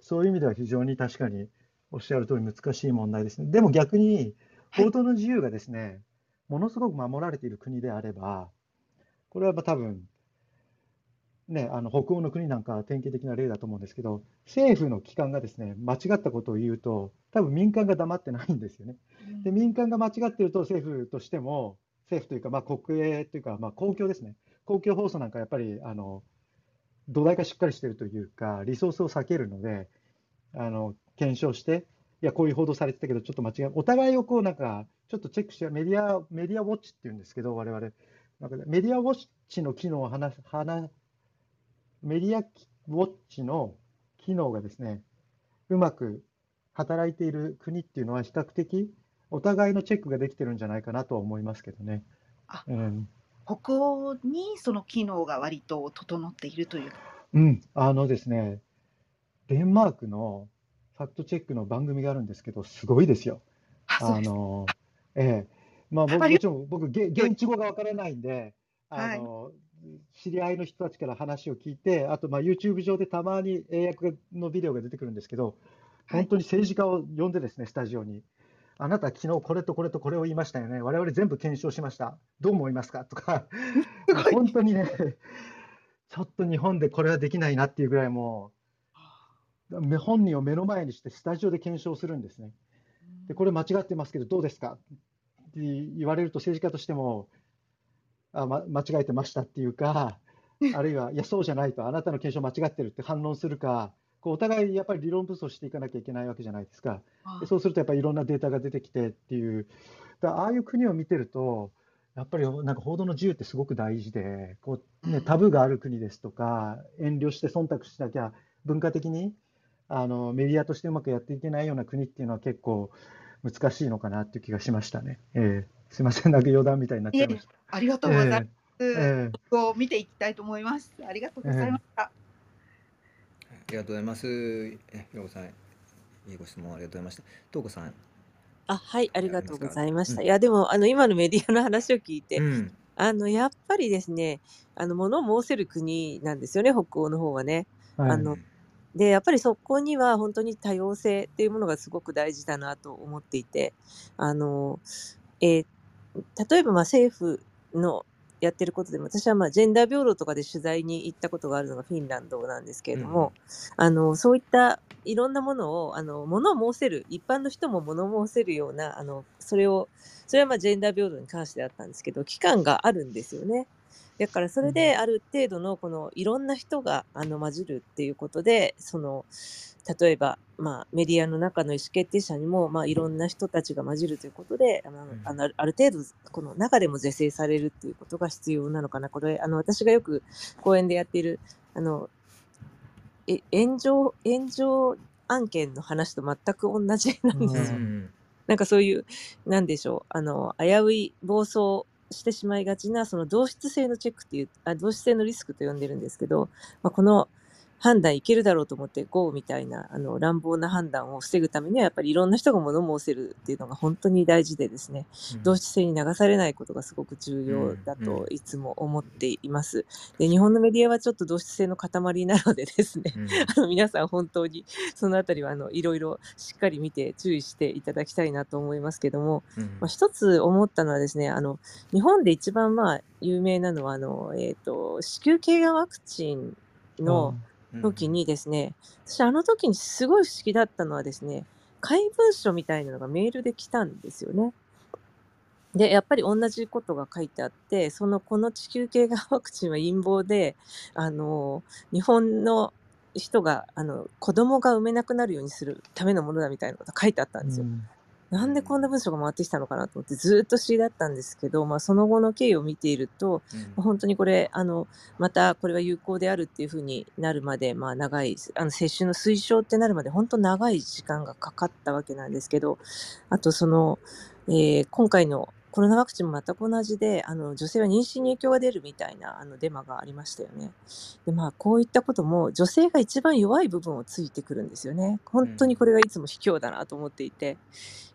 S2: そういう意味では非常に確かにおっしゃる通り難しい問題ですね。でも逆に、報道の自由がですね、ものすごく守られている国であれば、これは多分、ね、あの北欧の国なんかは典型的な例だと思うんですけど、政府の機関がですね、間違ったことを言うと、多分民間が黙ってないんですよね。で、民間が間違っていると政府としても、政府というか、まあ、国営というか、まあ、公共ですね。公共放送なんかやっぱり、あの、土台がしっかりしているというか、リソースを避けるので、あの、検証して、いや、こういう報道されてたけど、ちょっと間違い、お互いをこう、なんか、ちょっとチェックして、メディア、メディアウォッチっていうんですけど、我々。なんかメディアウォッチの機能を話す、話、メディアウォッチの機能がですね、うまく働いている国っていうのは比較的お互いのチェックができてるんじゃないかなとは思いますけどね。
S4: あ
S2: うん、
S4: 北欧にその機能が割と整っているという。
S2: うん、あのですね、デンマークのファクトチェックの番組があるんですけど、すごいですよ。
S4: あ、
S2: の、ええ、まあ僕もちろん僕、げ現地語がわからないんで、
S4: はい
S2: あの、知り合いの人たちから話を聞いて、あとまあ YouTube 上でたまに英訳のビデオが出てくるんですけど、
S4: はい
S2: 本当に政治家を呼んでですね、スタジオに。あなた、昨日これとこれとこれを言いましたよね。我々全部検証しました。どう思いますか？とか、[LAUGHS] 本当にね、ちょっと日本でこれはできないなっていうぐらいもう、め本人を目の前にしてスタジオで検証するんですね。で、これ間違ってますけど、どうですか？って言われると政治家としても、あ、ま、間違えてましたっていうか、[LAUGHS] あるいは、いや、そうじゃないと、あなたの検証間違ってるって反論するか、こうお互いやっぱり理論武装していかなきゃいけないわけじゃないですか。でそうするとやっぱりいろんなデータが出てきてっていう、だああいう国を見てると、やっぱりなんか報道の自由ってすごく大事で、こうね、タブーがある国ですとか、遠慮して忖度しなきゃ、文化的にあのメディアとしてうまくやっていけないような国っていうのは結構難しいのかなっていう気がしましたね。えー、すいません、なんか余談みたいになっちゃいました。
S4: ありがとうございます。
S2: ええ
S4: を見ていきたいと思います。ありがとうございました。
S1: ありがとうございます。え、ひろこさん、いいご質問ありがとうございました。とうこさん、
S3: あ、はい、あり
S1: ありますか
S3: がとうございました。
S1: うん
S3: いや、でも、あの、今のメディアの話を聞いて、
S1: うん、
S3: あの、やっぱりですね、あの、物申せる国なんですよね、北欧の方はね。
S2: はい
S3: あので、やっぱりそこには本当に多様性っていうものがすごく大事だなと思っていて、あの、えー例えばまあ政府のやってることでも私はまあジェンダー平等とかで取材に行ったことがあるのがフィンランドなんですけれども、あのそういったいろんなものをあの物を申せる一般の人も物申せるようなあのそれをそれはまあジェンダー平等に関してだったんですけど期間があるんですよね。だからそれである程度のこのいろんな人があの混じるっていうことでその例えば、まあ、メディアの中の意思決定者にも、まあ、いろんな人たちが混じるということであの、あのある程度この中でも是正されるっていうことが必要なのかな。これあの私がよく講演でやっているあのえ炎上炎上案件の話と全く同じなんですよ。なんかそういうなんでしょうあの危うい暴走してしまいがちなその同質性のチェックっていうあ同質性のリスクと呼んでるんですけど、まあ、この判断いけるだろうと思って GO みたいなあの乱暴な判断を防ぐためにはやっぱりいろんな人が物申せるっていうのが本当に大事でですね、うん、同質性に流されないことがすごく重要だといつも思っています。で日本のメディアはちょっと同質性の塊なのでですね、うん、[LAUGHS] あの皆さん本当にそのあたりはあのいろいろしっかり見て注意していただきたいなと思いますけども、うん、まあ、一つ思ったのはですねあの日本で一番まあ有名なのはあの、えーと、子宮頸がんワクチンの、時にですね、私あの時にすごい不思議だったのはですね、怪文書みたいなのがメールで来たんですよね。で、やっぱり同じことが書いてあって、そのこの子宮頸がんワクチンは陰謀で、あの、日本の人が、あの、子供が産めなくなるようにするためのものだみたいなことが書いてあったんですよ。うんなんでこんな文章が回ってきたのかなと思ってずっと不思議だったんですけど、まあ、その後の経緯を見ていると、うん、本当にこれあのまたこれは有効であるっていうふうになるまで、まあ、長いあの接種の推奨ってなるまで本当長い時間がかかったわけなんですけどあとその、えー、今回のコロナワクチンも全く同じで、あの女性は妊娠に影響が出るみたいなあのデマがありましたよね。で、まあ、こういったことも女性が一番弱い部分をついてくるんですよね。本当にこれがいつも卑怯だなと思っていて、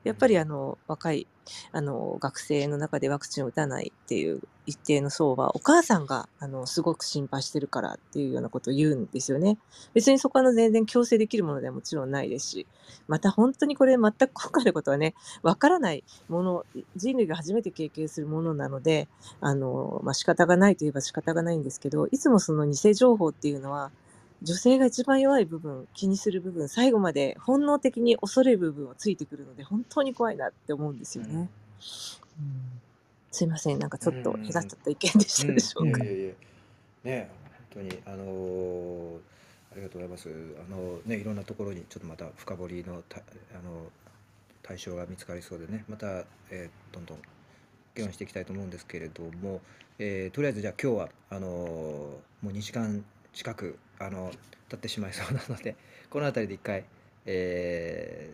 S3: やっぱりあの若いあの学生の中でワクチンを打たないっていう一定の層はお母さんがあのすごく心配してるからっていうようなことを言うんですよね。別にそこは全然強制できるものではもちろんないですし、また本当にこれ全く今回のことはね、わからないもの、人類が初めて経験するものなので、あの、まあ、仕方がないといえば仕方がないんですけど、いつもその偽情報っていうのは、女性が一番弱い部分、気にする部分、最後まで本能的に恐れる部分をついてくるので、本当に怖いなって思うんですよね。うん、すいません、なんかちょっと隔っちゃった意見でしたでしょうか。
S1: いやいやね本当に、あのー、ありがとうございます。あのね、いろん。なところにちょっとまた深掘りのたあの対象が見つかりそうでね、また、えー、どん。どん。議論していきたいと思うん。ですけれども、えー、とりあえずじゃあ今日はあのー、もう2時間近くあの経ってしまいそうなので [LAUGHS] この辺りで一回、え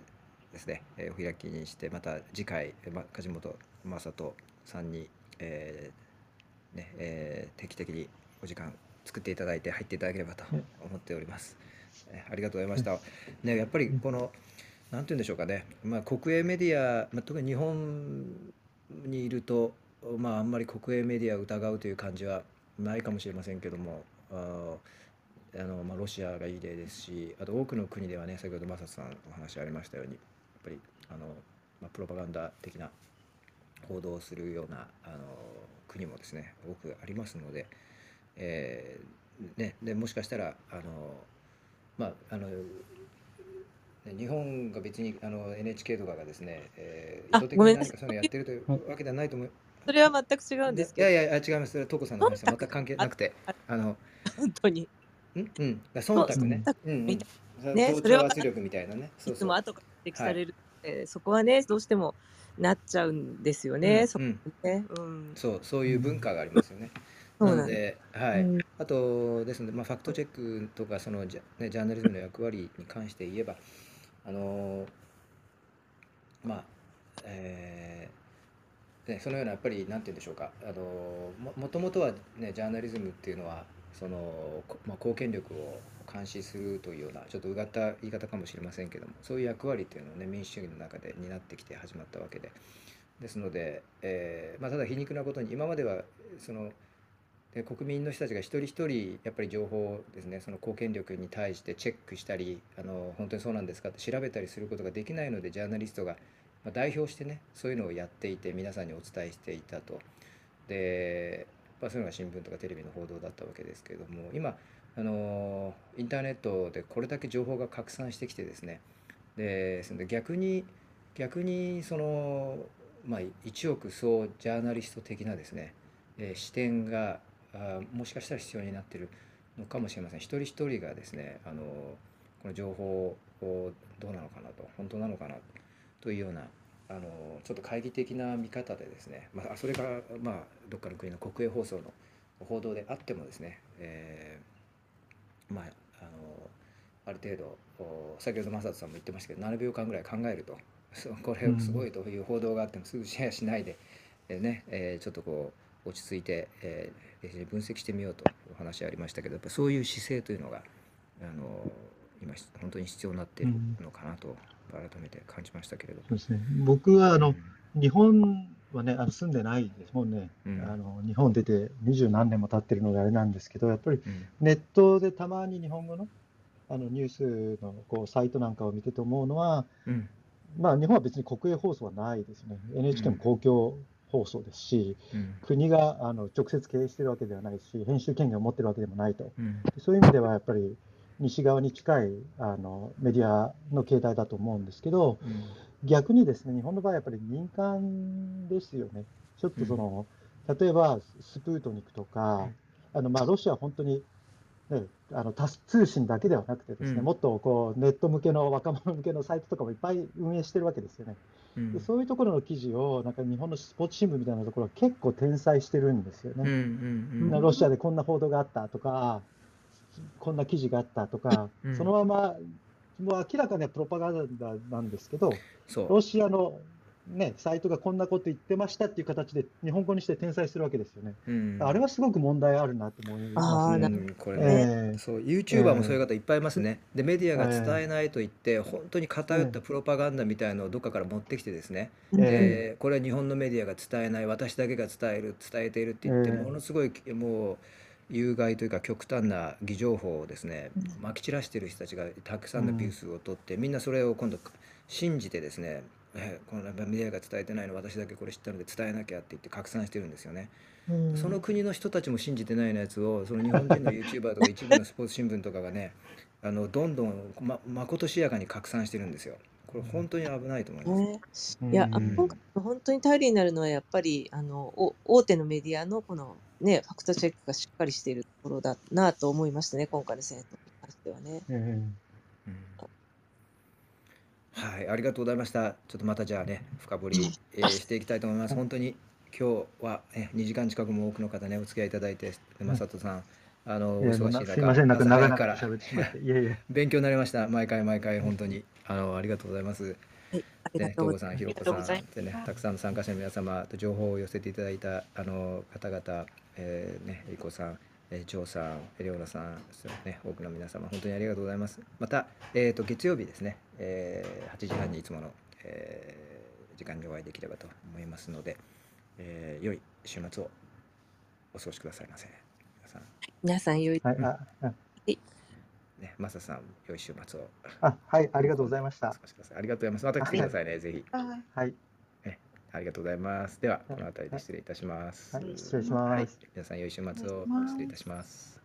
S1: ー、ですね、えー、お開きにしてまた次回、ま、梶本正人さんに、えーねえー、定期的にお時間作っていただいて入っていただければと思っております。えありがとうございました。ね、やっぱりこのなんて言うんでしょうかね、まあ、国営メディア、まあ、特に日本にいると、まあ、あんまり国営メディアを疑うという感じはないかもしれませんけどもああの、まあ、ロシアがいい例ですしあと多くの国ではね先ほど正人さんお話ありましたようにやっぱりあの、まあ、プロパガンダ的な報道をするようなあの国もですね多くありますので、えーね、でもしかしたらあのまああの日本が別にあの NHK とかがですね、えー、意図的に何かそういうのやってるというわけではないと思い
S3: それは全く違うんですけど。
S1: いやいや、違います。それはトコさんの話は全く関係なくて、あの、
S3: 本当に。
S1: うん？うん、忖度ね。うん、
S3: ね、
S1: それは圧力みたいなね。
S3: いつも後から指摘される、えそこはね、どうしてもなっちゃうんですよね。そね、
S1: うん、そう、そういう文化がありますよね。なので、はい、あとですので、まあ、ファクトチェックとかそのジャ,、ね、ジャーナリズムの役割に関して言えばあのまあえーね、そのようなやっぱりなんて言うんでしょうか。あのももともとは、ね、ジャーナリズムっていうのはその、まあ、貢献力を監視するというようなちょっとうがった言い方かもしれませんけどもそういう役割っていうのをね民主主義の中で担ってきて始まったわけでですので、えーまあ、ただ皮肉なことに今まではそので国民の人たちが一人一人やっぱり情報ですねその貢献力に対してチェックしたりあの本当にそうなんですかって調べたりすることができないのでジャーナリストが、代表してねそういうのをやっていて皆さんにお伝えしていたと。でまあ、そういうのが新聞とかテレビの報道だったわけですけれども今あのインターネットでこれだけ情報が拡散してきてですね。でそれで逆に逆にその、まあ、一億総ジャーナリスト的なですね、えー視点があもしかしたら必要になってるのかもしれません。一人一人がですねあのこの情報をどうなのかなと本当なのかなというようなあのちょっと懐疑的な見方でですね、まあ、それが、まあ、どっかの国の国営放送の報道であってもですね、えーまあ、あのある程度お先ほど正人さんも言ってましたけど7秒間ぐらい考えると [LAUGHS] これすごいという報道があってもすぐシェアしないで、えーねえーちょっとこう落ち着いて、えー分析してみようというお話ありましたけどやっぱそういう姿勢というのがあの今本当に必要になっているのかなと改めて感じましたけれど。
S2: そうですね。僕はあの日本はね、あの住んでないですもんね。
S1: うん
S2: あの日本出て二十何年も経ってるのであれなんですけど、やっぱり
S1: うん
S2: ネットでたまに日本語のあのニュースのこうサイトなんかを見てて思うのは、
S1: うん
S2: まあ、日本は別に国営放送はないですね。NHK も公共放送ですし、
S1: うん
S2: 国があの直接経営してるわけではないし、編集権限を持ってるわけでもないと。
S1: うん
S2: そういう意味ではやっぱり西側に近いあのメディアの形態だと思うんですけど、逆にですね、日本の場合はやっぱり民間ですよね。ちょっとその、例えばスプートニクとか、あのまあロシアは本当に、ね、あのタス通信だけではなくてですね、
S1: うん
S2: もっとこうネット向けの若者向けのサイトとかもいっぱい運営してるわけですよね。
S1: うん
S2: でそういうところの記事をなんか日本のスポーツ新聞みたいなところは結構転載してるんですよね。
S1: うんうんうん
S2: ロシアでこんな報道があったとか、こんな記事があったとか、
S1: うん。
S2: そのまま、もう明らかなプロパガンダなんですけど、ロシアの、ね、サイトがこんなこと言ってましたっていう形で日本語にして転載するわけですよね。
S1: うん。
S2: あれはすごく問題あるなと思いますね。
S1: うんこれね、
S2: ええ。
S1: そう YouTuber もそういう方いっぱいいますね。でメディアが伝えないと言って、本当に偏ったプロパガンダみたいのをどっかから持ってきてですね、
S2: え。
S1: でこれは日本のメディアが伝えない私だけが伝える伝えているって言って、
S2: ええ。
S1: ものすごいもう有害というか極端な偽情報をですね
S3: うん
S1: まき散らしている人たちがたくさんのビュースを取って、みんなそれを今度信じてですねえこのメディアが伝えてないの私だけこれ知ったので伝えなきゃって言って拡散してるんですよね。
S3: うん
S1: その国の人たちも信じてないようなやつをその日本人の YouTuber とか一部のスポーツ新聞とかがねあのどんどんままことしやかに拡散してるんですよ。これ本当に危ないと思います。
S3: ねいや、あ
S2: うん
S3: 今回本当に頼りになるのはやっぱりあのお大手のメディアのこのねファクトチェックがしっかりしているところだなと思いましたね今回の戦争に関してはね。
S2: え
S1: うんはい、ありがとうございました。ちょっとまたじゃあね、深掘り、[LAUGHS] えーしていきたいと思います。本当に今日は、ね、2時間近くも多くの方ね、お付き合いいただいて、で正人さん、あの、お忙しい中、
S2: すいません、なんか
S1: 朝
S2: 長々
S1: 早くから。
S2: いえいえ。
S1: 勉強になりました。毎回毎回、本当に、あの、ありがとうございます。
S3: はい、あり
S1: でね、
S3: がとう
S1: 東郷さん、ひ
S3: ございます。
S1: ろこさん、でね、たくさんの参加者の皆様と情報を寄せていただいたあの方々、えーね、えりこさん、えー、ジョーさん、エレオナさん、ね、多くの皆様、本当にありがとうございます。また、えー、と月曜日ですね、えー8時半にいつもの、えー時間にお会いできればと思いますので、えー良い週末をお過ごしくださいませ。皆さん、
S3: 皆さん良い
S2: はい、ああ
S1: ね、マサさん、良い週末を
S2: あはい、ありがとうございました。
S1: ありがとうございます。また来てくださいね、ぜひ。
S4: はい
S2: はい、
S1: ありがとうございます。では、この辺りで失礼いたします。
S2: はい、失礼します。
S1: 皆さん、良い週末を失礼いたします。